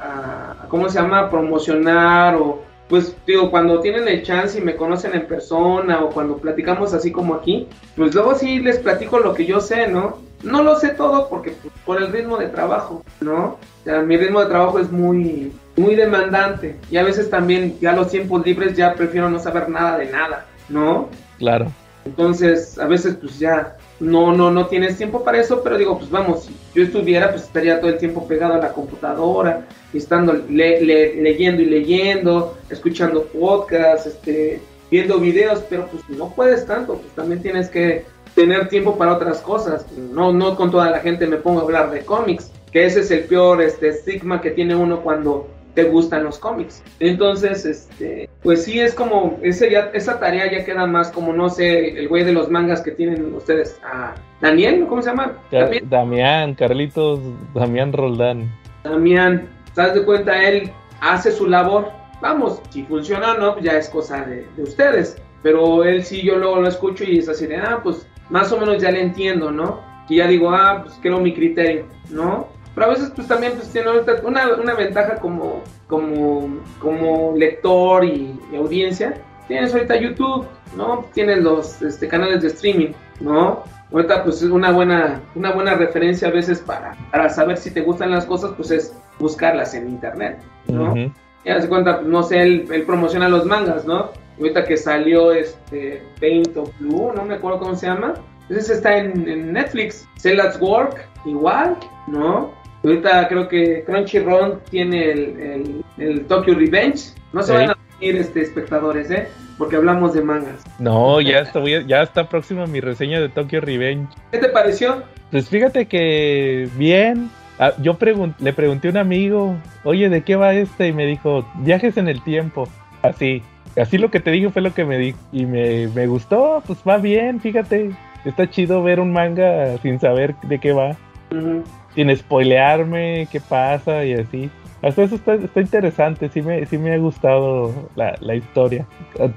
a- ¿cómo se llama? Promocionar o, pues digo, cuando tienen el chance y me conocen en persona o cuando platicamos así como aquí, pues luego sí les platico lo que yo sé, ¿no? No lo sé todo porque pues, por el ritmo de trabajo, ¿no? O sea, mi ritmo de trabajo es muy, muy demandante y a veces también ya los tiempos libres ya prefiero no saber nada de nada, ¿no? Claro. Entonces, a veces pues ya no no no tienes tiempo para eso, pero digo, pues vamos, si yo estuviera, pues estaría todo el tiempo pegado a la computadora, estando le- le- leyendo y leyendo, escuchando podcasts, este, viendo videos, pero pues no puedes tanto, pues también tienes que tener tiempo para otras cosas. No no con toda la gente me pongo a hablar de cómics, que ese es el peor este estigma que tiene uno cuando te gustan los cómics. Entonces, este, pues sí es como ese ya, esa tarea ya queda más como no sé, el güey de los mangas que tienen ustedes, a Daniel, ¿cómo se llama? Ca- También, Damián, Carlitos, Damián Roldán. Damián, ¿te das de cuenta? Él hace su labor. Vamos, si funciona o no, pues ya es cosa de, de ustedes. Pero él sí, yo luego lo escucho y es así de, ah, pues más o menos ya le entiendo, ¿no? Y ya digo, ah, pues creo mi criterio, ¿no? Pero a veces pues también pues tiene una, una ventaja como, como, como lector y, y audiencia. Tienes ahorita YouTube, ¿no? Tienes los este, canales de streaming, ¿no? Ahorita pues es una buena, una buena referencia a veces para, para saber si te gustan las cosas, pues es buscarlas en internet, ¿no? Ujú. Ya se cuenta, pues, no sé, él, él promociona los mangas, ¿no? Ahorita que salió este Paint of Blue, no me acuerdo cómo se llama. Ese está en, en Netflix. Cell at Work, igual, ¿no? Ahorita creo que Crunchyroll tiene el, el, el Tokyo Revenge. No se Sí. van a ir este, espectadores, ¿eh? Porque hablamos de mangas. No, ya está, voy a- ya está próxima mi reseña de Tokyo Revenge. ¿Qué te pareció? Pues fíjate que bien. Ah, yo pregun- le pregunté a un amigo, oye, ¿de qué va este? Y me dijo, viajes en el tiempo. Así, así lo que te dije fue lo que me dijo. Y me, me gustó, pues va bien, fíjate. Está chido ver un manga sin saber de qué va, Ujú. Sin spoilearme qué pasa y así. Hasta eso está, está interesante, sí me, sí me ha gustado la, la historia.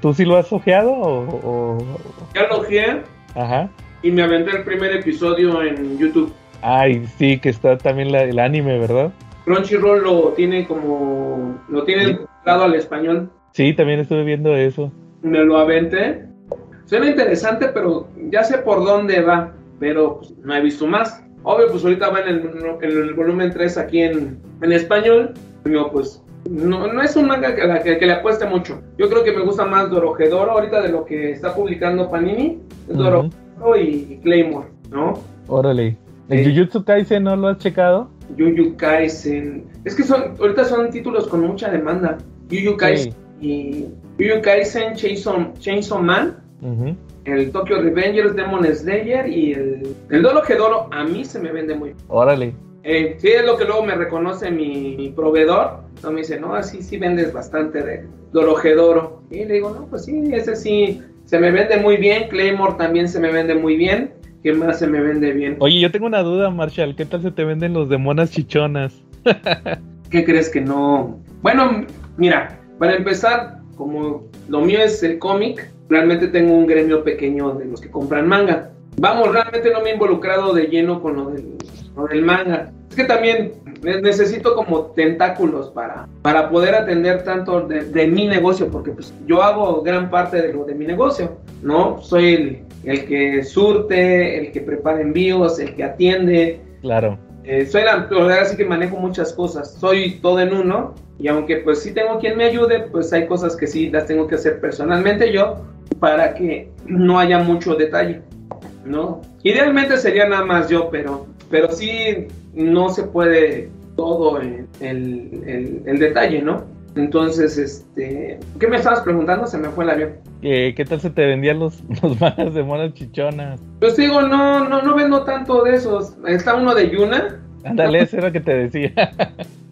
¿Tú sí lo has ojeado o, o- Ya lo ojeé Ajá. y me aventé el primer episodio en YouTube. Ay, sí, que está también la- el anime, ¿verdad? Crunchyroll lo tiene como. Lo tiene dado al español. Sí, también estuve viendo eso. me lo aventé. Suena interesante, pero ya sé por dónde va, pero pues, no he visto más. Obvio, pues ahorita va en el, en el volumen 3 aquí en, en español. Digo, pues no, no es un manga que, la- que- que le apueste mucho. Yo creo que me gusta más Dorohedoro ahorita de lo que está publicando Panini. Es Ujú. Dorohedoro y Claymore, ¿no? Órale. ¿El Sí. Jujutsu Kaisen no lo has checado? Yuyu Kaisen. Es que son, ahorita son títulos con mucha demanda. Yuyu Kaisen y Yuyu Kaisen, Chainsaw, Chainsaw Man, Ujú. El Tokyo Revengers, Demon Slayer y el, el Dorohedoro. A mí se me vende muy bien. Órale. Eh, sí, es lo que luego me reconoce mi, mi proveedor. No me dice, no, así sí vendes bastante de Dorohedoro. Y le digo, no, pues sí, ese sí se me vende muy bien. Claymore también se me vende muy bien. ¿Qué más se me vende bien? Oye, yo tengo una duda, Marshall. ¿Qué tal se te venden los de monas chichonas? ¿Qué crees que no? Bueno, mira, para empezar, como lo mío es el cómic, realmente tengo un gremio pequeño de los que compran manga. Vamos, realmente no me he involucrado de lleno con lo del, manga. Es que también ne- necesito como tentáculos para, para poder atender tanto de, de mi negocio, porque pues yo hago gran parte de lo de mi negocio, ¿no? Soy el, el que surte, el que prepara envíos, el que atiende, Claro. Eh, soy la, verdad sí que manejo muchas cosas, soy todo en uno y aunque pues sí tengo quien me ayude, pues hay cosas que sí las tengo que hacer personalmente yo para que no haya mucho detalle, ¿no? Idealmente sería nada más yo, pero, pero sí no se puede todo el, el- el- el detalle, ¿no? Entonces, este, ¿qué me estabas preguntando? Se me fue el avión. ¿Qué, qué tal se te vendían los, los mangas de monas chichonas? Pues digo, no, no, no vendo tanto de esos. Está uno de Yuna, Ándale, eso era lo que te decía.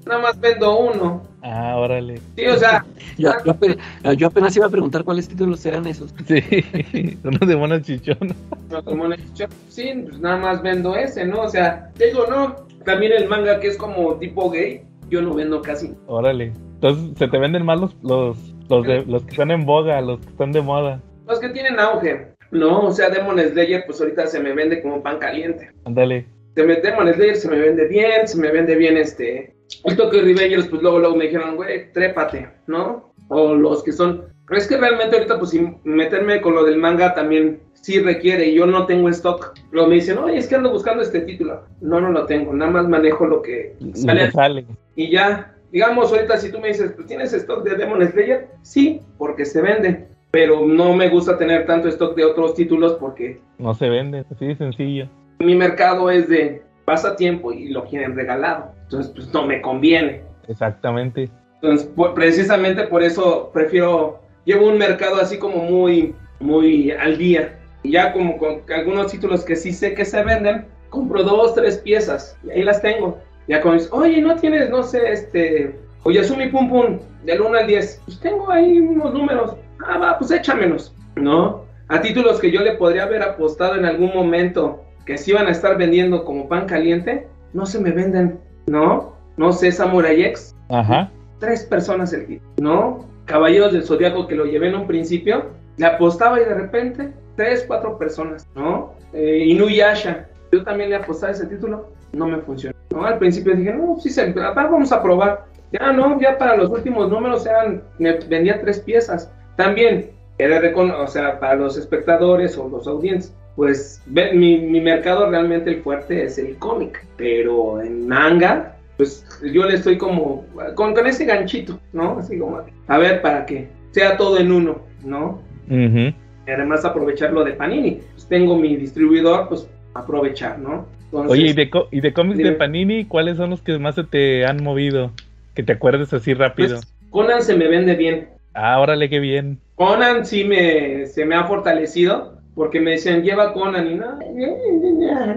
nada más vendo uno. ah, órale. Sí, o sea, Yo, yo ape- yo apenas iba a preguntar cuáles títulos eran esos. Sí, unos de monas chichonas. Como le he dicho, sí, pues nada más vendo ese, ¿no? O sea, te digo, no, también el manga que es como tipo gay, yo no vendo casi. Órale. Entonces, se te venden más los, los, los, de, los que están en boga, los que están de moda. Los que tienen auge, ¿no? O sea, Demon Slayer, pues ahorita se me vende como pan caliente. Ándale. Demon Slayer se me vende bien, se me vende bien este... El Tokyo Revengers, pues luego, luego me dijeron, güey, trépate, ¿no? O los que son... Pero es que realmente ahorita, pues, si meterme con lo del manga también sí requiere, y yo no tengo stock. Luego me dicen, oye, es que ando buscando este título. No, no lo tengo, nada más manejo lo que sale que sale. y ya, digamos, ahorita si tú me dices, pues, ¿tienes stock de Demon Slayer? Sí, porque se venden. Pero no me gusta tener tanto stock de otros títulos porque No se vende, así de sencillo. mi mercado es de pasatiempo y lo quieren regalado. Entonces, pues no me conviene. Exactamente. Entonces, por- precisamente por eso prefiero, llevo un mercado así como muy, muy al día. Y ya como con algunos títulos que sí sé que se venden, compro dos, tres piezas y ahí las tengo. Ya como dices, oye, no tienes, no sé, este, Oyasumi Pum Pum, del 1 al 10. Pues tengo ahí unos números. Ah, va, pues échamelos, ¿no? A títulos que yo le podría haber apostado en algún momento que se iban a estar vendiendo como pan caliente, no se me venden, ¿no? No sé, Samurai X, Ajá. tres personas el título, ¿no? Caballeros del Zodiaco que lo llevé en un principio, le apostaba y de repente, tres, cuatro personas, ¿no? Eh, Inuyasha, yo también le apostaba ese título, no me funcionó, ¿no? Al principio dije, no, sí, se, va, vamos a probar. Ya no, ya para los últimos números eran, me vendía tres piezas. También, he de o sea, para los espectadores o los audientes, pues mi, mi mercado realmente el fuerte es el cómic, pero en manga, pues yo le estoy como con, con ese ganchito, ¿no? Así como, a ver, para que sea todo en uno, ¿no? Ujú. Y además aprovechar lo de Panini. Pues tengo mi distribuidor, pues aprovechar, ¿no? Entonces, Oye, ¿y de, y de cómics Dime. de Panini, cuáles son los que más se te han movido? Que te acuerdes así rápido. pues, Conan se me vende bien. Ah, órale, qué bien. Conan sí me, se me ha fortalecido porque me decían, lleva Conan y no,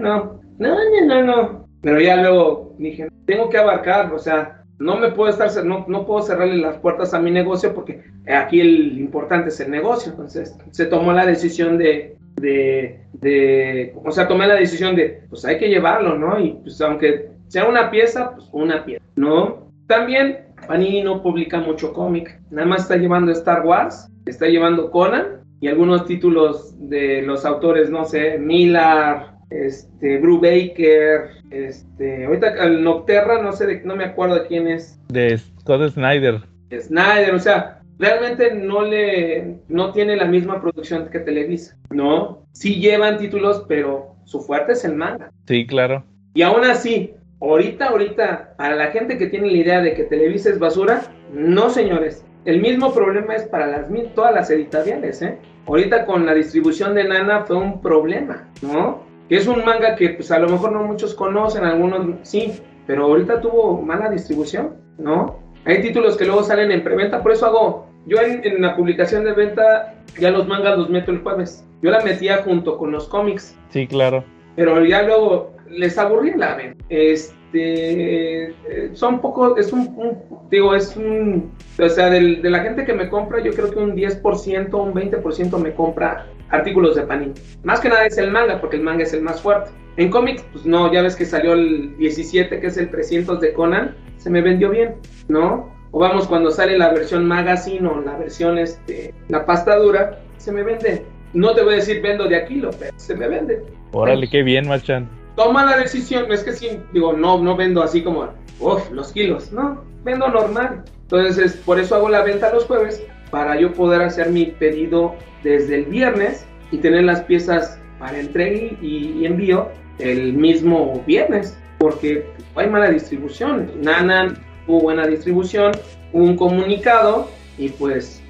no, no, no, no, no. Pero ya luego dije, tengo que abarcar, o sea, no me puedo estar, no, no puedo cerrarle las puertas a mi negocio porque aquí el importante es el negocio. Entonces se tomó la decisión de, de, de, o sea, tomé la decisión de, pues hay que llevarlo, ¿no? Y pues aunque sea una pieza, pues una pieza, ¿no? También Panini no publica mucho cómic, nada más está llevando Star Wars, está llevando Conan y algunos títulos de los autores, no sé, Miller, este, Brubaker, este, ahorita el Nocterra, no sé, de- no me acuerdo quién es, De Scott Snyder. Snyder, o sea, realmente no le, no tiene la misma producción que Televisa, ¿no? Sí llevan títulos, pero su fuerte es el manga. Sí, claro. Y aún así, ahorita, ahorita, para la gente que tiene la idea de que Televisa es basura, no señores. El mismo problema es para las, todas las editoriales, ¿eh? Ahorita con la distribución de Nana fue un problema, ¿no? Que es un manga que pues a lo mejor no muchos conocen, algunos sí, pero ahorita tuvo mala distribución, ¿no? Hay títulos que luego salen en preventa, por eso hago, yo en, en la publicación de venta ya los mangas los meto el jueves. Yo la metía junto con los cómics. Sí, claro. Pero ya luego les aburrí la venta. Este, son poco, es un, digo, es un, o sea, de la gente que me compra, yo creo que un 10%, un 20% me compra artículos de Panini. Más que nada es el manga, porque el manga es el más fuerte. En cómics, pues no, ya ves que salió el 17, que es el 300 de Conan, se me vendió bien, ¿no? O vamos, cuando sale la versión magazine o la versión, este, la pasta dura, se me vende. No te voy a decir vendo de Aquilo, pero se me vende. Órale, qué bien, Machan. Toma la decisión, es que sí, digo, no, no vendo así como, uff, los kilos, no, vendo normal. Entonces, por eso hago la venta los jueves, para yo poder hacer mi pedido desde el viernes y tener las piezas para entrega y, envío el mismo viernes, porque hay mala distribución. Nana hubo buena distribución, un comunicado y pues,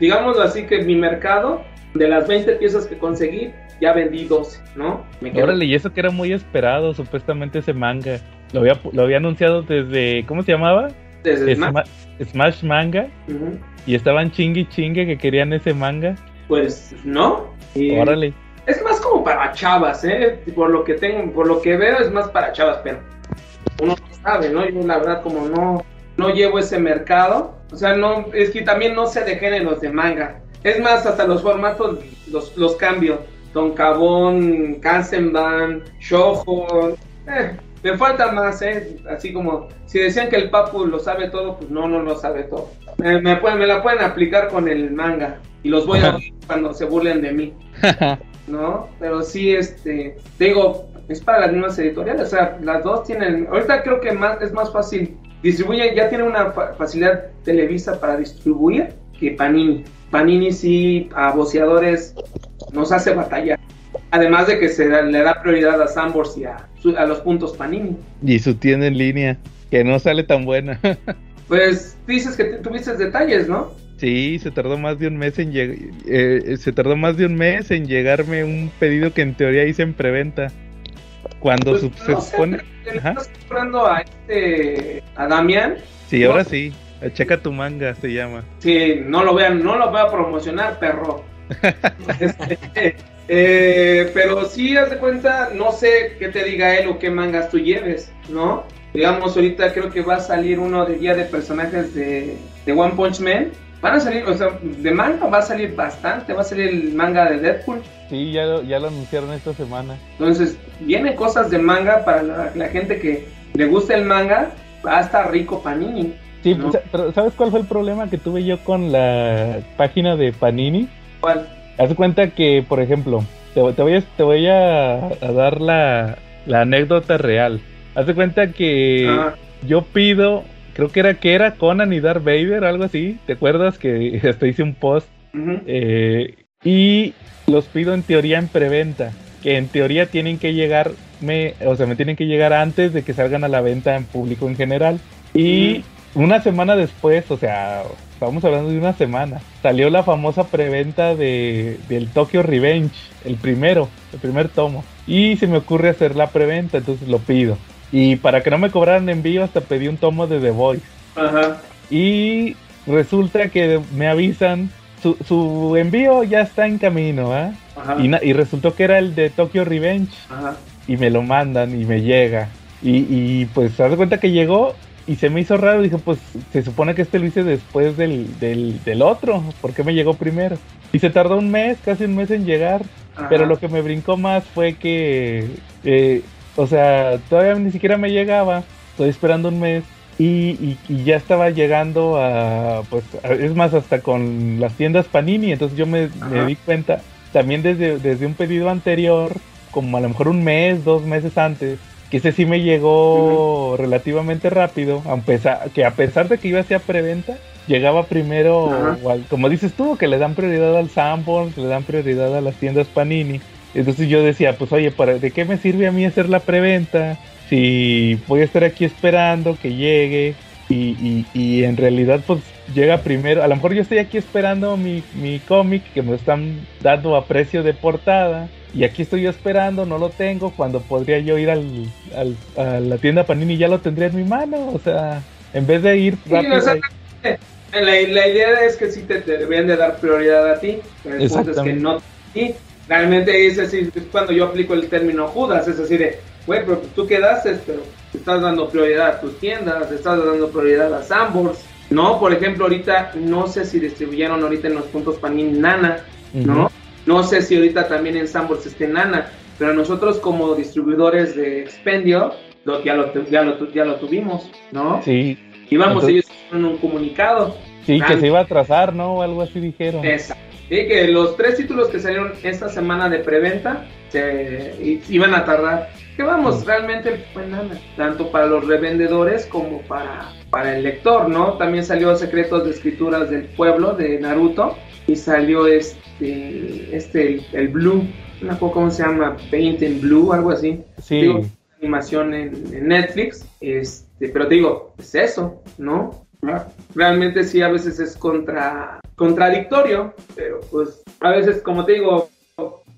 digámoslo así que mi mercado, de las 20 piezas que conseguí, ya vendí 12, ¿no? Me Órale, y eso que era muy esperado, supuestamente ese manga. Lo había, lo había anunciado desde, ¿cómo se llamaba? Desde Smash. Smash Manga. Y estaban chingui chingue que querían ese manga. Pues no. Órale. Es más como para chavas, ¿eh? Por lo que tengo, por lo que veo es más para chavas, pero uno no sabe, ¿no? Yo la verdad como no, no llevo ese mercado, o sea, no, es que también no sé de géneros de manga. Es más, hasta los formatos los, los cambio. Don Cabón, Kansenban, Shoujo. Eh, me falta más, ¿eh? Así como, si decían que el Papu lo sabe todo, pues no, no lo sabe todo. me, me la pueden aplicar con el manga y los voy a cuando se burlen de mí. ¿No? Pero sí, este, digo, es para las mismas editoriales, o sea, las dos tienen, ahorita creo que más es más fácil distribuye, ya tiene una facilidad Televisa para distribuir que Panini. Panini sí a boceadores nos hace batalla. Además de que se le da prioridad a Sambors y a, los puntos Panini. Y su tienda en línea, que no sale tan buena. pues dices que tuviste detalles, ¿no? Sí, se tardó más de un mes en eh, se tardó más de un mes en llegarme un pedido que en teoría hice en preventa. Cuando pues, se supone. ¿Estás comprando a este a Damián? Sí, ahora sí. Checa tu manga se llama. Sí, no lo vean, no lo voy a promocionar, perro. Este, eh, pero sí, haz de cuenta, no sé qué te diga él o qué mangas tú lleves, ¿no? Digamos, ahorita creo que va a salir uno de guía de personajes de, de One Punch Man. Van a salir, o sea, de manga va a salir bastante, va a salir el manga de Deadpool. Sí, ya lo, ya lo anunciaron esta semana. Entonces, vienen cosas de manga para la, gente que le gusta el manga, va a estar rico Panini. Sí, pues, pero ¿sabes cuál fue el problema que tuve yo con la página de Panini? ¿Cuál? Haz cuenta que, por ejemplo, te, voy, a, te voy a, dar la, anécdota real. Haz cuenta que yo pido, creo que era que era Conan y Darth Vader, algo así. ¿Te acuerdas que hasta hice un post? Eh, y los pido en teoría en preventa. Que en teoría tienen que llegar, me, o sea, me tienen que llegar antes de que salgan a la venta en público en general. Y una semana después, o sea, estamos hablando de una semana, salió la famosa preventa de, del Tokyo Revenge, el primero, el primer tomo. Y se me ocurre hacer la preventa, entonces lo pido. Y para que no me cobraran envío, hasta pedí un tomo de The Voice. Ajá. Y resulta que me avisan, su, su envío ya está en camino, ¿ah? Y, y, resultó que era el de Tokyo Revenge. Ajá. Y me lo mandan y me llega. Y, y pues se da cuenta que llegó y se me hizo raro, dije, pues se supone que este lo hice después del, del, del otro, ¿por qué me llegó primero? Y se tardó un mes, casi un mes en llegar, pero lo que me brincó más fue que, eh, o sea, todavía ni siquiera me llegaba, estoy esperando un mes y, y, ya estaba llegando a, pues, es más, hasta con las tiendas Panini, entonces yo me, me di cuenta, también desde, desde un pedido anterior, como a lo mejor un mes, dos meses antes, que ese sí me llegó relativamente rápido, a pesar, que a pesar de que iba hacia preventa, llegaba primero, como dices tú, que le dan prioridad al sample, le dan prioridad a las tiendas Panini. Entonces yo decía, pues oye, ¿para, ¿de qué me sirve a mí hacer la preventa si voy a estar aquí esperando que llegue y, y, en realidad pues llega primero, a lo mejor yo estoy aquí esperando mi, mi cómic que me están dando a precio de portada y aquí estoy yo esperando, no lo tengo, cuando podría yo ir al, al, a la tienda Panini y ya lo tendría en mi mano, o sea, en vez de ir rápido... la, la, idea es que sí te, deberían de dar prioridad a ti, pero el punto es que no... Y realmente es así, es cuando yo aplico el término Judas, es así de, güey, pero tú quedaste, pero estás dando prioridad a tus tiendas, estás dando prioridad a Sambors, ¿no? Por ejemplo, ahorita no sé si distribuyeron ahorita en los puntos Panini Nana, ¿no? No sé si ahorita también en Sambors esté Nana, pero nosotros como distribuidores de Expendio lo, ya, lo, ya, lo, ya lo tuvimos, ¿no? Sí. Y vamos, ellos hicieron un comunicado. Sí, que se iba a atrasar, ¿no? O algo así dijeron. Exacto. Sí, que los tres títulos que salieron esta semana de preventa se iban a tardar. Que vamos, realmente fue nada, tanto para los revendedores como para, para el lector, ¿no? También salió Secretos de Escrituras del Pueblo de Naruto y salió este, este el, Blue, no sé cómo se llama, Paint in Blue, algo así. Sí. animación en, Netflix, este, pero te digo, es eso, ¿no? Realmente sí, a veces es contra, contradictorio, pero pues a veces, como te digo,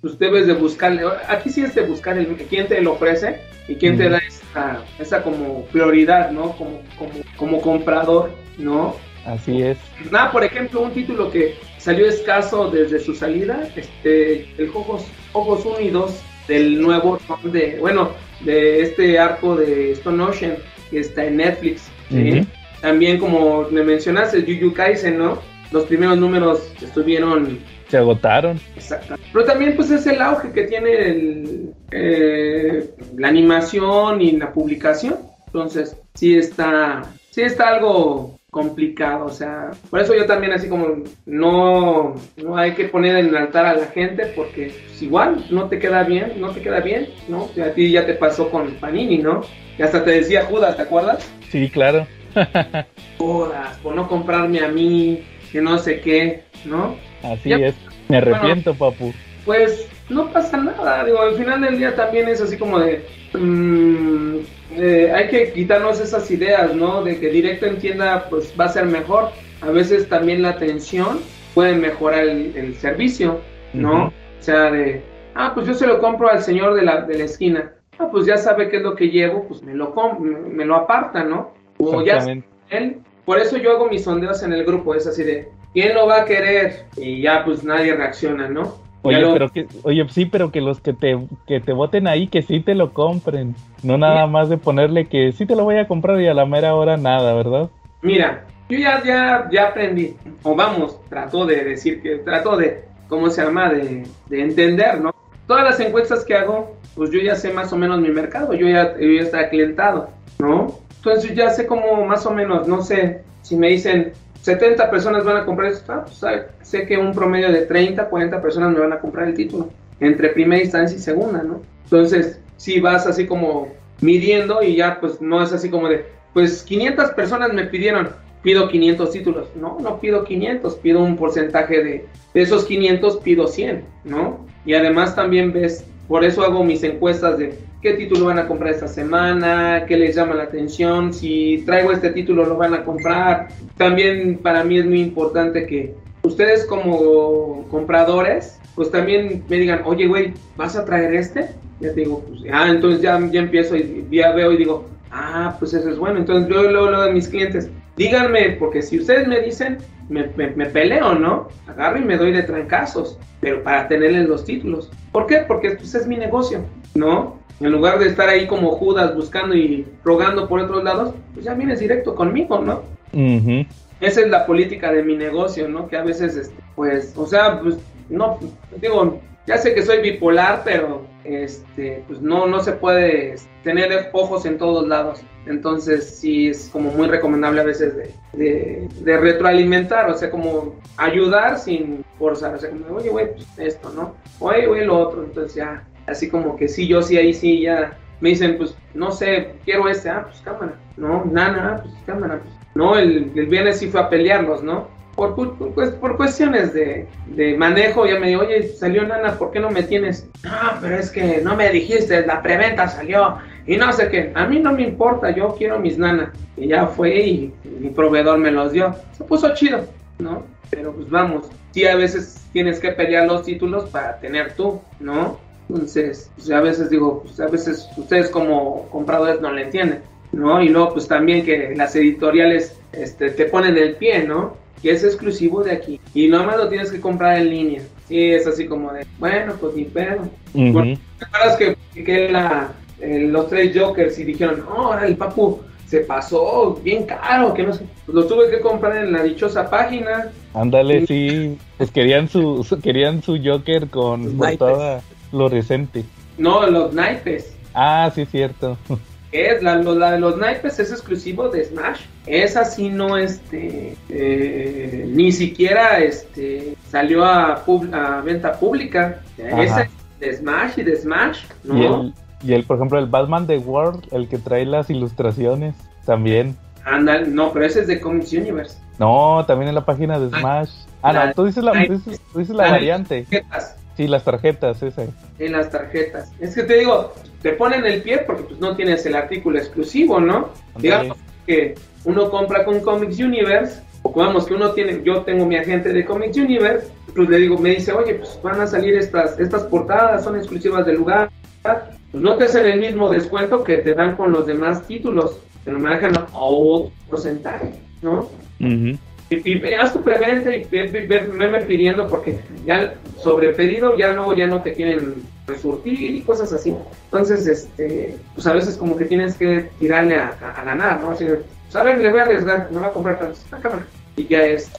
pues debes de buscarle, aquí sí es de buscar el, quién te lo ofrece y quién te da esa, esa como prioridad, ¿no? Como, como, como comprador, ¿no? Así es. Nada, por ejemplo, un título que salió escaso desde su salida, este, el Ojos, Ojos 1 y 2 del nuevo, de, bueno, de este arco de Stone Ocean, que está en Netflix. También, como me mencionaste, Yu Kaisen, ¿no? Los primeros números estuvieron... Se agotaron. Exacto. Pero también, pues, es el auge que tiene el, eh, la animación y la publicación. Entonces, sí está, sí está algo complicado, o sea, por eso yo también así como no, no hay que poner en altar a la gente porque pues, igual no te queda bien, no te queda bien, ¿no? a ti ya te pasó con Panini, ¿no? Y hasta te decía Judas, ¿te acuerdas? Sí, claro. Judas, por no comprarme a mí, que no sé qué, ¿no? Así es, me arrepiento, papu. Pues no pasa nada, digo, al final del día también es así como de... Mmm, eh, hay que quitarnos esas ideas, ¿no? De que directo en tienda pues va a ser mejor. A veces también la atención puede mejorar el, servicio, ¿no? O sea, de, ah, pues yo se lo compro al señor de la, de la esquina. Ah, pues ya sabe qué es lo que llevo, pues me lo, me, lo aparta, ¿no? O ya él. Por eso yo hago mis sondeos en el grupo, es así de, ¿quién lo va a querer? Y ya pues nadie reacciona, ¿no? Oye, pero que, oye, sí, pero que los que te, que te voten ahí, que sí te lo compren. No nada más de ponerle que sí te lo voy a comprar y a la mera hora nada, ¿verdad? Mira, yo ya, ya, ya aprendí, o vamos, trato de decir que, trato de, ¿cómo se llama? De, de entender, ¿no? Todas las encuestas que hago, pues yo ya sé más o menos mi mercado, yo ya, yo ya está clientado, ¿no? Entonces ya sé como más o menos, no sé, si me dicen, 70 personas van a comprar esto, ah, pues, sé que un promedio de 30, 40 personas me van a comprar el título, entre primera instancia y segunda, ¿no? Entonces, si vas así como midiendo y ya pues no es así como de, pues 500 personas me pidieron, pido 500 títulos, no, no pido 500, pido un porcentaje de, de esos 500, pido 100, ¿no? Y además también ves, por eso hago mis encuestas de qué título van a comprar esta semana, qué les llama la atención, si traigo este título lo van a comprar. También para mí es muy importante que ustedes como compradores, pues también me digan, oye, güey, ¿vas a traer este? Ya te digo, pues, ah, entonces ya, ya empiezo y ya veo y digo, ah, pues eso es bueno. Entonces luego, luego, luego de mis clientes, díganme, porque si ustedes me dicen, me, me, peleo, ¿no? Agarro y me doy de trancazos, pero para tenerles los títulos. ¿Por qué? Porque pues, es mi negocio, ¿no? En lugar de estar ahí como Judas buscando y rogando por otros lados, pues ya vienes directo conmigo, ¿no? Esa es la política de mi negocio, ¿no? Que a veces, este, pues, o sea, pues, no, digo, ya sé que soy bipolar, pero, este, pues no, no se puede tener ojos en todos lados. Entonces, sí es como muy recomendable a veces de, de, retroalimentar, o sea, como ayudar sin forzar, o sea, como, oye, güey, pues esto, ¿no? Oye, güey, lo otro, entonces ya así como que sí, yo sí, ahí sí, ya me dicen, pues, no sé, quiero este, ah, pues cámara, no, nada, ah, pues cámara, pues, no, el, el viernes sí fue a pelearlos, ¿no? Por, pues, por cuestiones de, de, manejo, ya me dijo, oye, salió Nana, ¿por qué no me tienes? No, pero es que no me dijiste, la preventa salió y no sé qué, a mí no me importa, yo quiero mis nanas. Y ya fue y mi proveedor me los dio. Se puso chido, ¿no? Pero pues vamos, sí a veces tienes que pelear los títulos para tener tú, ¿no? Entonces, pues a veces digo, pues a veces ustedes como compradores no le entienden, ¿no? Y luego pues también que las editoriales este, te ponen el pie, ¿no? Que es exclusivo de aquí. Y nomás lo tienes que comprar en línea. Sí, es así como de, bueno, pues ni pedo. ¿Te acuerdas que, que la, eh, los tres Jokers y dijeron, no, ahora el papu se pasó bien caro, que no sé. Pues lo tuve que comprar en la dichosa página. Ándale, sí. Pues querían su, su- querían su Joker con portada fluorescente. No, los naipes. Ah, sí, cierto. Es la, la de los naipes es exclusivo de Smash. Esa sí no, este, eh, ni siquiera, este, salió a, pub- a venta pública. Ajá. Esa es de Smash y de Smash, Y el, y el, por ejemplo, el Batman de World, el que trae las ilustraciones, también. Anda, no, pero ese es de Comics Universe. No, también en la página de Smash. Ah, no, tú dices la, tú dices, tú dices la- variante. Sí, las tarjetas, esa. En las tarjetas. Es que te digo, te ponen el pie porque pues no tienes el artículo exclusivo, ¿no? Digamos que uno compra con Comics Universe, o vamos, que uno tiene, yo tengo mi agente de Comics Universe, pues le digo, me dice, oye, pues van a salir estas, estas portadas, son exclusivas del lugar, pues no te hacen el mismo descuento que te dan con los demás títulos, te lo manejan a otro porcentaje, ¿no? Y haz tu preventa y ve- ve- ve- veme pidiendo porque ya sobre pedido ya luego ya no te quieren resurtir y cosas así. Entonces, este, pues a veces como que tienes que tirarle a, a- a ganar, ¿no? Así pues le voy a arriesgar, me voy a comprar tantos, ah. Y ya es.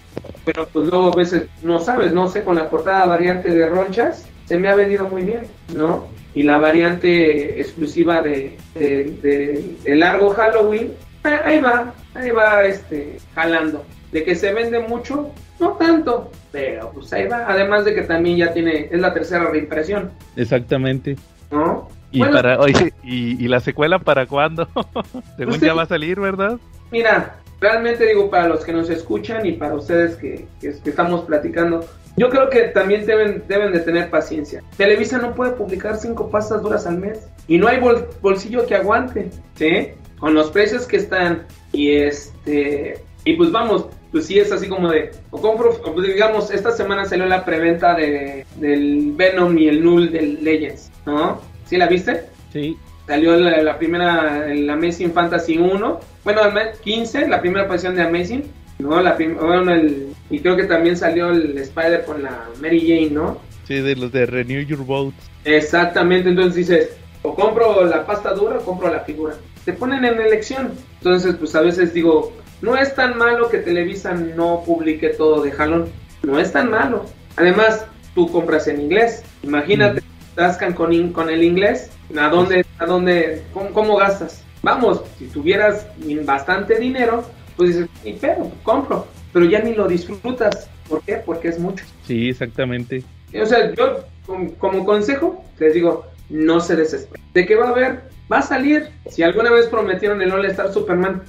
Pero pues luego a veces no sabes, no sé, con la portada variante de ronchas se me ha vendido muy bien, ¿no? Y la variante exclusiva de, de, de- de largo Halloween, eh, ahí va, ahí va este, jalando. De que se vende mucho, no tanto, pero pues ahí va. Además de que también ya tiene, es la tercera reimpresión, Exactamente. ¿no? Y Bueno, para, oye, y, y la secuela para cuándo? Según Pues ya va a salir, ¿verdad? Mira, realmente digo para los que nos escuchan y para ustedes que, que- que estamos platicando, yo creo que también deben, deben de tener paciencia. Televisa no puede publicar cinco pastas duras al mes y no hay bol- bolsillo que aguante, ¿sí? Con los precios que están y este y pues vamos, pues sí es así como de o compro, o pues digamos esta semana salió la preventa de del Venom y el Null del Legends, ¿no? ¿Sí la viste? Sí. Salió la, la primera, el Amazing Fantasy 1, bueno, el ma- 15, la primera aparición de Amazing, ¿no? La prim- bueno, el, y creo que también salió el Spider con la Mary Jane, ¿no? Sí, de los de Renew Your Votes. Exactamente, entonces dices, o compro la pasta dura o compro la figura. Te ponen en elección. Entonces, pues a veces digo, no es tan malo que Televisa no publique todo de jalón. No es tan malo. Además, tú compras en inglés. Imagínate, tascan con, in- con el inglés. ¿A dónde, a dónde, cómo, cómo gastas? Vamos, si tuvieras bastante dinero, pues dices, y pero, compro. Pero ya ni lo disfrutas. ¿Por qué? Porque es mucho. Sí, exactamente. O sea, yo com- como consejo les digo, no se desesperen. ¿De qué va a haber? Va a salir. Si alguna vez prometieron el All Star Superman,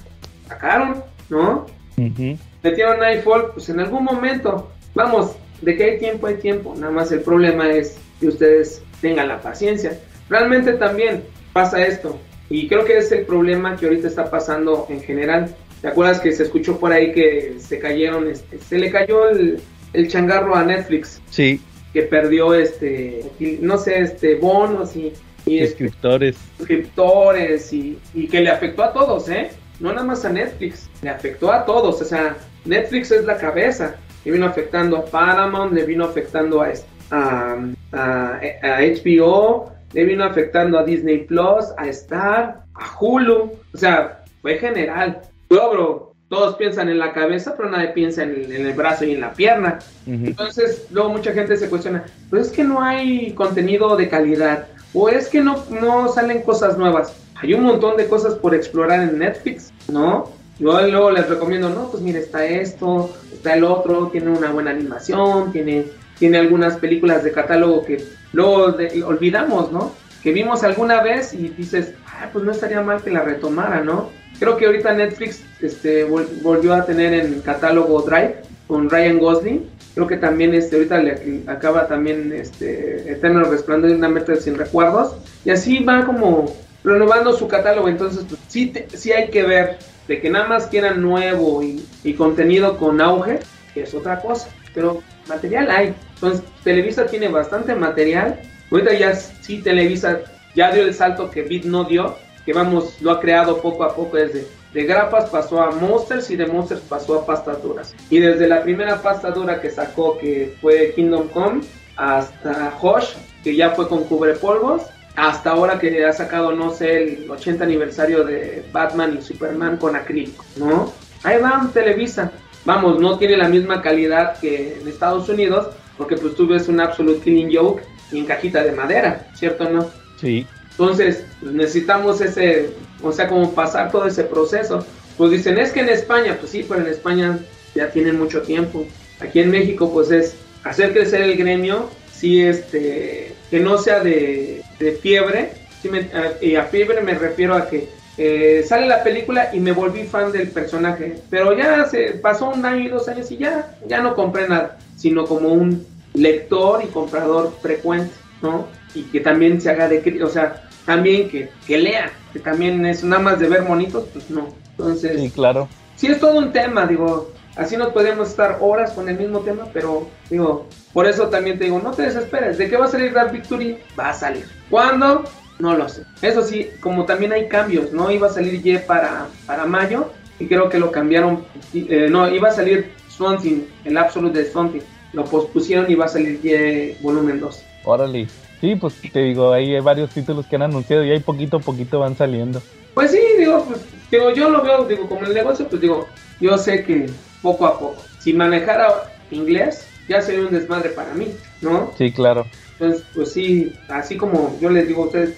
sacaron, ¿no? Ujú. Metieron Nightfall, pues en algún momento. Vamos, de que hay tiempo, hay tiempo. Nada más el problema es que ustedes tengan la paciencia. Realmente también pasa esto. Y creo que es el problema que ahorita está pasando en general. ¿Te acuerdas que se escuchó por ahí que se cayeron, este, se le cayó el, el changarro a Netflix? Sí, que perdió este no sé este bonos y, y este, escritores. suscriptores y, y que le afectó a todos eh no nada más a Netflix le afectó a todos o sea Netflix es la cabeza le vino afectando a Paramount le vino afectando a a, a, a HBO le vino afectando a Disney Plus a Star a Hulu o sea fue general. Logro, todos piensan en la cabeza pero nadie piensa en el, en el brazo y en la pierna. Entonces, luego mucha gente se cuestiona, pero es que no hay contenido de calidad, o es que no, no salen cosas nuevas. Hay un montón de cosas por explorar en Netflix, ¿no? Yo luego les recomiendo, no, pues mira, está esto, está el otro, tiene una buena animación, tiene, tiene algunas películas de catálogo que luego de- olvidamos, ¿no? Que vimos alguna vez y dices, ah, pues no estaría mal que la retomara, ¿no? Creo que ahorita Netflix este, vol- volvió a tener en catálogo Drive con Ryan Gosling. Creo que también este, ahorita le acaba también este, Eterno Resplandor de una meta sin recuerdos. Y así va como renovando su catálogo. Entonces, pues, sí, sí hay que ver de que nada más quieran nuevo y, contenido con auge, que es otra cosa. Pero material hay. Entonces, Televisa tiene bastante material. Ahorita ya sí Televisa ya dio el salto que Bit no dio, que vamos, lo ha creado poco a poco desde de grapas pasó a Monsters y de Monsters pasó a pastas duras. Y desde la primera pasta dura que sacó, que fue Kingdom Come, hasta Hosh, que ya fue con cubrepolvos, hasta ahora que ha sacado, no sé, el 80 aniversario de Batman y Superman con acrílico, ¿no? Ahí va Televisa. Vamos, no tiene la misma calidad que en Estados Unidos, porque pues tú ves un Absolute Killing Joke y en cajita de madera, ¿cierto o no? Sí. Entonces, pues, necesitamos ese, o sea, como pasar todo ese proceso. Pues dicen, es que en España, pues sí, pero en España ya tienen mucho tiempo. Aquí en México, pues es hacer crecer el gremio, sí, este, que no sea de, de fiebre. Sí me- a- y a fiebre me refiero a que eh, sale la película y me volví fan del personaje, pero ya se pasó un año y dos años y ya, ya no compré nada, sino como un lector y comprador frecuente, ¿no? Y que también se haga de, o sea, también que, que lea, que también es nada más de ver monitos, pues no. Entonces, Sí, claro. sí es todo un tema, digo, así no podemos estar horas con el mismo tema, pero digo, por eso también te digo, no te desesperes, ¿de qué va a salir Dark Victory? Va a salir. ¿Cuándo? No lo sé. Eso sí, como también hay cambios, ¿no? Iba a salir Ye para, para mayo y creo que lo cambiaron, eh, no, iba a salir Swansea, el Absolute de Swansea, lo pospusieron y va a salir Ye volumen 2. Órale. Sí, pues te digo, ahí hay varios títulos que han anunciado y ahí poquito a poquito van saliendo. Pues sí, digo, pues, digo, yo lo veo, digo, como el negocio, pues digo, yo sé que poco a poco, si manejara inglés, ya sería un desmadre para mí, ¿no? Sí, claro. Entonces, pues sí, así como yo les digo a ustedes,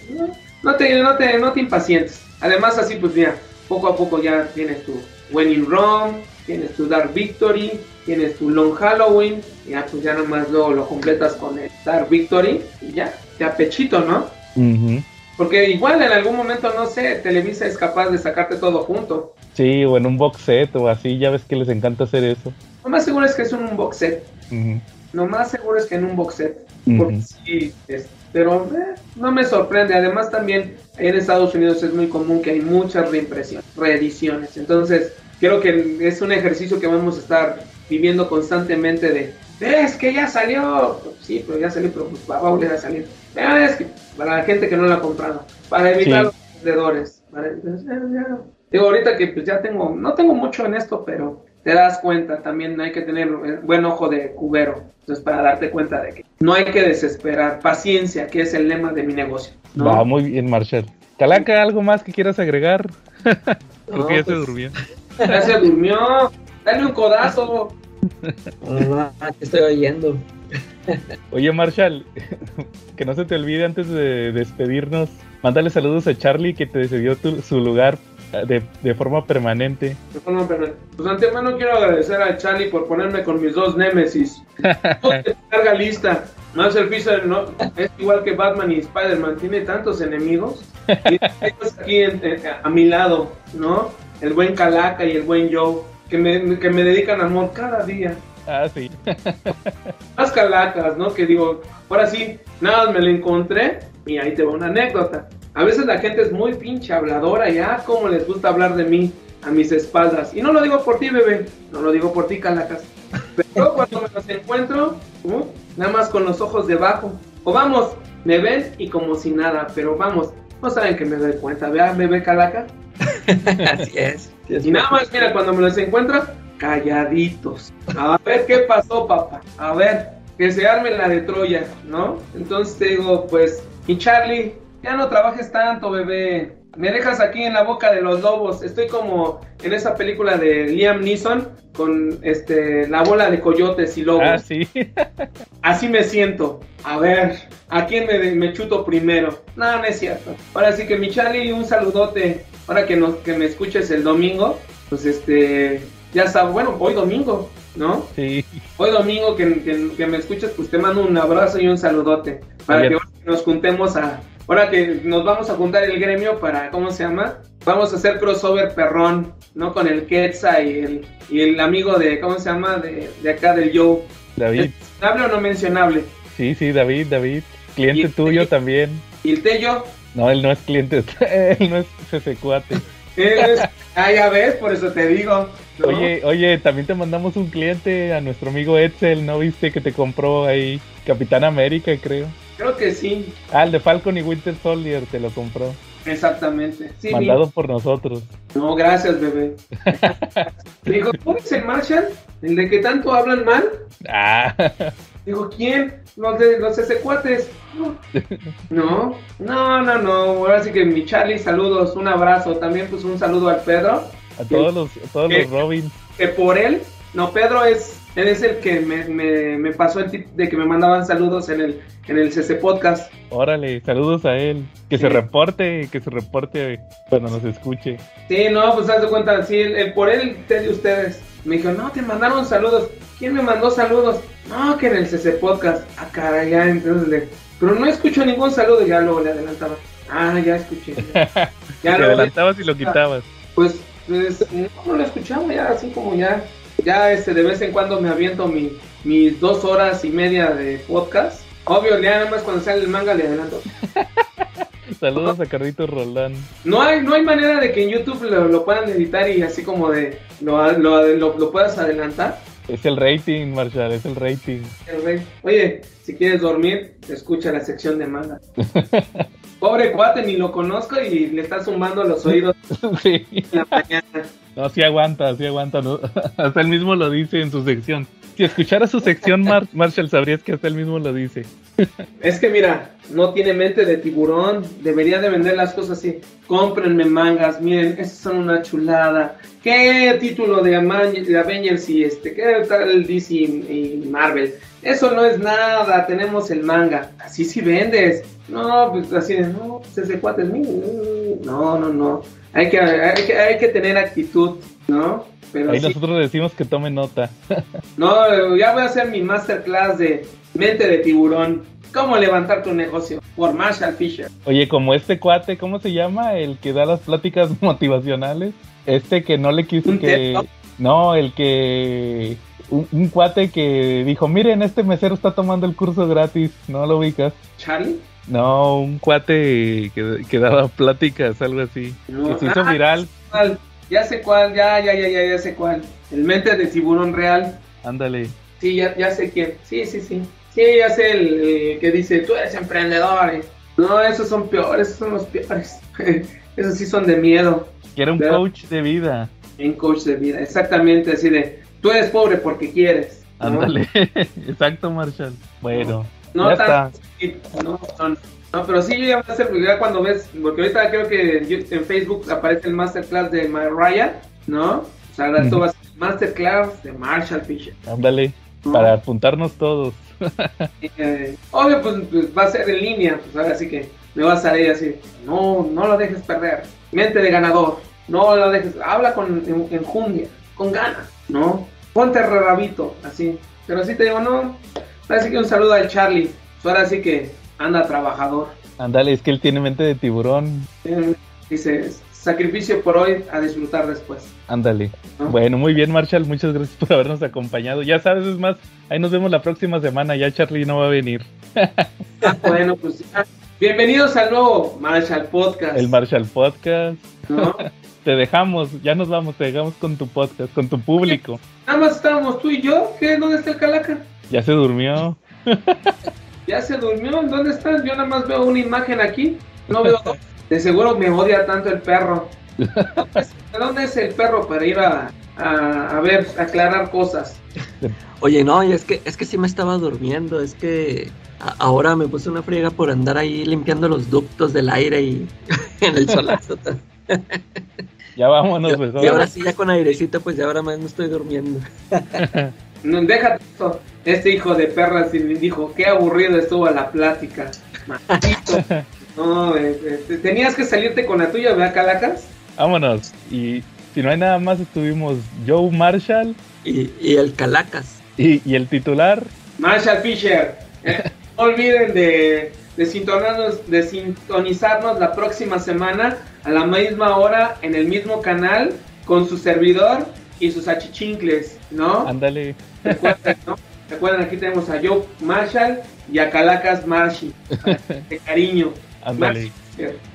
no, te, no te, no te impacientes. Además, así, pues mira, poco a poco ya tienes tu When in Rome, tienes tu Dark Victory, tienes tu Long Halloween, y ya pues ya nomás luego lo completas con el Dark Victory, y ya, ya pechito, ¿no? Porque igual en algún momento, no sé, Televisa es capaz de sacarte todo junto. Sí, o en un box set o así, ya ves que les encanta hacer eso. Lo más seguro es que es un box set. Lo más seguro es que en un box set. Porque sí, es- pero eh, no me sorprende. Además también en Estados Unidos es muy común que hay muchas reimpresiones, reediciones. Entonces creo que es un ejercicio que vamos a estar viviendo constantemente de, es que ya salió. Sí, pero ya salió, pero pues va a volver a salir. Pero es que para la gente que no lo ha comprado, para evitar Sí. los vendedores. Para, entonces, ya- ya. Digo, ahorita que pues ya tengo, no tengo mucho en esto, pero te das cuenta, también hay que tener buen ojo de cubero, entonces para darte cuenta de que no hay que desesperar, paciencia, que es el lema de mi negocio. ¿no? Va muy bien, Marshall. Calaca, ¿algo más que quieras agregar? Creo No, que ya se pues, durmió. Ya se durmió, dale un codazo. te estoy oyendo. Oye, Marshall, que no se te olvide antes de despedirnos, mándale saludos a Charlie que te cedió tu- su lugar de, de forma permanente. No, pero, Pues antemano quiero agradecer a Charlie por ponerme con mis dos némesis. Larga lista. Más el Fisher no, es igual que Batman y Spider-Man, tiene tantos enemigos. Y ellos aquí en- en- a mi lado, ¿no? El buen Calaca y el buen Joe, que me, que me dedican amor cada día. Ah, sí. Más calacas, ¿no? Que digo, ahora sí, nada, me lo encontré y ahí te va una anécdota. A veces la gente es muy pinche habladora y ah, cómo les gusta hablar de mí a mis espaldas. Y no lo digo por ti, bebé, no lo digo por ti, calacas. Pero cuando me los encuentro, uh, nada más con los ojos debajo. O vamos, me ven y como si nada, pero vamos, no saben que me doy cuenta. Vean, bebé calaca. Así es. Y nada más, mira, cuando me los encuentro, calladitos. A ver qué pasó, papá. A ver, que se arme la de Troya, ¿no? Entonces te digo, pues, y Charlie, ya no trabajes tanto, bebé. Me dejas aquí en la boca de los lobos. Estoy como en esa película de Liam Neeson con este la bola de coyotes y lobos. Ah, sí. Así me siento. A ver, ¿a quién me, me chuto primero? No, no es cierto. Ahora sí que mi Charlie, un saludote. Ahora que, nos, que me escuches el domingo, pues este, ya sabes, bueno, hoy domingo, ¿no? Sí. Hoy domingo que, que- que me escuches, pues te mando un abrazo y un saludote. Para Bien. que nos juntemos a... Ahora que nos vamos a juntar el gremio para, ¿cómo se llama? Vamos a hacer crossover perrón, ¿no? Con el Quetza y el, y el amigo de, ¿cómo se llama? De, de acá del Joe. David. ¿Mencionable o no mencionable? Sí, sí, David, David. Cliente tuyo también. Y el Tello, No, él no es cliente, él no es ese cuate. ah, ya ves, por eso te digo. Oye, oye, también te mandamos un cliente a nuestro amigo Edsel, ¿no viste que te compró ahí Capitán América, creo? Creo que sí. Ah, el de Falcon y Winter Soldier te lo compró. Exactamente. Sí, Mandado por nosotros. No, gracias, bebé. Digo, ¿tú eres el Marshall? ¿El de que tanto hablan mal? Ah. Digo, ¿quién? Los de los cuates. No, no, no, no. Ahora sí que mi Charlie, saludos, un abrazo. También pues un saludo al Pedro. A todos los, a todos los Robins. Que por él, no, Pedro es él es el que me, me, me, pasó el tip de que me mandaban saludos en el, en el CC Podcast. Órale, saludos a él. Que se reporte, que se reporte cuando nos escuche. Sí, no, pues haz de cuenta, sí, el, por él de ustedes. Me dijo, no, te mandaron saludos. ¿Quién me mandó saludos? No, que en el CC Podcast. Ah, caray, ya, entonces le... Pero no escucho ningún saludo, ya luego le adelantaba. Ah, ya escuché. Ya, lo adelantabas y lo quitabas. Pues, pues no, no lo escuchaba ya, así como ya ya este, de vez en cuando me aviento mi, mis dos horas y media de podcast. Obvio, ya nada más cuando sale el manga le adelanto. Saludos a Carlitos Roldán. No hay, no hay manera de que en YouTube lo, puedan editar y así como de lo, lo, lo, puedas adelantar. Es el rating, Marshall, es el rating. Oye, si quieres dormir, escucha la sección de manga. Pobre cuate, ni lo conozco y le está sumando los oídos sí. en la mañana. No, sí aguanta, sí aguanta. Hasta él mismo lo dice en su sección. Si escuchara su sección, Marshall, sabrías que hasta él mismo lo dice. Es que mira, no tiene mente de tiburón. Debería de vender las cosas así. Cómprenme mangas, miren, esas son una chulada. ¿Qué título de, Avengers y este? ¿Qué tal DC y Marvel? Eso no es nada, tenemos el manga. Así sí vendes. No, pues así, no, pues ese cuate es mío. No, no, no. Hay que, hay que, hay que tener actitud, ¿no? Pero Ahí nosotros decimos que tome nota. no, ya voy a hacer mi masterclass de mente de tiburón. ¿Cómo levantar tu negocio? Por Marshall Fisher. Oye, como este cuate, ¿cómo se llama? El que da las pláticas motivacionales. Este que no le quiso que... No, el que... Un, cuate que dijo, miren, este mesero está tomando el curso gratis. ¿No lo ubicas? ¿Charlie? No, un cuate que, que daba pláticas, algo así. Que se hizo ah, viral. Ya sé cuál, ya, ya, ya, ya, ya sé cuál. El mente de tiburón real. Ándale. Sí, ya, ya sé quién. Sí, sí, sí. Sí, ya sé el que dice, tú eres emprendedor. No, esos son peores, esos son los peores. esos sí son de miedo. Que era un coach de vida. Un coach de vida, exactamente, así de, tú eres pobre porque quieres. Ándale, exacto, Marshall. Bueno. No, ya no, no, pero sí ya a ser ya cuando ves, porque ahorita creo que en, Facebook aparece el masterclass de Mariah, ¿no? O sea, tú vas a masterclass de Marshall Fisher. Ándale, para apuntarnos todos. Eh, obvio, pues, pues, va a ser en línea, pues ahora sí que me vas a salir así, no, no lo dejes perder, mente de ganador, no lo dejes, habla con enjundia, con ganas, ¿no? Ponte rabito, así, pero así te digo, no, Así que un saludo al Charlie. Ahora sí que anda trabajador. Ándale, es que él tiene mente de tiburón. dice, sacrificio por hoy, a disfrutar después. Ándale. Bueno, muy bien, Marshall. Muchas gracias por habernos acompañado. Ya sabes, es más, ahí nos vemos la próxima semana. Ya Charlie no va a venir. Ah, bueno, pues bienvenidos al nuevo Marshall Podcast. El Marshall Podcast. te dejamos, ya nos vamos, te dejamos con tu podcast, con tu público. Nada más estábamos tú y yo. ¿Qué? ¿Dónde está el calaca? Ya se durmió. ya se durmió. ¿Dónde estás? Yo nada más veo una imagen aquí. No veo. De seguro me odia tanto el perro. ¿De dónde es el perro para ir a, a, ver, aclarar cosas? Oye, no, es que, es que sí me estaba durmiendo. Es que ahora me puse una friega por andar ahí limpiando los ductos del aire y en el solazo. ya vámonos, pues. Y ahora sí, ya con airecito, pues ya ahora más no estoy durmiendo. no, déjate esto. Este hijo de perra dijo, qué aburrido estuvo la plática. no, eh, eh, tenías que salirte con la tuya, ¿verdad, Calacas? Vámonos. Y si no hay nada más, estuvimos Joe Marshall. Y, el Calacas. Y, el titular. Marshall Fisher. Eh, no olviden de, de, sintonizarnos, de sintonizarnos la próxima semana a la misma hora en el mismo canal con su servidor y sus achichincles, ¿no? Ándale. ¿no? Recuerden, aquí tenemos a Joe Marshall y a Calacas Marshi. De cariño.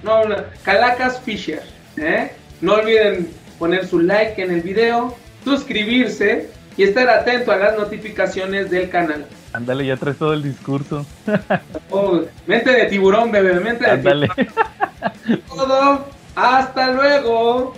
No, no, Calacas Fisher. ¿eh? No olviden poner su like en el video, suscribirse y estar atento a las notificaciones del canal. Ándale, ya traes todo el discurso. Oh, mente de tiburón, bebé, mente de tiburón. Todo. Hasta luego.